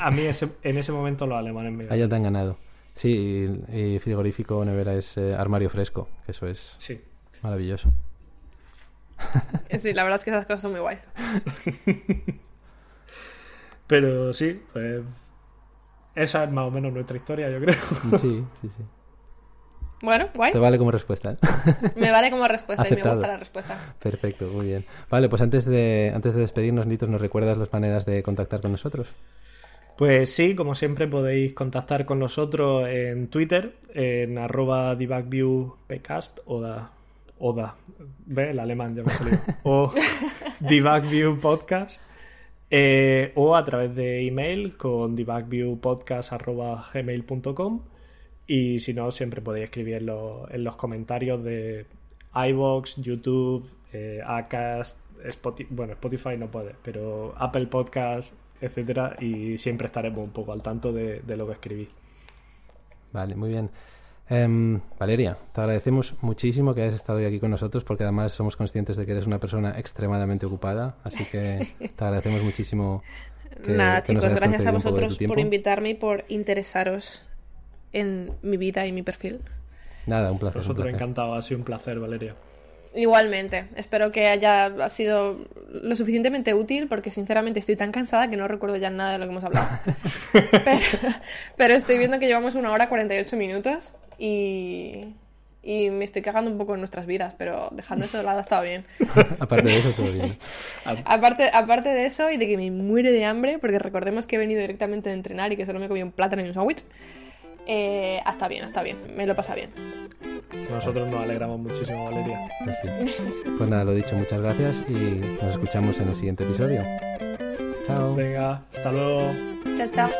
a mí ese- en ese momento los alemanes me Ah, ya te han ganado. Sí, y, y frigorífico nevera es eh, armario fresco, que eso es Sí. maravilloso. Eh, Sí, la verdad es que esas cosas son muy guays. Pero sí, pues esa es más o menos nuestra historia, yo creo. Sí, sí, sí. Bueno, guay. Te vale como respuesta. ¿eh? (laughs) Me vale como respuesta y me gusta la respuesta. Perfecto, muy bien. Vale, pues antes de, antes de despedirnos, Nitos, ¿nos recuerdas las maneras de contactar con nosotros? Pues sí, como siempre podéis contactar con nosotros en Twitter, en arroba debugviewpcast o da, o da, ve el alemán ya me salió, (laughs) o debugviewpodcast, eh, o a través de email con debugviewpodcast.gmail.com y si no, siempre podéis escribir en, los- en los comentarios de iVoox, YouTube, eh, Acast, Spotify, bueno, Spotify no puede, pero Apple Podcast, etcétera, y siempre estaremos un poco al tanto de, de lo que escribís. Vale, muy bien. Em, Valeria, te agradecemos muchísimo que hayas estado hoy aquí con nosotros porque además somos conscientes de que eres una persona extremadamente ocupada, así que te agradecemos muchísimo. (laughs) que- Nada, que nos chicos, hayas gracias a vosotros por invitarme y por interesaros en mi vida y mi perfil. Nada, un placer. Nosotros placer. encantados, ha sido un placer, Valeria. Igualmente, espero que haya sido lo suficientemente útil porque sinceramente estoy tan cansada que no recuerdo ya nada de lo que hemos hablado. (laughs) pero, pero estoy viendo que llevamos una hora 48 minutos y, y me estoy cagando un poco en nuestras vidas, pero dejando eso de lado ha estado bien. (laughs) Aparte de eso, todo bien. (laughs) Aparte, aparte de eso y de que me muero de hambre, porque recordemos que he venido directamente de entrenar y que solo me comí un plátano y un sándwich, eh, está bien, está bien, me lo pasa bien. Nosotros nos alegramos muchísimo, Valeria. Pues, sí. Pues nada, lo dicho, muchas gracias y nos escuchamos en el siguiente episodio. Chao. Venga, hasta luego. Chao, chao.